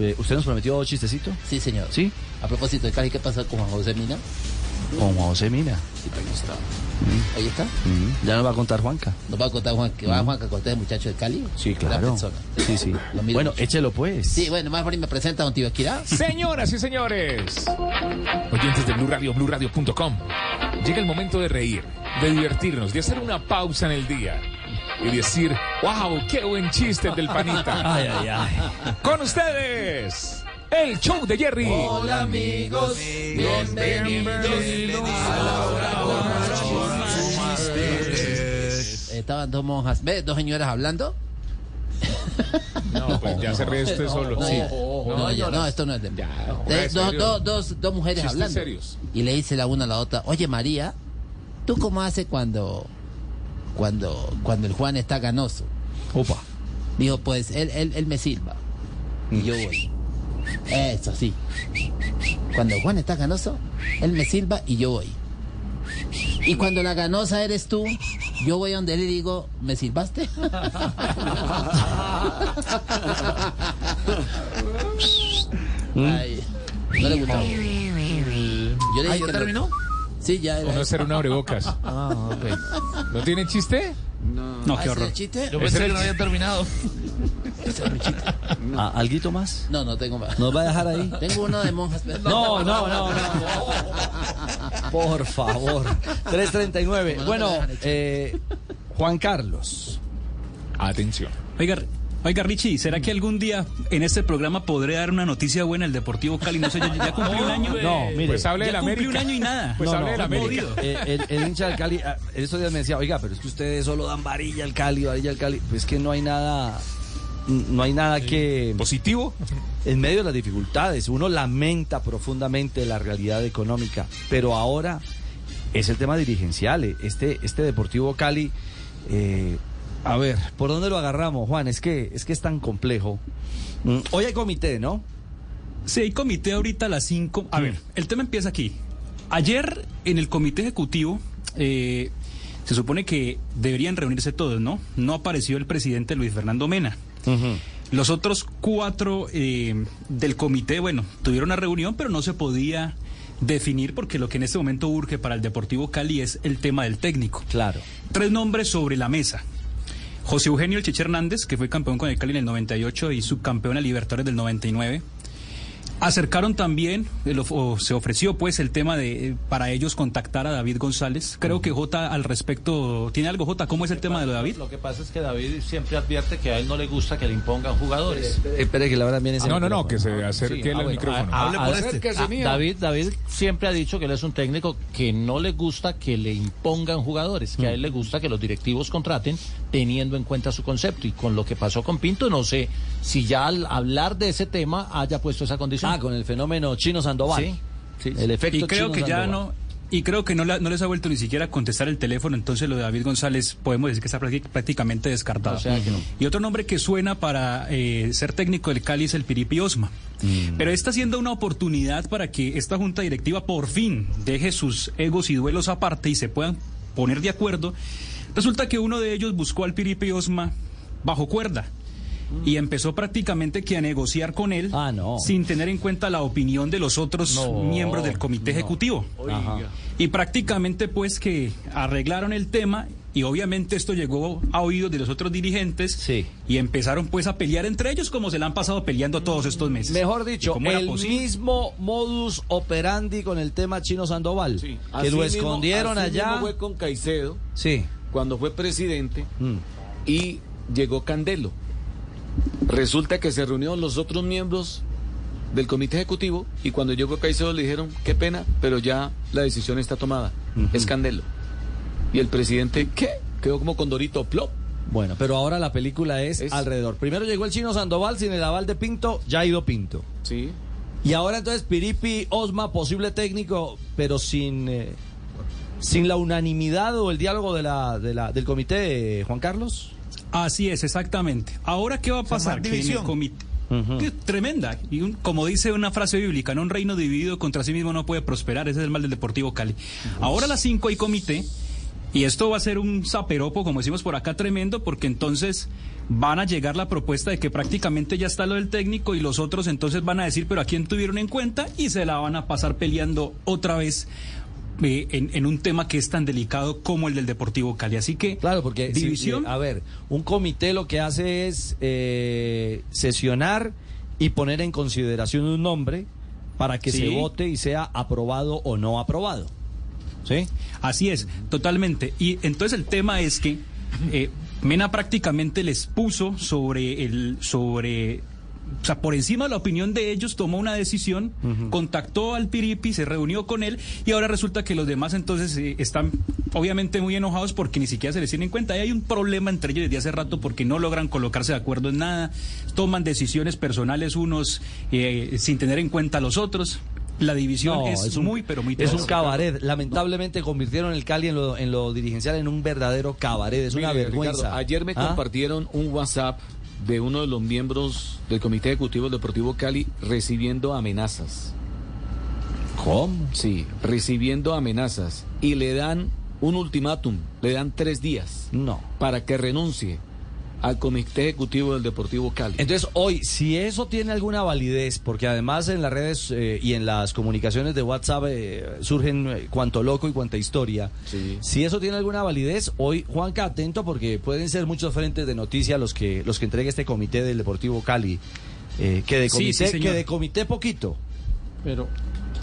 eh, ¿Usted nos prometió chistecito? Sí, señor. ¿Sí? A propósito de Cali, ¿qué pasa con Juan José Mina? Con Juan José Mina. Sí, ahí está. Ahí está. Mm, Ya nos va a contar Juanca. Nos va a contar Juan, que va Juan a contar el muchacho de Cali. Sí, claro. persona. Sí, sí. Bueno, mucho. échelo pues. Sí, bueno, más por ahí me presenta don Tibaquirá. Señoras y señores, oyentes de Blue Radio, BlueRadio.com, llega el momento de reír, de divertirnos, de hacer una pausa en el día y decir, wow, qué buen chiste el del panita. Ay, ay, ay. Con ustedes, el show de Jerry. Hola amigos, bienvenidos a la hora Estaban dos monjas, ¿ve? Dos señoras hablando. No, pues ya se ríe usted solo. No, Sí. no, ya- no, esto no es de Ya, de- dos, dos, dos, dos mujeres Chistes hablando. serios. Y le dice la una a la otra, oye María, ¿tú cómo haces cuando, cuando, cuando el Juan está ganoso? Opa. Dijo, pues él, él, él me silba. Y yo voy. Eso sí. Cuando Juan está ganoso, él me silba y yo voy. Y cuando la ganosa eres tú, yo voy donde él y digo, ¿me silbaste? Ay, no le gustó. Yo le Ah, dije ¿ya que terminó? Lo... Sí, ya era. O no ser una abrebocas. Ah, ok. ¿No tiene chiste? No, Ah, qué ¿ese horror. chiste? Yo pensé que no había terminado. Ah, ¿Alguito más? No, no tengo más. ¿Nos va a dejar ahí? Tengo uno de monjas. pero- No, no, no, no. Por favor. 339. Bueno, eh, Juan Carlos. Atención. Oiga, oiga, Richie, ¿será que algún día en este programa podré dar una noticia buena al Deportivo Cali? No sé, ya, ya cumplí un año. No, mire. Pues hable ya de la cumplí América. un año y nada. Pues No, hable no, de la no, América. eh, el, el hincha del Cali, ah, esos días me decía, oiga, pero es que ustedes solo dan varilla al Cali, varilla al Cali. Pues es que no hay nada, no hay nada que... ¿Positivo? En medio de las dificultades, uno lamenta profundamente la realidad económica, pero ahora es el tema dirigencial. eh, Este, este Deportivo Cali, eh, a ver, ¿por dónde lo agarramos, Juan? Es que es, que es tan complejo. Mm, Hoy hay comité, ¿no? Sí, hay comité ahorita a las 5. A ver, el tema empieza aquí. Ayer en el comité ejecutivo eh, se supone que deberían reunirse todos, ¿no? No apareció el presidente Luis Fernando Mena. Los otros cuatro eh, del comité, bueno, tuvieron una reunión, pero no se podía definir porque lo que en este momento urge para el Deportivo Cali es el tema del técnico. Claro. Tres nombres sobre la mesa. José Eugenio El Hernández, que fue campeón con el Cali en el 98 y subcampeón a Libertadores del 99. Acercaron también, el o se ofreció pues el tema de eh, para ellos contactar a David González. Creo que J al respecto, ¿tiene algo J? ¿Cómo es el tema de lo de David? Lo que pasa es que David siempre advierte que a él no le gusta que le impongan jugadores. Espere que la verdad viene ese No, no, no, que se acerque Sí, el ah, bueno, micrófono. a- a- Hable por a- este. a- David, David siempre ha dicho que él es un técnico que no le gusta que le impongan jugadores, que a él le gusta que los directivos contraten teniendo en cuenta su concepto. Y con lo que pasó con Pinto, no sé si ya al hablar de ese tema haya puesto esa condición. Ah, con el fenómeno Chino Sandoval. Sí. El efecto Y creo Chino que ya Sandoval. no y creo que no, la- no les ha vuelto ni siquiera a contestar el teléfono, entonces lo de David González podemos decir que está prácti- prácticamente descartado. O sea que no. Y otro nombre que suena para eh, ser técnico del Cali es el Piripi Osma. Pero está siendo una oportunidad para que esta junta directiva por fin deje sus egos y duelos aparte y se puedan poner de acuerdo. Resulta que uno de ellos buscó al Piripi Osma bajo cuerda y empezó prácticamente que a negociar con él Ah, no. sin tener en cuenta la opinión de los otros No, miembros del comité no. ejecutivo. Y prácticamente pues que arreglaron el tema y obviamente esto llegó a oídos de los otros dirigentes Sí. y empezaron pues a pelear entre ellos como se la han pasado peleando todos estos meses. Mejor ¿Y dicho, el posible? mismo modus operandi con el tema Chino Sandoval. Que Así lo mismo- escondieron así allá. mismo fue con Caicedo Sí. cuando fue presidente Mm. y llegó Candelo. Resulta que se reunieron los otros miembros del comité ejecutivo y cuando llegó Caicedo le dijeron, qué pena, pero ya la decisión está tomada. Es Candelo. Y el presidente, ¿qué? Quedó como Condorito Plop. Bueno, pero ahora la película es, Es- alrededor. Primero llegó el chino Sandoval sin el aval de Pinto, ya ha ido Pinto. Sí. Y ahora entonces Piripi, Osma, posible técnico, pero sin, eh, sin la unanimidad o el diálogo de la, de la, del comité, eh, Juan Carlos. Así es, exactamente. Ahora, ¿qué va a pasar? Que en el comité... Que tremenda. Y un- como dice una frase bíblica, en un reino dividido contra sí mismo no puede prosperar. Ese es el mal del Deportivo Cali. Ahora a las 5 hay comité. Y esto va a ser un zaperopo, como decimos por acá, tremendo, porque entonces van a llegar la propuesta de que prácticamente ya está lo del técnico y los otros entonces van a decir, pero a quién tuvieron en cuenta y se la van a pasar peleando otra vez eh, en, en un tema que es tan delicado como el del Deportivo Cali. Así que, Claro, porque si- división. eh, a ver, un comité lo que hace es eh, sesionar y poner en consideración un nombre para que Sí. se vote y sea aprobado o no aprobado. ¿Sí? Así es, totalmente. Y entonces el tema es que eh, Mena prácticamente les puso sobre el, sobre, o sea, por encima de la opinión de ellos, tomó una decisión, contactó al Piripi, se reunió con él y ahora resulta que los demás entonces eh, están obviamente muy enojados porque ni siquiera se les tiene en cuenta. Y hay un problema entre ellos desde hace rato porque no logran colocarse de acuerdo en nada, toman decisiones personales unos eh, sin tener en cuenta a los otros. La división No, es, un- muy, pero muy Es un cabaret. Lamentablemente convirtieron el Cali en lo, en lo dirigencial en un verdadero cabaret. Es una vergüenza. Ricardo, ayer me ¿Ah? compartieron un WhatsApp de uno de los miembros del Comité Ejecutivo del Deportivo Cali recibiendo amenazas. ¿Cómo? Sí, recibiendo amenazas. Y le dan un ultimátum, le dan tres días. No. Para que renuncie al Comité Ejecutivo del Deportivo Cali. Entonces, hoy, si eso tiene alguna validez, porque además en las redes eh, y en las comunicaciones de WhatsApp eh, surgen eh, cuanto loco y cuanta historia, si eso tiene alguna validez, hoy, Juanca, atento, porque pueden ser muchos frentes de noticias los que, los que entregue este comité del Deportivo Cali, eh, que de Sí, comité, sí, señor. que de comité poquito. Pero,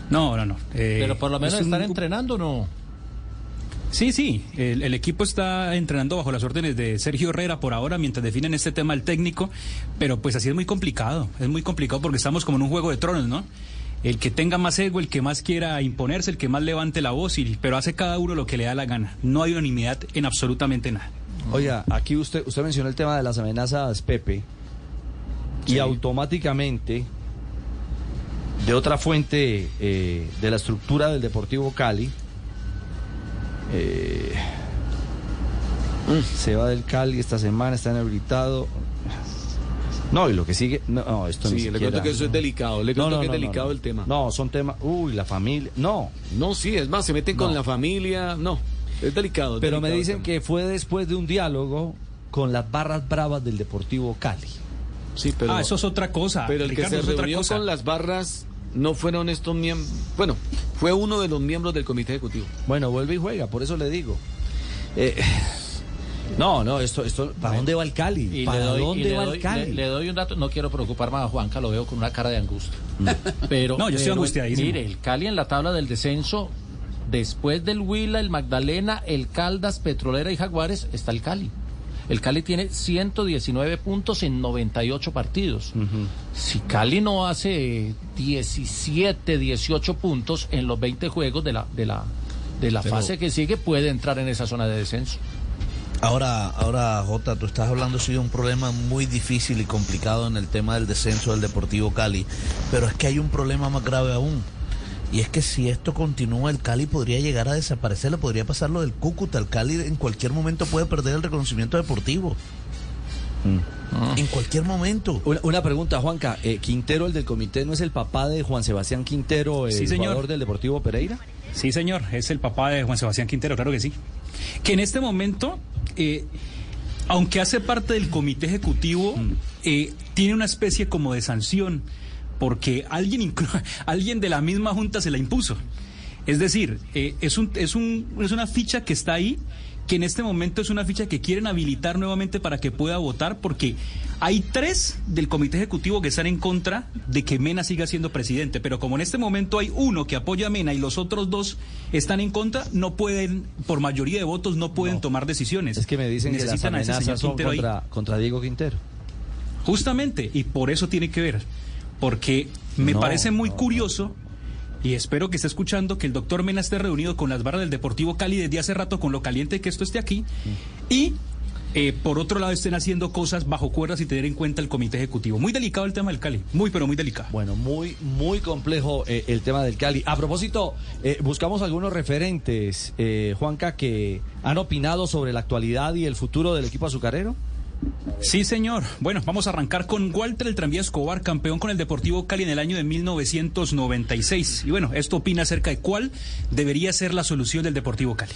No, no, no. Eh, pero por lo menos es un- están entrenando, ¿no? Sí, sí, el, el equipo está entrenando bajo las órdenes de Sergio Herrera por ahora mientras definen este tema el técnico, pero pues así es muy complicado, es muy complicado porque estamos como en un juego de tronos, ¿no? El que tenga más ego, el que más quiera imponerse, el que más levante la voz, y, pero hace cada uno lo que le da la gana. No hay unanimidad en absolutamente nada. Oiga, aquí usted, usted mencionó el tema de las amenazas, Pepe, y automáticamente, de otra fuente eh, de la estructura del Deportivo Cali, eh, se va del Cali esta semana, está inhabilitado. No, y lo que sigue, no, no, esto Sí, ni le cuento que eso es delicado, le No, cuento no, que no, es no, delicado no. el tema. No, son temas, uy, la familia, no. No, sí, es más, se meten con No. la familia, no, es delicado. es Pero me delicado dicen que fue después de un diálogo con las barras bravas del Deportivo Cali. Sí, pero, ah, eso es otra cosa. pero el Ricardo, que es se reunió cosa. con las barras no fueron estos miembros, bueno, fue uno de los miembros del Comité Ejecutivo. Bueno, vuelve y juega, por eso le digo. Eh, no, no, esto, esto, ¿para dónde va el Cali? ¿Para le doy, y dónde le va doy- el Cali? Le, le doy un dato, no quiero preocuparme a Juanca, lo veo con una cara de angustia. Pero, No, yo estoy angustiadísimo. Mire, el Cali en la tabla del descenso, después del Huila, el Magdalena, el Caldas, Petrolera y Jaguares, está el Cali. El Cali tiene 119 puntos en 98 partidos. Si Cali no hace 17, 18 puntos en los 20 juegos de la, de la, de la Pero- fase que sigue, puede entrar en esa zona de descenso. Ahora, ahora, Jota, tú estás hablando sí de un problema muy difícil y complicado en el tema del descenso del Deportivo Cali, pero es que hay un problema más grave aún. Y es que si esto continúa, el Cali podría llegar a desaparecer, le podría pasar lo del Cúcuta. El Cali en cualquier momento puede perder el reconocimiento deportivo. En cualquier momento. Una, una pregunta, Juanca. eh, ¿Quintero, el del comité, no es el papá de Juan Sebastián Quintero, el Sí, señor. jugador del Deportivo Pereira? Sí, señor, es el papá de Juan Sebastián Quintero, claro que sí. Que en este momento, eh, aunque hace parte del comité ejecutivo, eh, tiene una especie como de sanción, porque alguien, alguien de la misma junta se la impuso. Es decir, eh, es, un, es, un, es una ficha que está ahí, que en este momento es una ficha que quieren habilitar nuevamente para que pueda votar, porque hay tres del comité ejecutivo que están en contra de que Mena siga siendo presidente, pero como en este momento hay uno que apoya a Mena y los otros dos están en contra, no pueden, por mayoría de votos, no pueden tomar decisiones. Es que me dicen que las Necesitan a ese señor amenazas son contra Diego Quintero. Justamente, y por eso tiene que ver, porque me No, parece muy no, curioso y espero que esté escuchando que el doctor Mena esté reunido con las barras del Deportivo Cali desde hace rato con lo caliente que esto esté aquí y eh, por otro lado estén haciendo cosas bajo cuerdas y tener en cuenta el comité ejecutivo. Muy delicado el tema del Cali, muy pero muy delicado. Bueno, muy, muy complejo eh, el tema del Cali. A propósito, eh, buscamos algunos referentes, eh, Juanca, que han opinado sobre la actualidad y el futuro del equipo azucarero. Sí, señor. Bueno, vamos a arrancar con Walter el Tranvía Escobar, campeón con el Deportivo Cali en el año de 1996. Y bueno, esto opina acerca de cuál debería ser la solución del Deportivo Cali.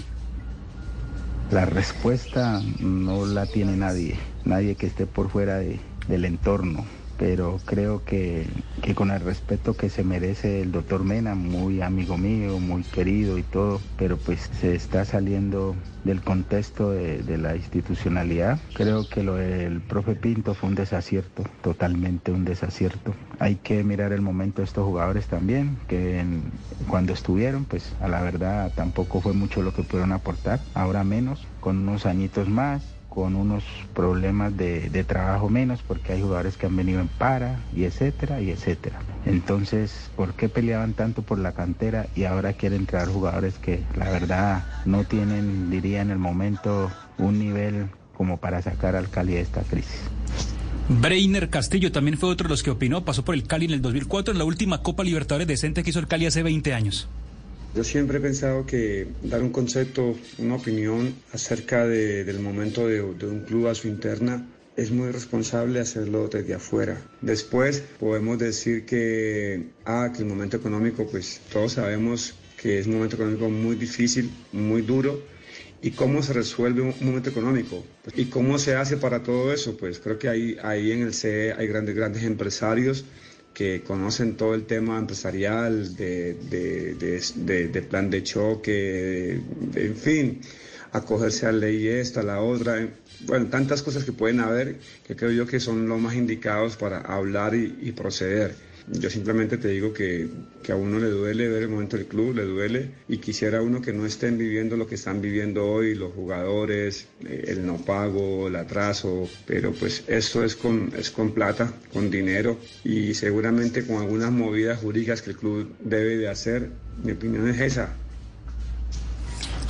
La respuesta no la tiene nadie, nadie que esté por fuera de- del entorno, pero creo que, que con el respeto que se merece el doctor Mena, muy amigo mío, muy querido y todo, pero pues se está saliendo del contexto de, de la institucionalidad. Creo que lo del profe Pinto fue un desacierto, totalmente un desacierto. Hay que mirar el momento de estos jugadores también, que cuando estuvieron, pues a la verdad tampoco fue mucho lo que pudieron aportar, ahora menos, con unos añitos más con unos problemas de, de trabajo menos porque hay jugadores que han venido en para y etcétera y etcétera. Entonces, ¿por qué peleaban tanto por la cantera y ahora quieren traer jugadores que la verdad no tienen, diría en el momento, un nivel como para sacar al Cali de esta crisis? Breiner Castillo también fue otro de los que opinó, pasó por el Cali en el 2004, en la última Copa Libertadores decente que hizo el Cali hace 20 años. Yo siempre he pensado que dar un concepto, una opinión acerca de- del momento de, un club a su interna es muy responsable hacerlo desde afuera. Después podemos decir que, ah, que el momento económico, pues todos sabemos que es un momento económico muy difícil, muy duro. ¿Y cómo se resuelve un momento económico? ¿Y cómo se hace para todo eso? Pues creo que ahí, ahí en el CE hay grandes, grandes empresarios que conocen todo el tema empresarial, de, de, de- de- plan de choque, en fin, acogerse a la ley esta, la otra, bueno, tantas cosas que pueden haber que creo yo que son los más indicados para hablar y proceder. Yo simplemente te digo que, que a uno le duele ver el momento del club, le duele y quisiera uno que no estén viviendo lo que están viviendo hoy los jugadores, eh, el no pago, el atraso, pero pues esto es con, es con plata, con dinero y seguramente con algunas movidas jurídicas que el club debe de hacer. Mi opinión es esa.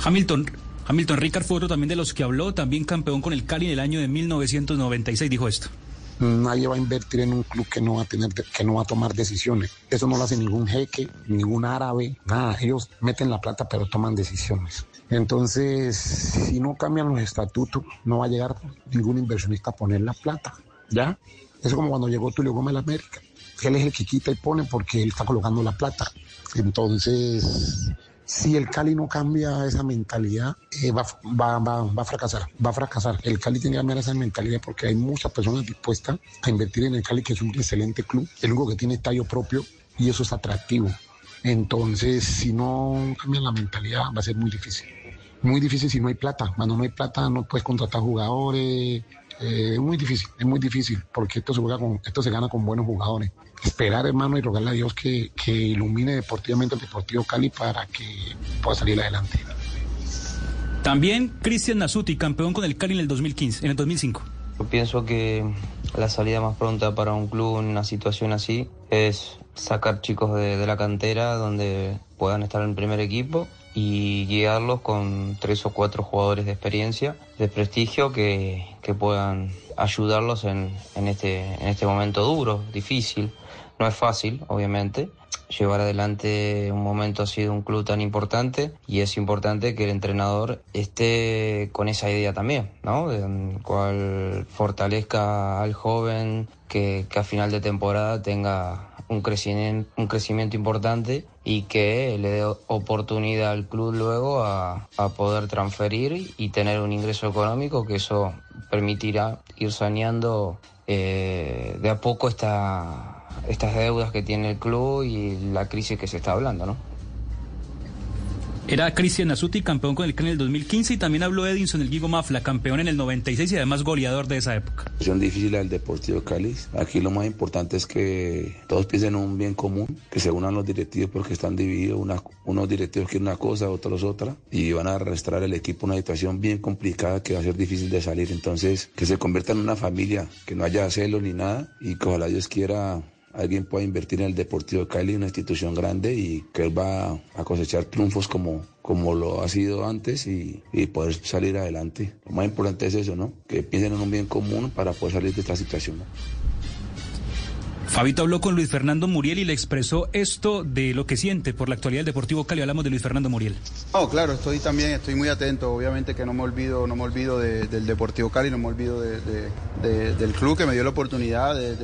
Hamilton, Hamilton Ricard fue otro también de los que habló, también campeón con el Cali en el año de 1996, dijo esto. Nadie va a invertir en un club que no va a tener, que no va a tomar decisiones. Eso no lo hace ningún jeque, ningún árabe, nada. Ellos meten la plata pero toman decisiones. Entonces, si no cambian los estatutos, no va a llegar ningún inversionista a poner la plata. ¿Ya? Es como cuando llegó Tulio Gómez a la América. Él es el que quita y pone porque él está colocando la plata. Entonces, si el Cali no cambia esa mentalidad, eh, va, va, va, va a fracasar, va a fracasar. El Cali tiene que cambiar esa mentalidad porque hay muchas personas dispuestas a invertir en el Cali, que es un excelente club, el único que tiene estadio propio y eso es atractivo. Entonces, si no cambian la mentalidad, va a ser muy difícil. Muy difícil si no hay plata. Cuando no hay plata, no puedes contratar jugadores. Eh, es muy difícil, es muy difícil, porque esto se, juega con, esto se gana con buenos jugadores. Esperar, hermano, y rogarle a Dios que, que ilumine deportivamente el Deportivo Cali para que pueda salir adelante. También Cristian Nasuti, campeón con el Cali en el 2015, en el 2005. Yo pienso que la salida más pronta para un club en una situación así es sacar chicos de, de la cantera donde puedan estar en el primer equipo y guiarlos con tres o cuatro jugadores de experiencia, de prestigio, que, que puedan ayudarlos en, en, este, en este momento duro, difícil. No es fácil, obviamente, llevar adelante un momento así de un club tan importante y es importante que el entrenador esté con esa idea también, ¿no? En cual fortalezca al joven que, a final de temporada tenga un crecimiento, un crecimiento importante y que le dé oportunidad al club luego a, a poder transferir y tener un ingreso económico que eso permitirá ir saneando eh, de a poco esta, estas deudas que tiene el club y la crisis que se está hablando, ¿no? Era Cristian Nasuti, campeón con el Cali en el 2015, y también habló Edinson, el Guigo Mafla, campeón en el 96 y además goleador de esa época. Situación difícil la del Deportivo Cali. Aquí lo más importante es que todos piensen en un bien común, que se unan los directivos porque están divididos. Una- unos directivos quieren una cosa, otros otra, y van a arrastrar el equipo una situación bien complicada que va a ser difícil de salir. Entonces, que se convierta en una familia, que no haya celos ni nada, y que ojalá Dios quiera alguien pueda invertir en el Deportivo Cali, una institución grande y que él va a cosechar triunfos como, como lo ha sido antes y, y poder salir adelante. Lo más importante es eso, ¿no? Que piensen en un bien común para poder salir de esta situación. ¿no? Fabito habló con Luis Fernando Muriel y le expresó esto de lo que siente por la actualidad del Deportivo Cali. Hablamos de Luis Fernando Muriel. No, claro, estoy también, estoy muy atento. Obviamente que no me olvido, no me olvido de- del Deportivo Cali, no me olvido de- de- de- del club que me dio la oportunidad de,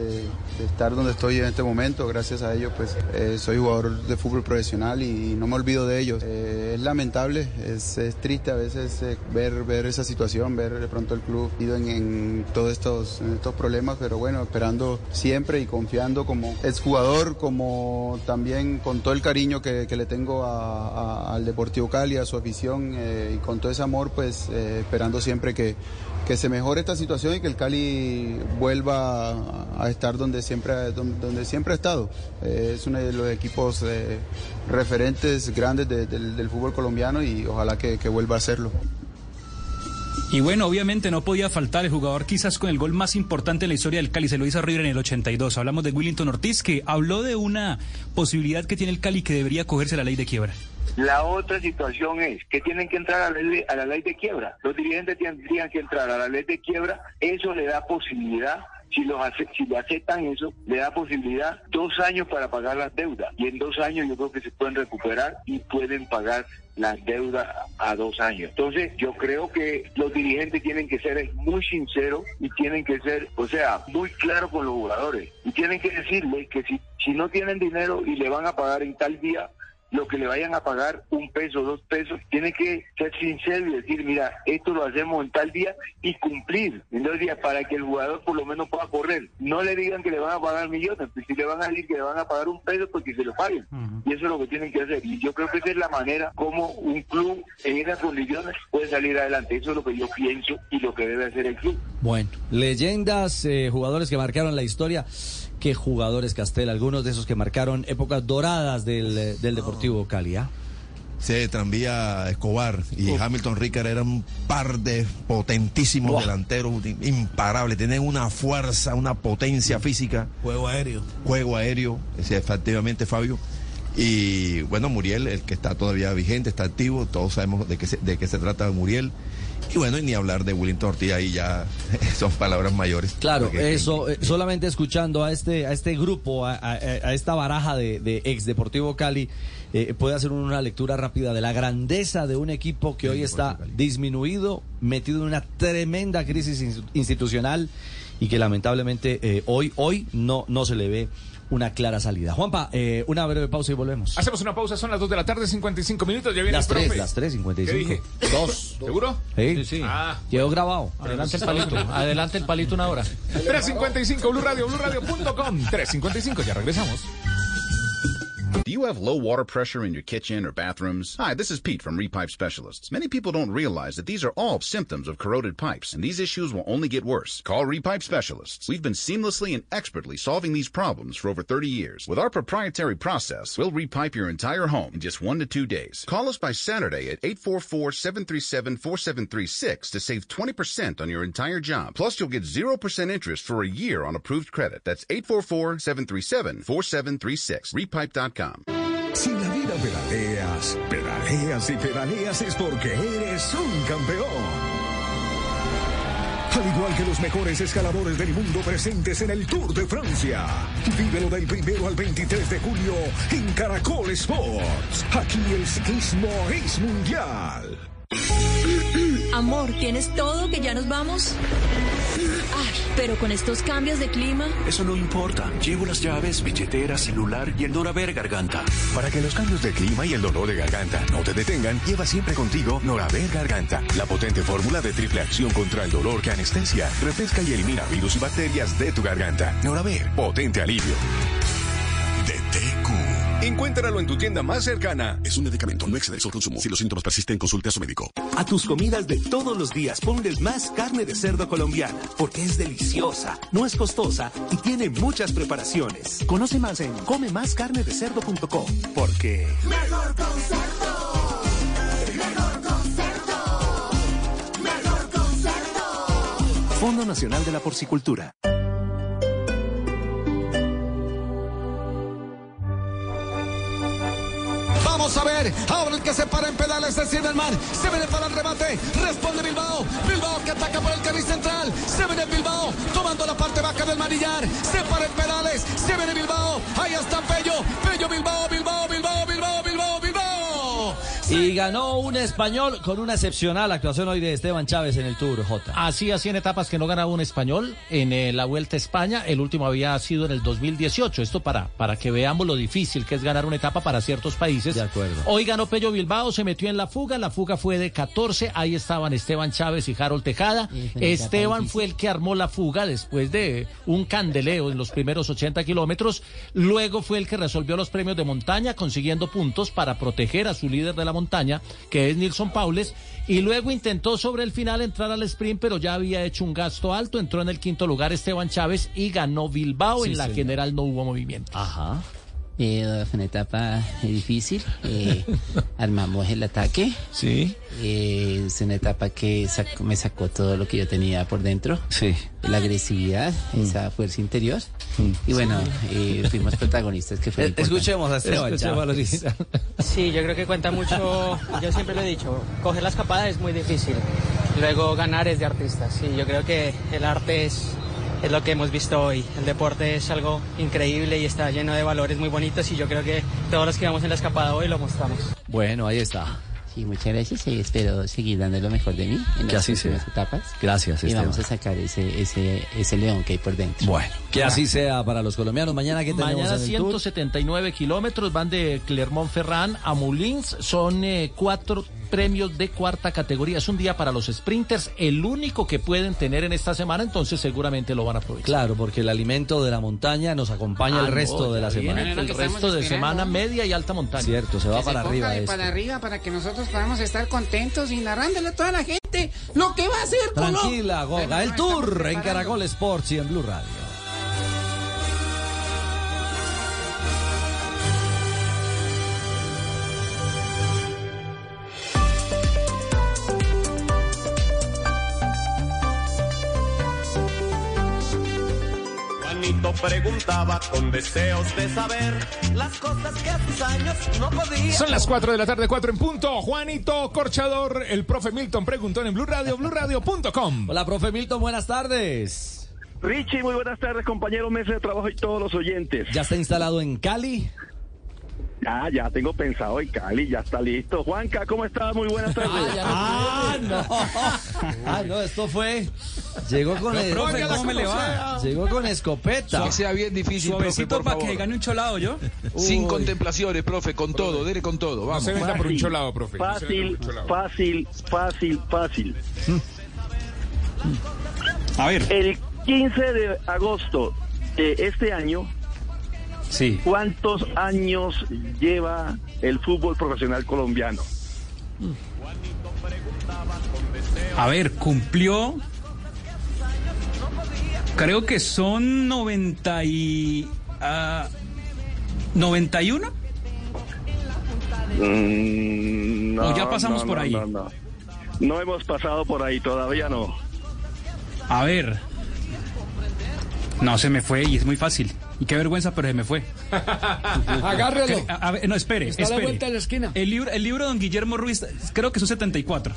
estar donde estoy en este momento. Gracias a ellos, pues eh, soy jugador de fútbol profesional y no me olvido de ellos. Eh, es lamentable, es, triste a veces eh, ver, ver esa situación, ver de pronto el club ido en, todos estos, estos problemas, pero bueno, esperando siempre y confiando como exjugador, como también con todo el cariño que, le tengo a- al Deportivo Cali, a su afición eh, y con todo ese amor, pues eh, esperando siempre que, que se mejore esta situación y que el Cali vuelva a, estar donde siempre, donde, donde siempre ha estado. Eh, es uno de los equipos referentes grandes de- del, fútbol colombiano y ojalá que, vuelva a hacerlo. Y bueno, obviamente no podía faltar el jugador quizás con el gol más importante en la historia del Cali, se lo hizo River en el 82. Hablamos de Willington Ortiz, que habló de una posibilidad que tiene el Cali que debería cogerse la ley de quiebra. La otra situación es que tienen que entrar a la, ley, a la ley de quiebra. Los dirigentes tendrían que entrar a la ley de quiebra. Eso le da posibilidad, si, los si lo aceptan eso, le da posibilidad dos años para pagar las deudas. Y en dos años yo creo que se pueden recuperar y pueden pagar las deudas a dos años. Entonces yo creo que los dirigentes tienen que ser muy sinceros y tienen que ser, o sea, muy claros con los jugadores. Y tienen que decirles que si, si no tienen dinero y le van a pagar en tal día, lo que le vayan a pagar, un peso, dos pesos, tiene que ser sincero y decir, mira, esto lo hacemos en tal día y cumplir en dos días para que el jugador por lo menos pueda correr. No le digan que le van a pagar millones, pues si le van a decir que le van a pagar un peso, pues que se lo paguen. Y eso es lo que tienen que hacer. Y yo creo que esa es la manera como un club en esas condiciones puede salir adelante. Eso es lo que yo pienso y lo que debe hacer el club. Bueno, leyendas, eh, jugadores que marcaron la historia. Qué jugadores, Castel, algunos de esos que marcaron épocas doradas del, eh, del Deportivo Cali. ¿ah? Sí, Tranvía Escobar y Hamilton Ricker eran un par de potentísimos delanteros, imparables. Tienen una fuerza, una potencia física. Juego aéreo. Juego aéreo, sí, efectivamente, Fabio. Y bueno, Muriel, el que está todavía vigente, está activo. Todos sabemos de qué se, de qué se trata Muriel. Y bueno, y ni hablar de Willington Ortiz, ahí ya son palabras mayores. Claro, Porque- eso, eh, solamente escuchando a este, a este grupo, a, a- a esta baraja de, de ex Deportivo Cali, eh, puede hacer una lectura rápida de la grandeza de un equipo que hoy está disminuido, metido en una tremenda crisis ins- institucional y que lamentablemente eh, hoy, hoy no, no se le ve una clara salida. Juanpa, eh, una breve pausa y volvemos. Hacemos una pausa, son las 2 de la tarde, 55 minutos. Ya viene Las el profe. tres, las tres, 55. ¿Qué dije? Dos. ¿Seguro? Sí, sí. Ah, Quedó grabado. Adelante el palito, adelante el palito una hora. 355 Blue Radio, BlueRadio.com. 355, ya regresamos. Do you have low water pressure in your kitchen or bathrooms? Hi, this is Pete from Repipe Specialists. Many people don't realize that these are all symptoms of corroded pipes, and these issues will only get worse. Call Repipe Specialists. We've been seamlessly and expertly solving these problems for over 30 years. With our proprietary process, we'll repipe your entire home in just one to two days. Call us by Saturday at 844-737-4736 to save 20% on your entire job. Plus, you'll get 0% interest for a year on approved credit. That's 844-737-4736. Repipe.com. Si la vida pedaleas, pedaleas y pedaleas es porque eres un campeón. Al igual que los mejores escaladores del mundo presentes en el Tour de Francia. Vívelo del primero al 23 de julio en Caracol Sports. Aquí el ciclismo es mundial. Amor, ¿tienes todo que ya nos vamos? Ay, pero con estos cambios de clima. Eso no importa. Llevo las llaves, billetera, celular y el Noraver Garganta. Para que los cambios de clima y el dolor de garganta no te detengan, lleva siempre contigo Noraver Garganta, la potente fórmula de triple acción contra el dolor que anestesia, refresca y elimina virus y bacterias de tu garganta. Noraver, potente alivio. Encuéntralo en tu tienda más cercana. Es un medicamento, no exceder su consumo. Si los síntomas persisten, consulte a su médico. A tus comidas de todos los días ponles más carne de cerdo colombiana, porque es deliciosa, no es costosa y tiene muchas preparaciones. Conoce más en comemascarnedecerdo.com, porque... Mejor con cerdo. Mejor con cerdo. Mejor con cerdo. Fondo Nacional de la Porcicultura. Vamos a ver. Ahora el que se para en pedales es Zimmerman. Se viene para el remate. Responde Bilbao. Bilbao que ataca por el carril central. Se viene Bilbao. Tomando la parte baja del manillar. Se para en pedales. Se viene Bilbao. Ahí está Pello. Pello. Bilbao. Bilbao. Bilbao. Y ganó un español con una excepcional actuación hoy de Esteban Chávez en el Tour, J. Así hacía en etapas que no ganaba un español en eh, la Vuelta a España. El último había sido en el 2018. Esto para, para que veamos lo difícil que es ganar una etapa para ciertos países. De acuerdo. Hoy ganó Pello Bilbao, se metió en la fuga. La fuga fue de 14. Ahí estaban Esteban Chávez y Harold Tejada. Esteban fue el que armó la fuga después de un candeleo en los primeros 80 kilómetros. Luego fue el que resolvió los premios de montaña, consiguiendo puntos para proteger a su líder de la montaña, que es Nilson Paules. Y luego intentó sobre el final entrar al sprint, pero ya había hecho un gasto alto. Entró en el quinto lugar Esteban Chávez y ganó Bilbao. Sí, en la señor. general no hubo movimiento. Ajá. Eh, fue una etapa difícil. eh, armamos el ataque. Sí. Eh, es una etapa que sac- me sacó todo lo que yo tenía por dentro. Sí. La agresividad, esa fuerza interior. Y bueno, eh, fuimos protagonistas que fue Eh, escuchemos a Esteban. Sí, yo creo que cuenta mucho, yo siempre lo he dicho, coger la escapada es muy difícil, luego ganar es de artistas, sí, yo creo que el arte es, es lo que hemos visto hoy, el deporte es algo increíble y está lleno de valores muy bonitos y yo creo que todos los que vamos en la escapada hoy lo mostramos. Bueno, ahí está. Sí, muchas gracias y espero seguir dando lo mejor de mí en Que las así sea. etapas. Gracias, Y Esteban. vamos a sacar ese, ese, ese león que hay por dentro. Bueno, que así sea para los colombianos. Mañana que tenemos Mañana en el Tour? 179 kilómetros van de Clermont-Ferrand a Moulins. Son eh, cuatro premios de cuarta categoría. Es un día para los sprinters, el único que pueden tener en esta semana, entonces seguramente lo van a aprovechar. Claro, porque el alimento de la montaña nos acompaña Ah, el resto no, de la semana. El resto de semana media y alta montaña. Cierto, se va Que para se arriba ponga de esto. para arriba para que nosotros podamos estar contentos y narrándole a toda la gente lo que va a hacer. Tranquila, Goga. El Tour en Caracol Sports y en Blue Radio. Preguntaba con deseos de saber las cosas que a sus años no podía. Son las 4 de la tarde, 4 en punto. Juanito Corchador, el profe Milton preguntó en Blue Radio, BlueRadio.com. Hola, profe Milton, buenas tardes. Richie, muy buenas tardes, compañero, mesa de trabajo y todos los oyentes. ¿Ya está instalado en Cali? Ah, ya tengo pensado en Cali, ya está listo. Juanca, ¿cómo estás? Muy buenas tardes. Ah, no. Ah, no, esto fue. Llegó con No, el- profe, ¿cómo me le va? Llegó con escopeta. Que sea bien difícil, Suavecito para que gane un cholado yo. Sin Uy. contemplaciones, profe, con todo, dele con todo, vamos. se venda por un cholado, profe. no se Fácil, cholado. fácil, fácil, fácil. A ver. El 15 de agosto de este año, Sí. ¿cuántos años lleva el fútbol profesional colombiano? A ver, cumplió. Creo que son 90 y. ah, 91. Mm, ¿O ya pasamos por ahí? No, no. No hemos pasado por ahí, todavía no. A ver. No, se me fue y es muy fácil. Y qué vergüenza, pero se me fue. Agárrelo. A, a no, espere, Está a la espere. vuelta de la esquina. El libro, el libro de don Guillermo Ruiz, creo que son 74.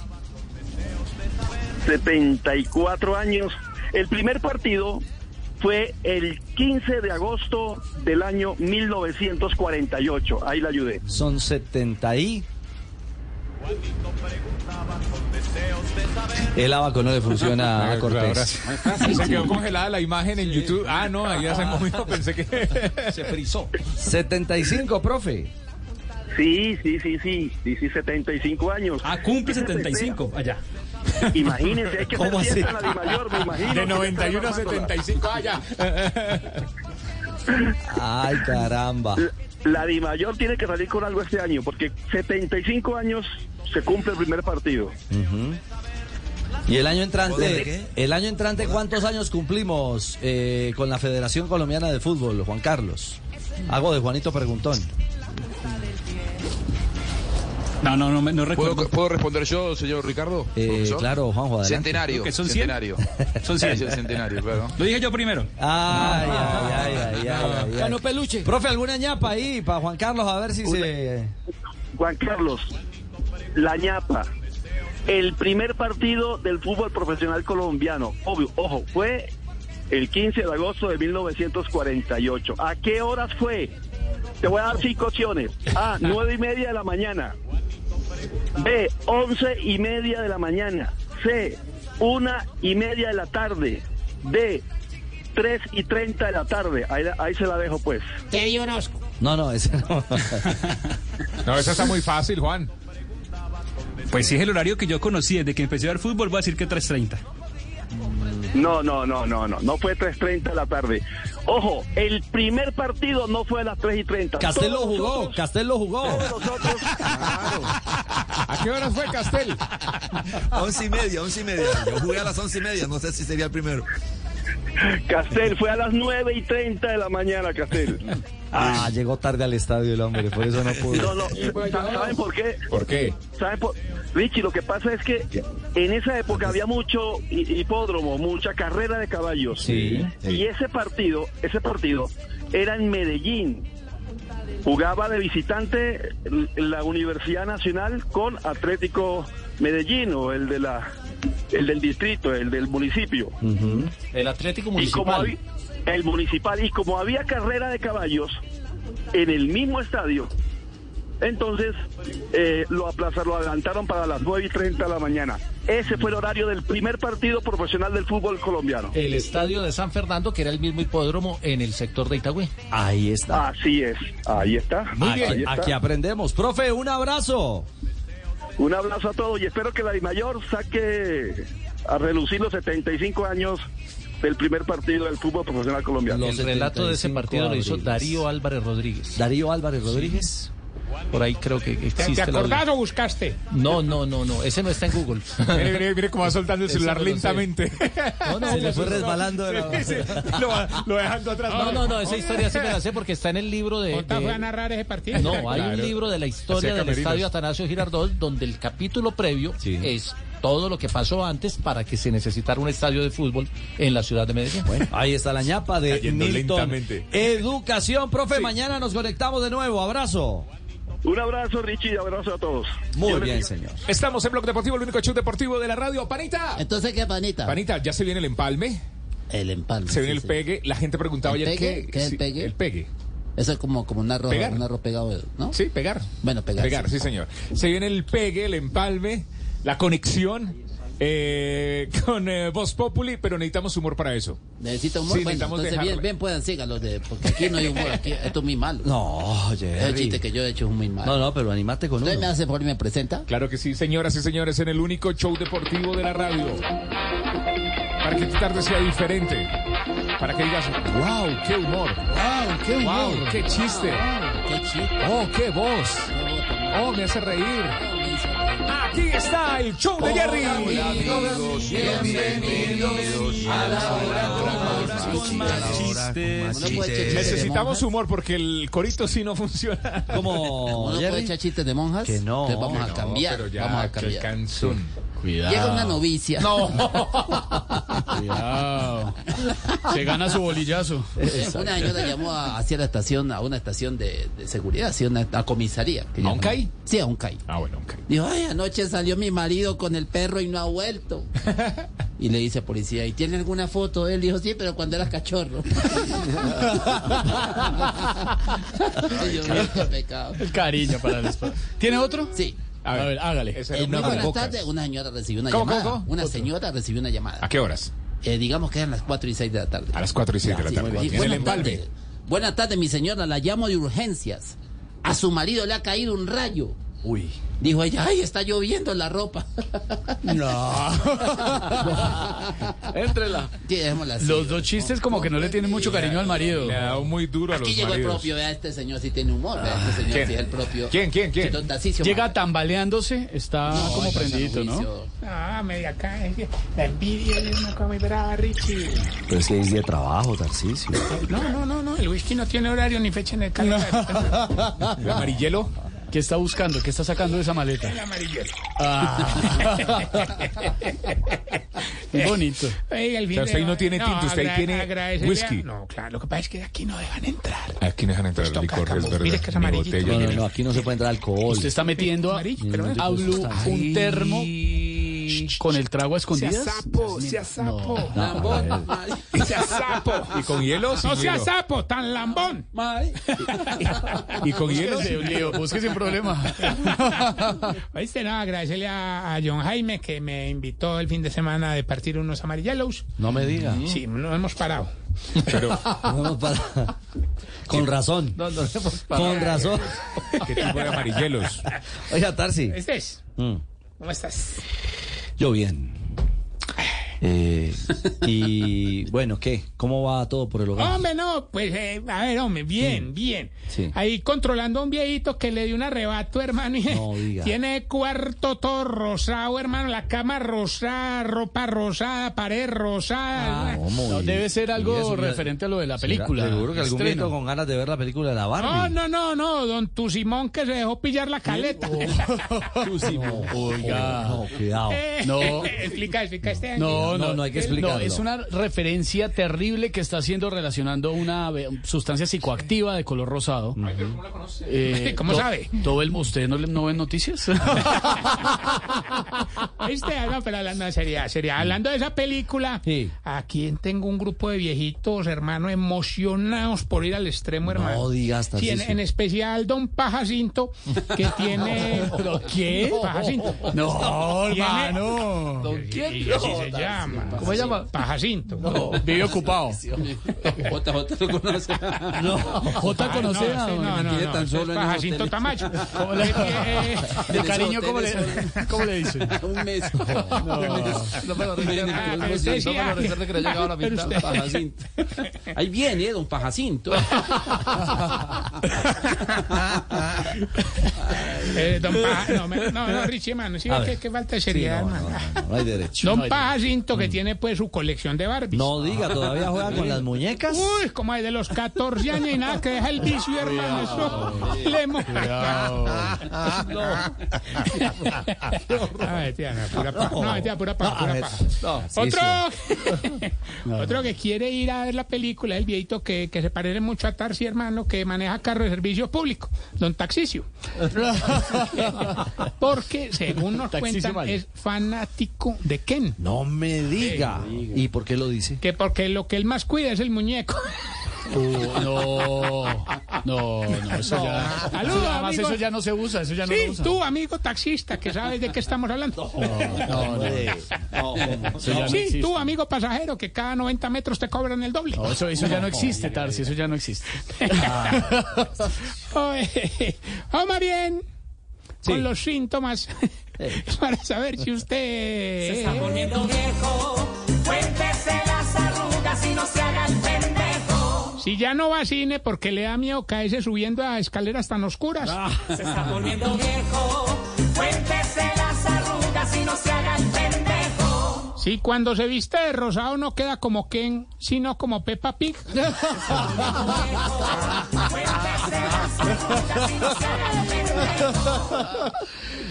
74 años. El primer partido fue el 15 de agosto del año 1948. Ahí la ayudé. Son 70 y... El abaco no le funciona a Cortés. Se quedó congelada la imagen en YouTube. Ah, no, ahí ya se movió, pensé que se frizó. 75, profe. Sí, sí, sí, sí, sí, sí, 75 años. Ah, cumple 75, allá. Imagínense, hay que ¿Cómo así? la Dimayor, me imagino. De 91 a 75, ah, ya. Ay, caramba. La Dimayor tiene que salir con algo este año, porque 75 años se cumple el primer partido. Y el año entrante, el año entrante, ¿cuántos años cumplimos eh, con la Federación Colombiana de Fútbol, Juan Carlos? Hago de Juanito Preguntón. No, no, no, no recuerdo. ¿Puedo, puedo responder yo, señor Ricardo? Eh, claro, Juanjo, adelante. Centenario. Que son 100. centenario. Son 100. Sí, centenario, claro. Lo dije yo primero. Ay, ay, ay, ay, ay, ay, ay. Ganó peluche. Profe, ¿alguna ñapa ahí para Juan Carlos? A ver si se... Juan Carlos, la ñapa, el primer partido del fútbol profesional colombiano, obvio, ojo, fue el 15 de agosto de 1948. ¿A qué horas fue? Te voy a dar cinco opciones. A, nueve y media de la mañana. B, once y media de la mañana. C, una y media de la tarde. D, tres y treinta de la tarde. Ahí, ahí se la dejo pues. Te Orozco. No, no, ese no. No, esa está muy fácil, Juan. Pues sí es el horario que yo conocí desde que empecé a ver fútbol, voy a decir que 3.30. No, no, no, no, no. No fue 3.30 de la tarde. Ojo, el primer partido no fue a las 3 y 30. Castel lo jugó, nosotros- Castel lo jugó. todos nosotros- ¿A qué horas fue Castel? Once y media, once y media. Yo jugué a las once y media, no sé si sería el primero. Castel fue a las 9 y 30 de la mañana, Castel. Ah, llegó tarde al estadio el hombre, por eso no pudo. No, no, ¿sa- ¿saben por qué? ¿Por qué? ¿Saben por- Richie, lo que pasa es que en esa época había mucho hi- hipódromo, mucha carrera de caballos. Sí. Y ese partido, ese partido era en Medellín. Jugaba de visitante la Universidad Nacional con Atlético Medellín o el de la el del distrito, el del municipio. El Atlético Y como Municipal. el municipal y como había carrera de caballos en el mismo estadio, entonces eh, lo aplazaron, lo adelantaron para las 9 y 30 de la mañana. Ese fue el horario del primer partido profesional del fútbol colombiano. El estadio de San Fernando, que era el mismo hipódromo en el sector de Itagüí. Ahí está. Así es, ahí está. Muy bien, ahí está. aquí aprendemos. Profe, un abrazo. Un abrazo a todos y espero que la mayor saque a relucir los 75 años del primer partido del fútbol profesional colombiano. el relato de ese partido lo hizo Darío Álvarez Rodríguez. Darío Álvarez Rodríguez. Por ahí creo que ¿Te, existe. te la- acordás o buscaste? No, no, no, no. Ese no está en Google. Mire, mire, mire cómo va soltando el celular no lentamente. No, no, Se le fue no. resbalando de la... Sí, sí, lo, lo dejando atrás. No, no, no, esa historia sí me la sé porque está en el libro de... ¿Conta fue a narrar ese partido? No, hay Claro. un libro de la historia del estadio Atanasio Girardot donde el capítulo previo Sí. es todo lo que pasó antes para que se necesitara un estadio de fútbol en la ciudad de Medellín. Bueno, ahí está la ñapa de Milton. lentamente. Educación, profe, mañana nos conectamos de nuevo. Abrazo. Un abrazo, Richie, y abrazo a todos. Muy bien, señor. Estamos en Blog Deportivo, el único show deportivo de la radio. ¡Panita! Entonces, ¿qué panita? Panita, ya se viene el empalme, El empalme. se viene sí, el sí. pegue. La gente preguntaba ¿El ayer pegue? qué... ¿Qué es el sí, pegue? El pegue. Eso es como, como un arroz, Pegar. un arroz pegado, ¿no? Sí, pegar. Bueno, pegar. Pegar, sí, señor. Se viene el pegue, el empalme, la conexión eh, con eh, Voz Populi, pero necesitamos humor para eso. Necesita humor. Sí, bueno, necesitamos entonces dejarle. bien, bien puedan síganlo, de, porque aquí no hay humor, aquí esto es muy malo. No, Es el Jerry. chiste que yo he hecho es muy malo. No, no, pero animate con me uno. hace por y me presenta. Claro que sí, señoras y señores, en el único show deportivo de la radio. Para que tu tarde sea diferente. Para que digas, wow, qué humor. Wow, qué Wow, humor. qué chiste. Qué chiste. Oh, qué voz. Oh, me hace reír. Aquí está el show de Jerry. Uno puede echar chistes de Necesitamos monjas. humor porque el corito sí no funciona. Como Uno puede echar chistes de monjas. Que no, Entonces vamos a No, cambiar. pero ya, vamos a cambiar. Llega una novicia. No. Cuidado. Se gana su bolillazo. Una señora llamó a, hacia la estación, a una estación de, de seguridad, hacia una a comisaría. que ¿A un CAI? Sí, a un CAI. Ah, bueno, ok. Dijo, ay, anoche salió mi marido con el perro y no ha vuelto. Y le dice policía, ¿y tiene alguna foto? Él dijo, sí, pero cuando eras cachorro. Ay, qué pecado. El cariño para el esposo. ¿Tiene otro? Sí. A ver, hágale. Eh, muy buenas tardes, una señora recibió una ¿Cómo, llamada. cómo, cómo? Una señora recibió una llamada. ¿A qué horas? Eh, digamos que eran las 4 y 6 de la tarde. A las 4 y 6 de la Sí, tarde. sí, buenas tardes. Buenas tardes, mi señora. La llamo de urgencias. A su marido le ha caído un rayo. Uy. Dijo ella, ay, está lloviendo en la ropa. No. Éntrela. Sí, dejémosla así. Los dos chistes como que no le tienen mucho cariño al marido. Le ha dado muy duro a los Aquí llegó el maridos. propio, vea, este señor sí tiene humor, vea, este señor ¿Quién? sí es el propio. ¿Quién, quién, quién? Sí, Llega tambaleándose, está No, como está prendidito, ¿no? juicio. Ah, media acá, es que la envidia es una cosa muy brava, Richie. Pero es que es de trabajo, Tarcisio. No, no, no, no, el whisky no tiene horario ni fecha en el calendario. ¿El amarillelo? ¿Qué está buscando? ¿Qué está sacando de esa maleta? El amarillelo. Ah. Bonito. Oiga, el fin O sea, usted de- ahí no tiene tinto, usted ahí tiene whisky. No, claro, lo que pasa es que aquí no dejan entrar. Aquí no dejan entrar Esto licor, es verdad. mire que es amarillito. botella, No, no, no, aquí no se puede entrar alcohol. Usted está metiendo a, Amarillo, a Blue un termo con el trago a Sea escondidas. sapo, sea sapo. No. Lambón. Sea sapo. ¿Y con hielo No sea hielo? sapo, tan lambón. ¿Y con hielo? Lío, búsquese un problema. Oíste, no, agradecerle a, a John Jaime que me invitó el fin de semana de partir unos amarillos. No me diga. Sí, no hemos parado. Pero, Vamos para- Con razón. Con razón. ¿qué tipo de amarillos? Oiga, Tarsi. Este es. Mm. ¿Cómo estás? Yo bien. Eh, y bueno, ¿qué? ¿Cómo va todo por el hogar? Hombre, no, pues, eh, a ver, hombre, bien, bien. Sí. Ahí controlando a un viejito que le dio un arrebato, hermano. y No diga. Tiene cuarto todo rosado, hermano. La cama rosada, ropa rosada, pared rosada. ¿Cómo? No, Y- debe ser algo eso, referente a lo de la ¿será? película. Seguro que algún viejito con ganas de ver la película de la No, Barbie. no, no, no, don Tu Simón que se dejó pillar la caleta. Oiga. No, cuidado. Eh, No. explica, explica este. No, No, no, no hay que eh, explicarlo. No, es una referencia terrible que está haciendo relacionando una eh, sustancia psicoactiva de color rosado. Eh, ¿Cómo to- sabe? Todo el, ¿Usted no, no ven noticias? ¿Viste? Ah, No, pero hablando de seriedad, seriedad. Hablando de esa película, Sí. aquí tengo un grupo de viejitos, hermano, emocionados por ir al extremo, hermano. No digas, Sí, en, especial Don Pajacinto, que tiene... ¿Pero qué? Pajacinto. No, hermano. Así se llama. ¿Cómo se llama? Pajacinto. Vive ocupado. JJ lo conoce. No, J conoce Ah, a no, no, no, tiene no, tan solo Pajacinto hoteles. Tamayo. ¿Cómo le- Eh, De cariño, ¿cómo le, ¿cómo le dicen? Un mes. No, No que le ha llegado la usted- Pajacinto. Ahí viene, don Pajacinto. eh, don Paja- no, no, no, Richie, hermano, sí, que, falta seriedad, no, no, hermano. no, no, no hay derecho. Don No hay Pajacinto, que tiene pues su colección de Barbies. No diga, todavía juega con las muñecas. Uy, como desde los 14 años y nada, que deja el vicio, hermano. Eso le mo- Ay, tía, no, pura paja. No, tía, pura paja, paja. Otro, otro que quiere ir a ver la película, el viejito que, que se parece mucho a Tarsi, hermano, que maneja carro de servicio público, don Taxicio. Porque, según nos Taxicio cuentan, mal. es fanático de Ken. No me diga. ¿Y por qué lo dice? Que porque lo que él más cuida es el muñeco. Uh, no, no, no, eso ya. Saludos, eso, además, amigo. eso ya no se usa, eso ya no Sí, lo usa. tú, amigo taxista, que sabes de qué estamos hablando. No, sí, existe. tú, amigo pasajero, que cada 90 metros te cobran el doble. No, eso, eso ya no existe, Tarsi, eso ya no existe. Oye, Vamos bien con los síntomas para saber si usted... Se está poniendo viejo, cuéntese las arrugas y no se haga el pendejo. Si ya no va a cine porque le da miedo caerse subiendo a escaleras tan oscuras. Se está poniendo viejo, cuéntese las arrugas y no se haga el pendejo. Si cuando se viste de rosado no queda como Ken, sino como Peppa Pig.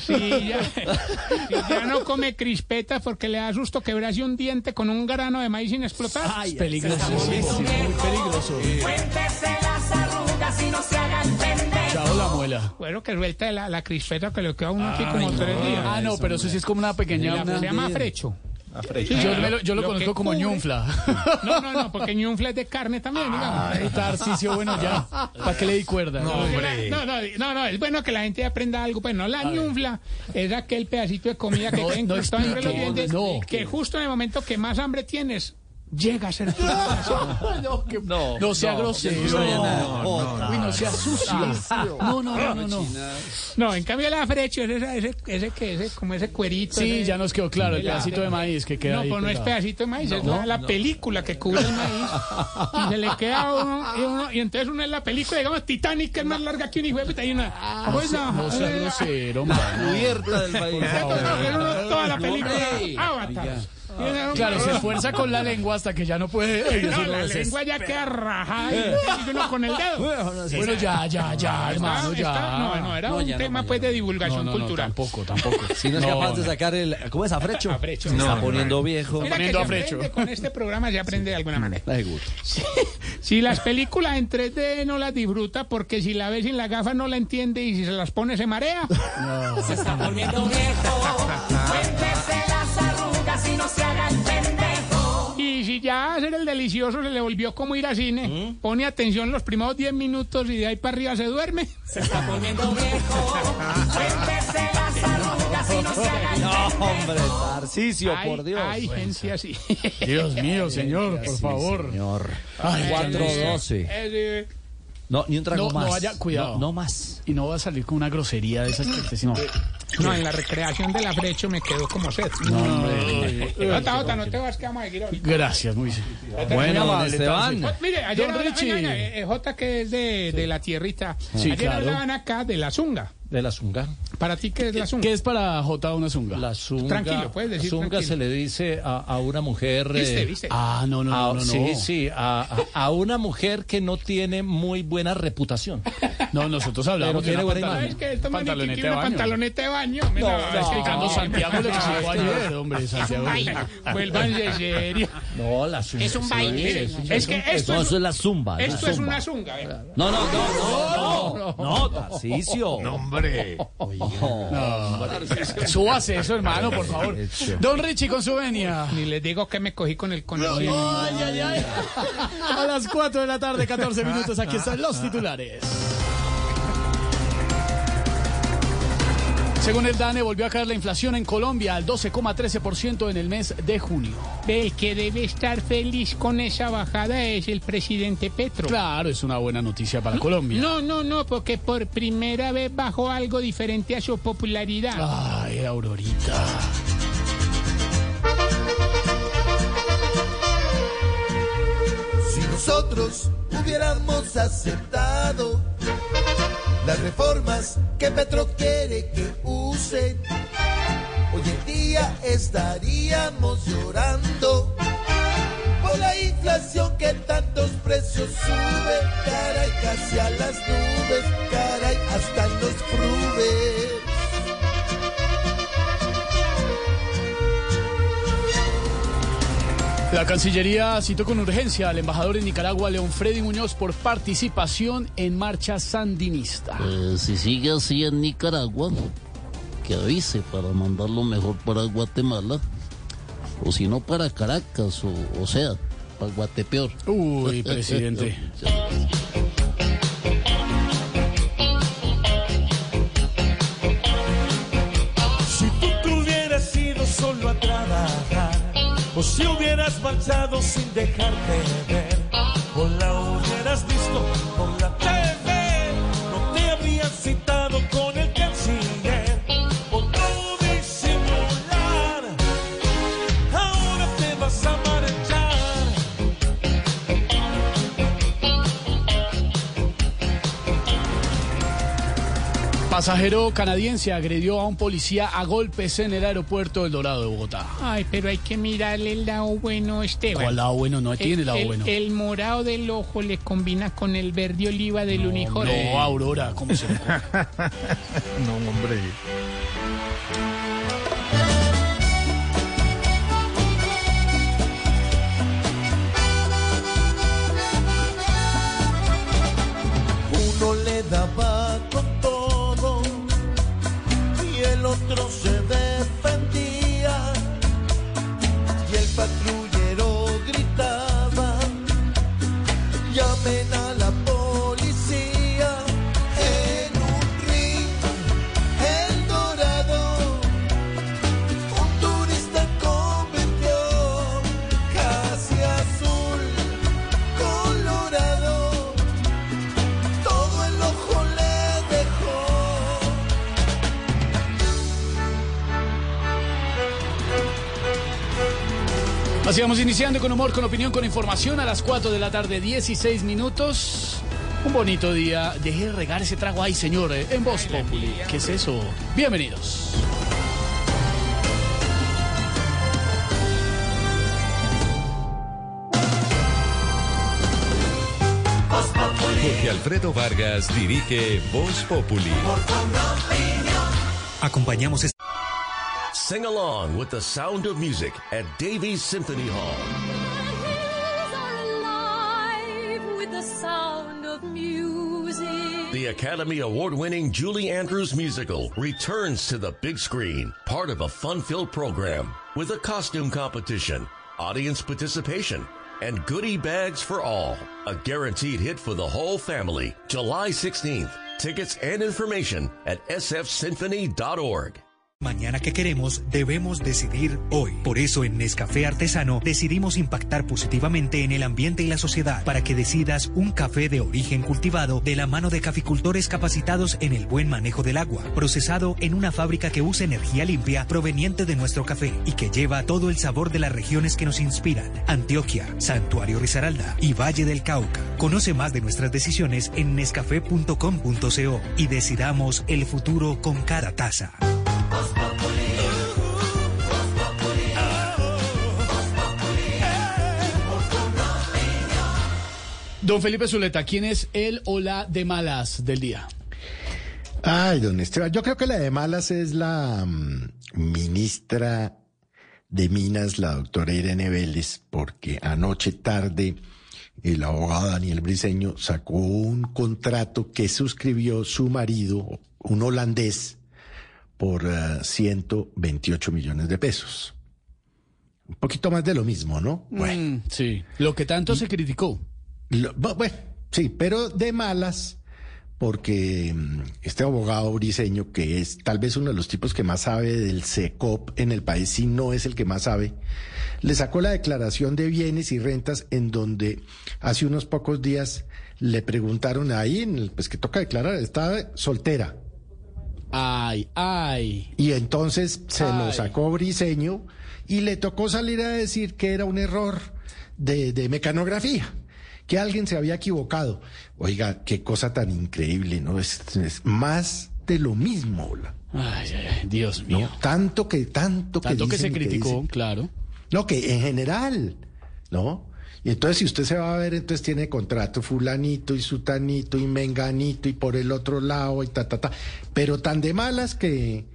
Si ya, si ya no come crispetas porque le da susto quebrarse un diente con un grano de maíz sin explotar. Es peligrosísimo, muy peligroso. Cuéntese las arrugas y no se haga el pendejo. Chao la muela. Bueno, que suelte la, la crispeta que le queda a uno aquí como tres días. Ah, no, pero eso sí es como una pequeña. Se una- llama frecho. Sí, yo, me lo, yo lo, Lo conozco como cubre. ñunfla. No, no, no, porque ñunfla es de carne también, digamos. Ay, Tarcisio, bueno, ya. ¿Para qué le di cuerda? No, no, no, no, no, es bueno que la gente aprenda algo. Pues no, la ñunfla es aquel pedacito de comida que No, no entre los dientes, no. que justo en el momento que más hambre tienes, llega a ser tu No, que- no sea grosero. No, no sea sucio. No, no, no, no. no. No, en cambio la frecho es ese, ese, ese, que ese, como ese cuerito. Sí, ese- ya nos quedó claro, el pedacito de maíz que queda No, ahí pues no es pedacito de maíz, es la, la no. película que cubre el maíz. Y se le queda a uno, y, uno, y entonces uno en la película, digamos, Titanic, que es más larga que un hijo de puta, y una. pues no, No sea grosero, mano. Cubierta del uno toda la película. Avatar. Claro, se esfuerza con la lengua hasta que ya no puede. No, la lengua ya queda rajada y uno con el dedo. Bueno, ya, ya, ya, hermano, ya. no, no, era No, un ya no, tema ya pues no. de divulgación No, no, no, cultural. tampoco, tampoco. Si no es capaz de sacar el. ¿Cómo es afrecho? Afrecho. Se está No, poniendo viejo. Mira que poniendo se a frecho. aprende con este programa se aprende de alguna manera. Seguro. Si las películas en 3D no las disfruta porque si la ves sin la gafa no la entiende y si se las pone se marea. Se está volviendo viejo. Cuéntese las arrugas y no se haga el pendejo. Y si ya hacer el delicioso se le volvió como ir a cine, pone atención los primeros 10 minutos y de ahí para arriba se duerme. Se está volviendo viejo. Cuéntese las arrugas y no se haga el No, hombre, Tarcicio, Hay- por Dios. Hay gente así. Dios mío, señor, por Sí, favor. Señor. Ay, 412. No, ni un trago No, más. no vaya, cuidado. No, no más. Y no va a salir con una grosería de esas que sí, no. No, en la recreación del afrecho me quedó como sed. No, hombre. Jota, Jota, no te vas que vamos a seguir. Gracias, muy Bueno, don amable, Esteban. Pues, Mire, ayer Don Richie. eh, Jota que es de, de la tierrita. Sí, ayer claro. hablaban acá de la zunga. De la zunga. ¿Para ti qué es la zunga? ¿Qué es para J una zunga? La zunga. Tranquilo, puedes decir La zunga tranquilo. se le dice a, a una mujer. ¿Viste, eh, viste? Ah, no, no, a- no, no. Sí, no. sí, a, a- a una mujer que no tiene muy buena reputación. No, nosotros hablamos Pero de una buena pantalon- imagen. ¿Sabes qué? Esta maniquí pantaloneta de una baño. pantaloneta de baño. No, es no, que Ricardo Santiago le explicó ayer, hombre, Santiago. Vuélvanse serio. No, la zunga. Es un sí, baile. es un- Es que esto No, es, eso es la zumba. esto es una zunga. vea. No, no, no, no, no, no, Tarcicio. No, hombre. Súbase eso, hermano, por favor. Don Richie con su venia. Ni les digo que me cogí con el conocido. Ay, ay, ay. A las 4 de la tarde, 14 minutos, aquí están los titulares. Según el DANE, volvió a caer la inflación en Colombia al 12,13% en el mes de junio. El que debe estar feliz con esa bajada es el presidente Petro. Claro, es una buena noticia para Colombia. No, no, no, porque por primera vez bajó algo diferente a su popularidad. Ay, Aurorita. Si nosotros hubiéramos aceptado las reformas que Petro quiere que usen, hoy en día estaríamos llorando por la inflación que tantos precios sube, caray, casi a las nubes, caray, hasta los frubes. La Cancillería citó con urgencia al embajador en Nicaragua, León Freddy Muñoz, por participación en marcha sandinista. Eh, si sigue así en Nicaragua, que avise para mandarlo mejor para Guatemala. O si no, para Caracas, o, o sea, para Guatepeor. Uy, presidente. o si hubieras marchado sin dejarte ver, o la hubieras visto por la TV, no te habrían citado Pasajero canadiense agredió a un policía a golpes en el aeropuerto del Dorado de Bogotá. Ay, pero hay que mirarle el lado bueno, Esteban. ¿Cuál lado bueno? No tiene el, lado el- bueno. El morado del ojo le combina con el verde oliva del uniforme. No, Aurora, ¿cómo se llama? No, hombre. Iniciando con humor, con opinión, con información a las 4 de la tarde, 16 minutos. Un bonito día. Deje de regar ese trago ahí, señores, eh, en Voz Populi. ¿Qué es eso? Bienvenidos. Jorge Alfredo Vargas dirige Voz Populi. Acompañamos este Sing along with the sound of music at Davies Symphony Hall. the. The Academy Award winning Julie Andrews musical returns to the big screen, part of a fun filled program with a costume competition, audience participation, and goodie bags for all. A guaranteed hit for the whole family. July 16th. Tickets and information at sfsymphony.org. Mañana que queremos, debemos decidir hoy. Por eso en Nescafé Artesano decidimos impactar positivamente en el ambiente y la sociedad para que decidas un café de origen cultivado de la mano de caficultores capacitados en el buen manejo del agua, procesado en una fábrica que usa energía limpia proveniente de nuestro café y que lleva todo el sabor de las regiones que nos inspiran. Antioquia, Santuario Risaralda y Valle del Cauca. Conoce más de nuestras decisiones en nescafé.com.co y decidamos el futuro con cada taza. Don Felipe Zuleta, ¿quién es el o la de malas del día? Ay, don Esteban, yo creo que la de malas es la mm, ministra de Minas, la doctora Irene Vélez, porque anoche tarde el abogado Daniel Briceño sacó un contrato que suscribió su marido, un holandés, por eh, 128 millones de pesos. Un poquito más de lo mismo, ¿no? Mm, sí. Lo que tanto se criticó. Lo- bueno, sí, pero de malas, porque mm, este abogado briseño, que es tal vez uno de los tipos que más sabe del SECOP en el país, si no es el que más sabe, le sacó la declaración de bienes y rentas en donde hace unos pocos días le preguntaron ahí, en el- pues que toca declarar, estaba soltera. Ay, ay. Y entonces se lo sacó Briseño y le tocó salir a decir que era un error de, de mecanografía, que alguien se había equivocado. Oiga, qué cosa tan increíble, ¿no? Es, es más de lo mismo. Ay, ay, ay, Dios mío. ¿no? Tanto que, tanto que Tanto que se criticó, dicen. claro. No, que en general, ¿no? Y entonces si usted se va a ver, entonces tiene contrato fulanito y sutanito y menganito y por el otro lado y ta, ta, ta. Pero tan de malas que,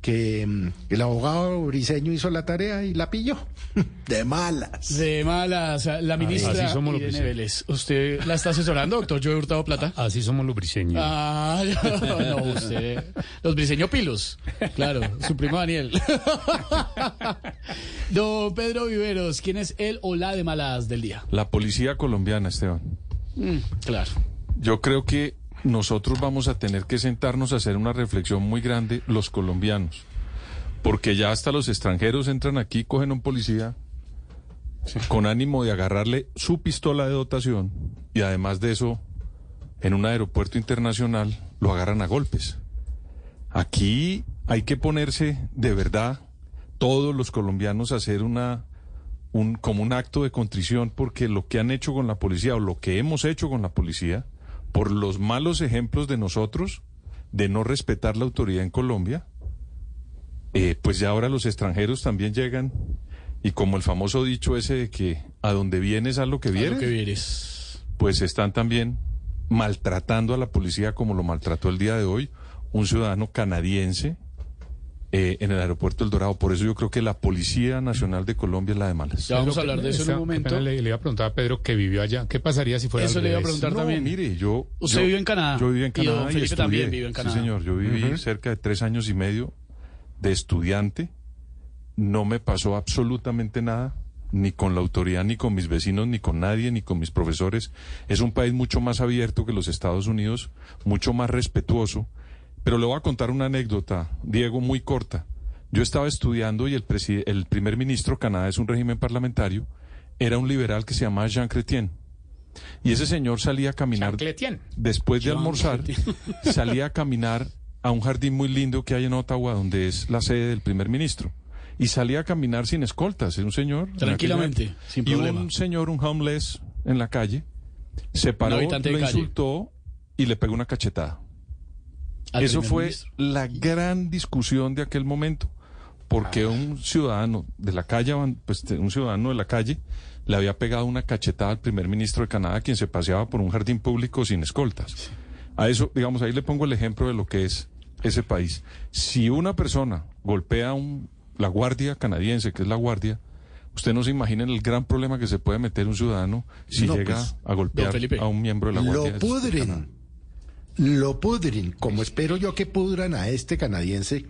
que mm, el abogado briseño hizo la tarea y la pilló. De malas. De malas. La ministra así somos los Irene briseños. Vélez. ¿Usted la está asesorando, doctor Joe Hurtado Plata? Así somos los briseños. Ah, no, usted. Los briseño pilos. Claro, su primo Daniel. Don Pedro Viveros, ¿quién es el o la de malas del día? La policía colombiana, Esteban. Mm, claro. Yo creo que nosotros vamos a tener que sentarnos a hacer una reflexión muy grande, los colombianos. Porque ya hasta los extranjeros entran aquí, cogen a un policía con ánimo de agarrarle su pistola de dotación y además de eso, en un aeropuerto internacional, lo agarran a golpes. Aquí hay que ponerse de verdad todos los colombianos a hacer una un como un acto de contrición porque lo que han hecho con la policía o lo que hemos hecho con la policía por los malos ejemplos de nosotros de no respetar la autoridad en Colombia eh, pues ya ahora los extranjeros también llegan y como el famoso dicho ese de que a donde vienes a lo que A lo vienes que vieres. pues están también maltratando a la policía como lo maltrató el día de hoy un ciudadano canadiense eh, en el aeropuerto El Dorado. Por eso yo creo que la Policía Nacional de Colombia es la de malas. Ya vamos a hablar de eso en un momento. Le, le iba a preguntar a Pedro que vivió allá. ¿Qué pasaría si fuera Eso al le iba a preguntar No, también. mire, yo... Usted yo- vivió en Canadá. Yo viví en Y don Canadá y, también estudié. vivió en Canadá. Sí, señor. Yo viví cerca de tres años y medio de estudiante. No me pasó absolutamente nada, ni con la autoridad, ni con mis vecinos, ni con nadie, ni con mis profesores. Es un país mucho más abierto que los Estados Unidos, mucho más respetuoso. Pero le voy a contar una anécdota, Diego, muy corta. Yo estaba estudiando y el, primer ministro, Canadá es un régimen parlamentario, era un liberal que se llamaba Jean Chrétien. Y ese señor salía a caminar después de almorzar, salía a caminar a un jardín muy lindo que hay en Ottawa, donde es la sede del primer ministro. Y salía a caminar sin escoltas, es un señor. en Tranquilamente, aquella- sin y un señor, un homeless, en la calle, se paró, lo calle. insultó y le pegó una cachetada. Eso fue ministro. la gran discusión de aquel momento, porque un ciudadano de la calle, pues un ciudadano de la calle, le había pegado una cachetada al primer ministro de Canadá, quien se paseaba por un jardín público sin escoltas. A eso, digamos, ahí le pongo el ejemplo de lo que es ese país. Si una persona golpea a un, la guardia canadiense, que es la guardia, usted no se imagina el gran problema que se puede meter un ciudadano si No, llega pues, a golpear Felipe, a un miembro de la guardia. Lo pudren. Lo pudren, como espero yo que pudran a este canadiense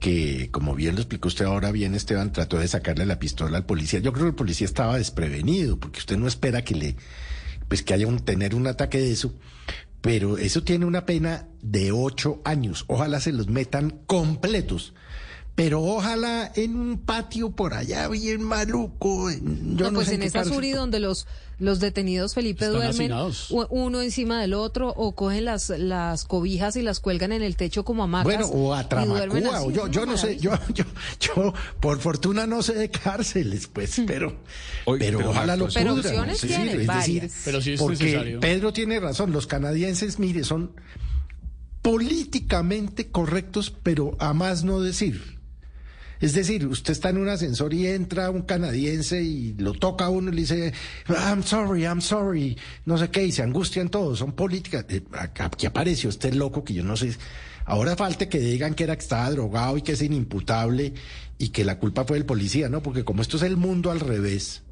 que, como bien lo explicó usted ahora bien, Esteban, trató de sacarle la pistola al policía. Yo creo que el policía estaba desprevenido, porque usted no espera que le, pues que haya un, tener un ataque de eso. Pero eso tiene una pena de ocho años. Ojalá se los metan completos. Pero ojalá en un patio por allá bien maluco. Yo No, no pues sé en esa cárcel. Suri donde los, los detenidos, Felipe, Están duermen hacinados. uno encima del otro o cogen las, las cobijas y las cuelgan en el techo como hamacas. Bueno, o a Tramacúa, o yo, no sé, yo, yo, yo, por fortuna no sé de cárceles, pues, pero, pero, pero ojalá lo Pero pudran, opciones sí, tienen, es decir. Pero sí es porque necesario. Pedro tiene razón, los canadienses, mire, son políticamente correctos, pero a más no decir. Es decir, usted está en un ascensor y entra un canadiense y lo toca a uno y le dice, I'm sorry, I'm sorry, no sé qué, y se angustian todos, son políticas. Aquí apareció este loco que yo no sé. Ahora falta que digan que era que estaba drogado y que es inimputable y que la culpa fue del policía, ¿no? Porque como esto es el mundo al revés.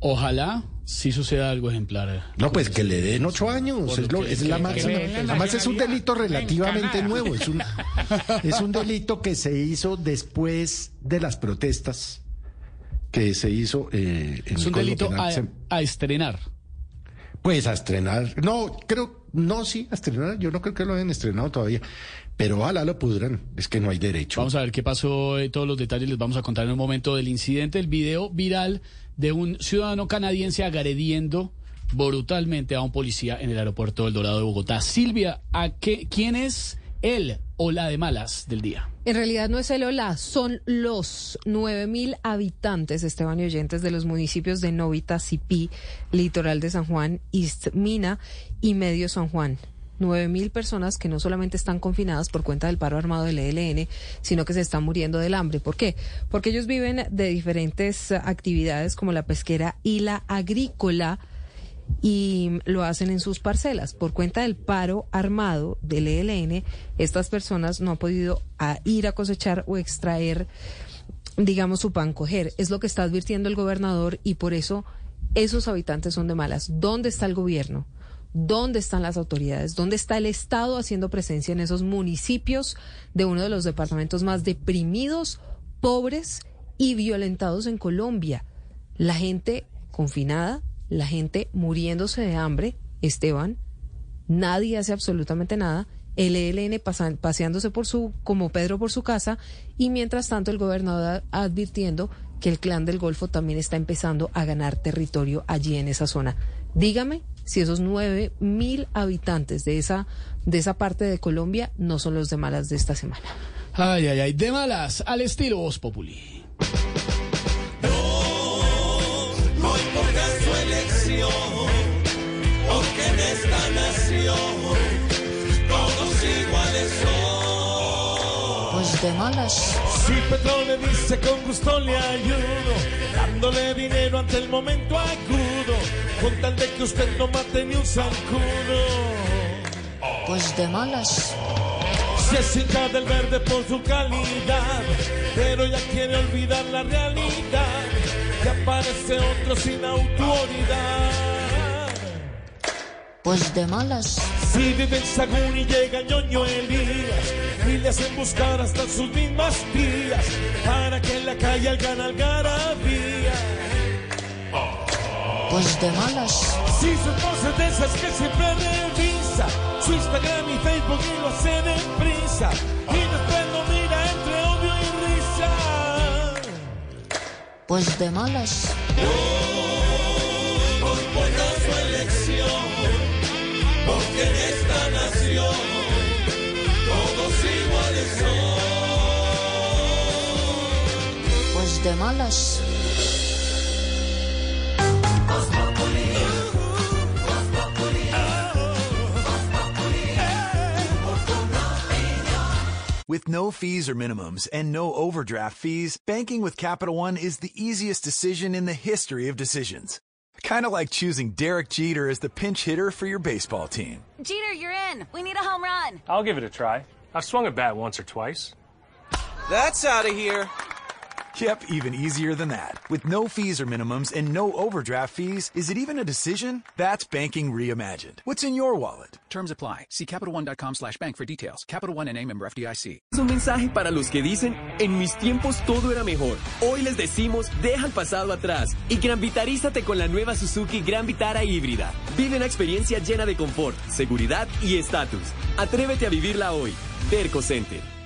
Ojalá sí suceda algo ejemplar. No, pues que le den ocho años, es, lo es la máxima. Además es un delito relativamente nuevo, es un, es un delito que se hizo después de las protestas que se hizo eh, en Es un delito a estrenar. Pues a estrenar, no, creo, no, sí, a estrenar, yo no creo que lo hayan estrenado todavía, pero ojalá lo pudran, es que no hay derecho. Vamos a ver qué pasó, eh, todos los detalles les vamos a contar en un momento del incidente, el video viral de un ciudadano canadiense agrediendo brutalmente a un policía en el aeropuerto del Dorado de Bogotá. Silvia, ¿a qué, ¿quién es él o la de malas del día? En realidad no es el Ola, son los 9.000 habitantes, Esteban y oyentes, de los municipios de Novita, Cipí, Litoral de San Juan, Istmina y Medio San Juan. 9.000 personas que no solamente están confinadas por cuenta del paro armado del ELN, sino que se están muriendo del hambre. ¿Por qué? Porque ellos viven de diferentes actividades como la pesquera y la agrícola y lo hacen en sus parcelas. Por cuenta del paro armado del ELN, estas personas no han podido ir a cosechar o extraer, digamos, su pan coger. Es lo que está advirtiendo el gobernador y por eso esos habitantes son de malas. ¿Dónde está el gobierno? ¿Dónde están las autoridades? ¿Dónde está el Estado haciendo presencia en esos municipios de uno de los departamentos más deprimidos, pobres y violentados en Colombia? La gente confinada, la gente muriéndose de hambre, Esteban, nadie hace absolutamente nada, el ELN paseándose por su, como Pedro por su casa, y mientras tanto el gobernador advirtiendo que el clan del Golfo también está empezando a ganar territorio allí en esa zona. Dígame si esos nueve mil habitantes de esa, de esa parte de Colombia no son los de malas de esta semana. Ay, ay, ay, de malas, al estilo Voz Populi. No importa su elección, malas. Si Petro le dice con gusto le ayudo, dándole dinero ante el momento agudo, con tal de que usted no mate ni un zancudo. Pues de malas. Se cinta del verde por su calidad, pero ya quiere olvidar la realidad, que aparece otro sin autoridad. Pues de malas. Si vive en Sagún y llega ñoño Elías y le hacen buscar hasta sus mismas tías para que en la calle hagan algarabía. Pues de malas. Si su esposa es de esas que siempre revisa su Instagram y Facebook y lo hace deprisa y después lo mira entre odio y risa. Pues de malas. No porque en esta nación todos iguales son. Pues de malas. With no fees or minimums and no overdraft fees, banking with Capital One is the easiest decision in the history of decisions. Kind of like choosing Derek Jeter as the pinch hitter for your baseball team. Jeter, you're in. We need a home run. I'll give it a try. I've swung a bat once or twice. That's out of here. Yep, even easier than that. With no fees or minimums and no overdraft fees, is it even a decision? That's banking reimagined. What's in your wallet? Terms apply. See CapitalOne.com slash bank for details. Capital One and a member FDIC. Es un mensaje para los que dicen, en mis tiempos todo era mejor. Hoy les decimos, deja el pasado atrás y Gran Vitarízate con la nueva Suzuki Gran Vitara híbrida. Vive una experiencia llena de confort, seguridad y estatus. Atrévete a vivirla hoy. Verco Center.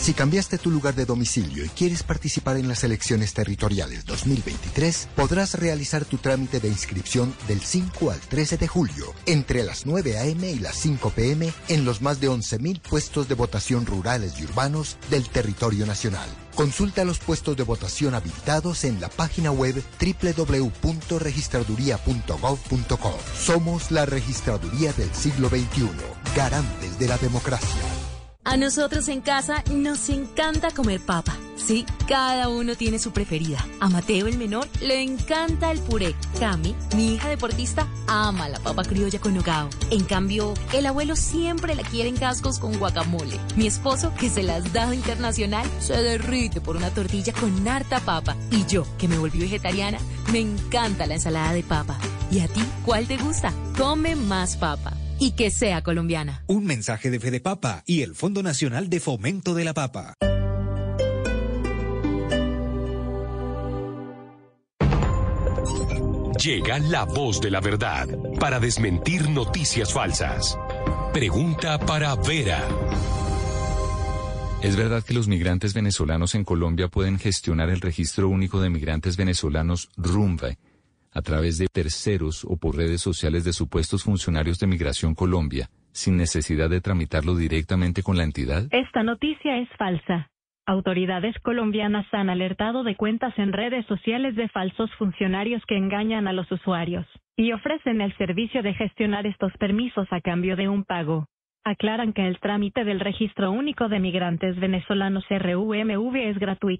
Si cambiaste tu lugar de domicilio y quieres participar en las elecciones territoriales 2023, podrás realizar tu trámite de inscripción del 5 al 13 de julio, entre las 9 a.m. y las 5 p.m. en los más de 11.000 puestos de votación rurales y urbanos del territorio nacional. Consulta los puestos de votación habilitados en la página web www.registraduría.gov.co. Somos la registraduría del siglo XXI, garantes de la democracia. A nosotros en casa nos encanta comer papa. Sí, cada uno tiene su preferida. A Mateo el menor le encanta el puré. Cami, mi hija deportista, ama la papa criolla con nogao. En cambio, el abuelo siempre la quiere en cascos con guacamole. Mi esposo, que se las da internacional, se derrite por una tortilla con harta papa. Y yo, que me volví vegetariana, me encanta la ensalada de papa. ¿Y a ti cuál te gusta? Come más papa y que sea colombiana. Un mensaje de Fede Papa y el Fondo Nacional de Fomento de la Papa. Llega la voz de la verdad para desmentir noticias falsas. Pregunta para Vera. ¿Es verdad que los migrantes venezolanos en Colombia pueden gestionar el registro único de migrantes venezolanos RUMVE a través de terceros o por redes sociales de supuestos funcionarios de Migración Colombia, sin necesidad de tramitarlo directamente con la entidad? Esta noticia es falsa. Autoridades colombianas han alertado de cuentas en redes sociales de falsos funcionarios que engañan a los usuarios y ofrecen el servicio de gestionar estos permisos a cambio de un pago. Aclaran que el trámite del Registro Único de Migrantes Venezolanos RUMV es gratuito.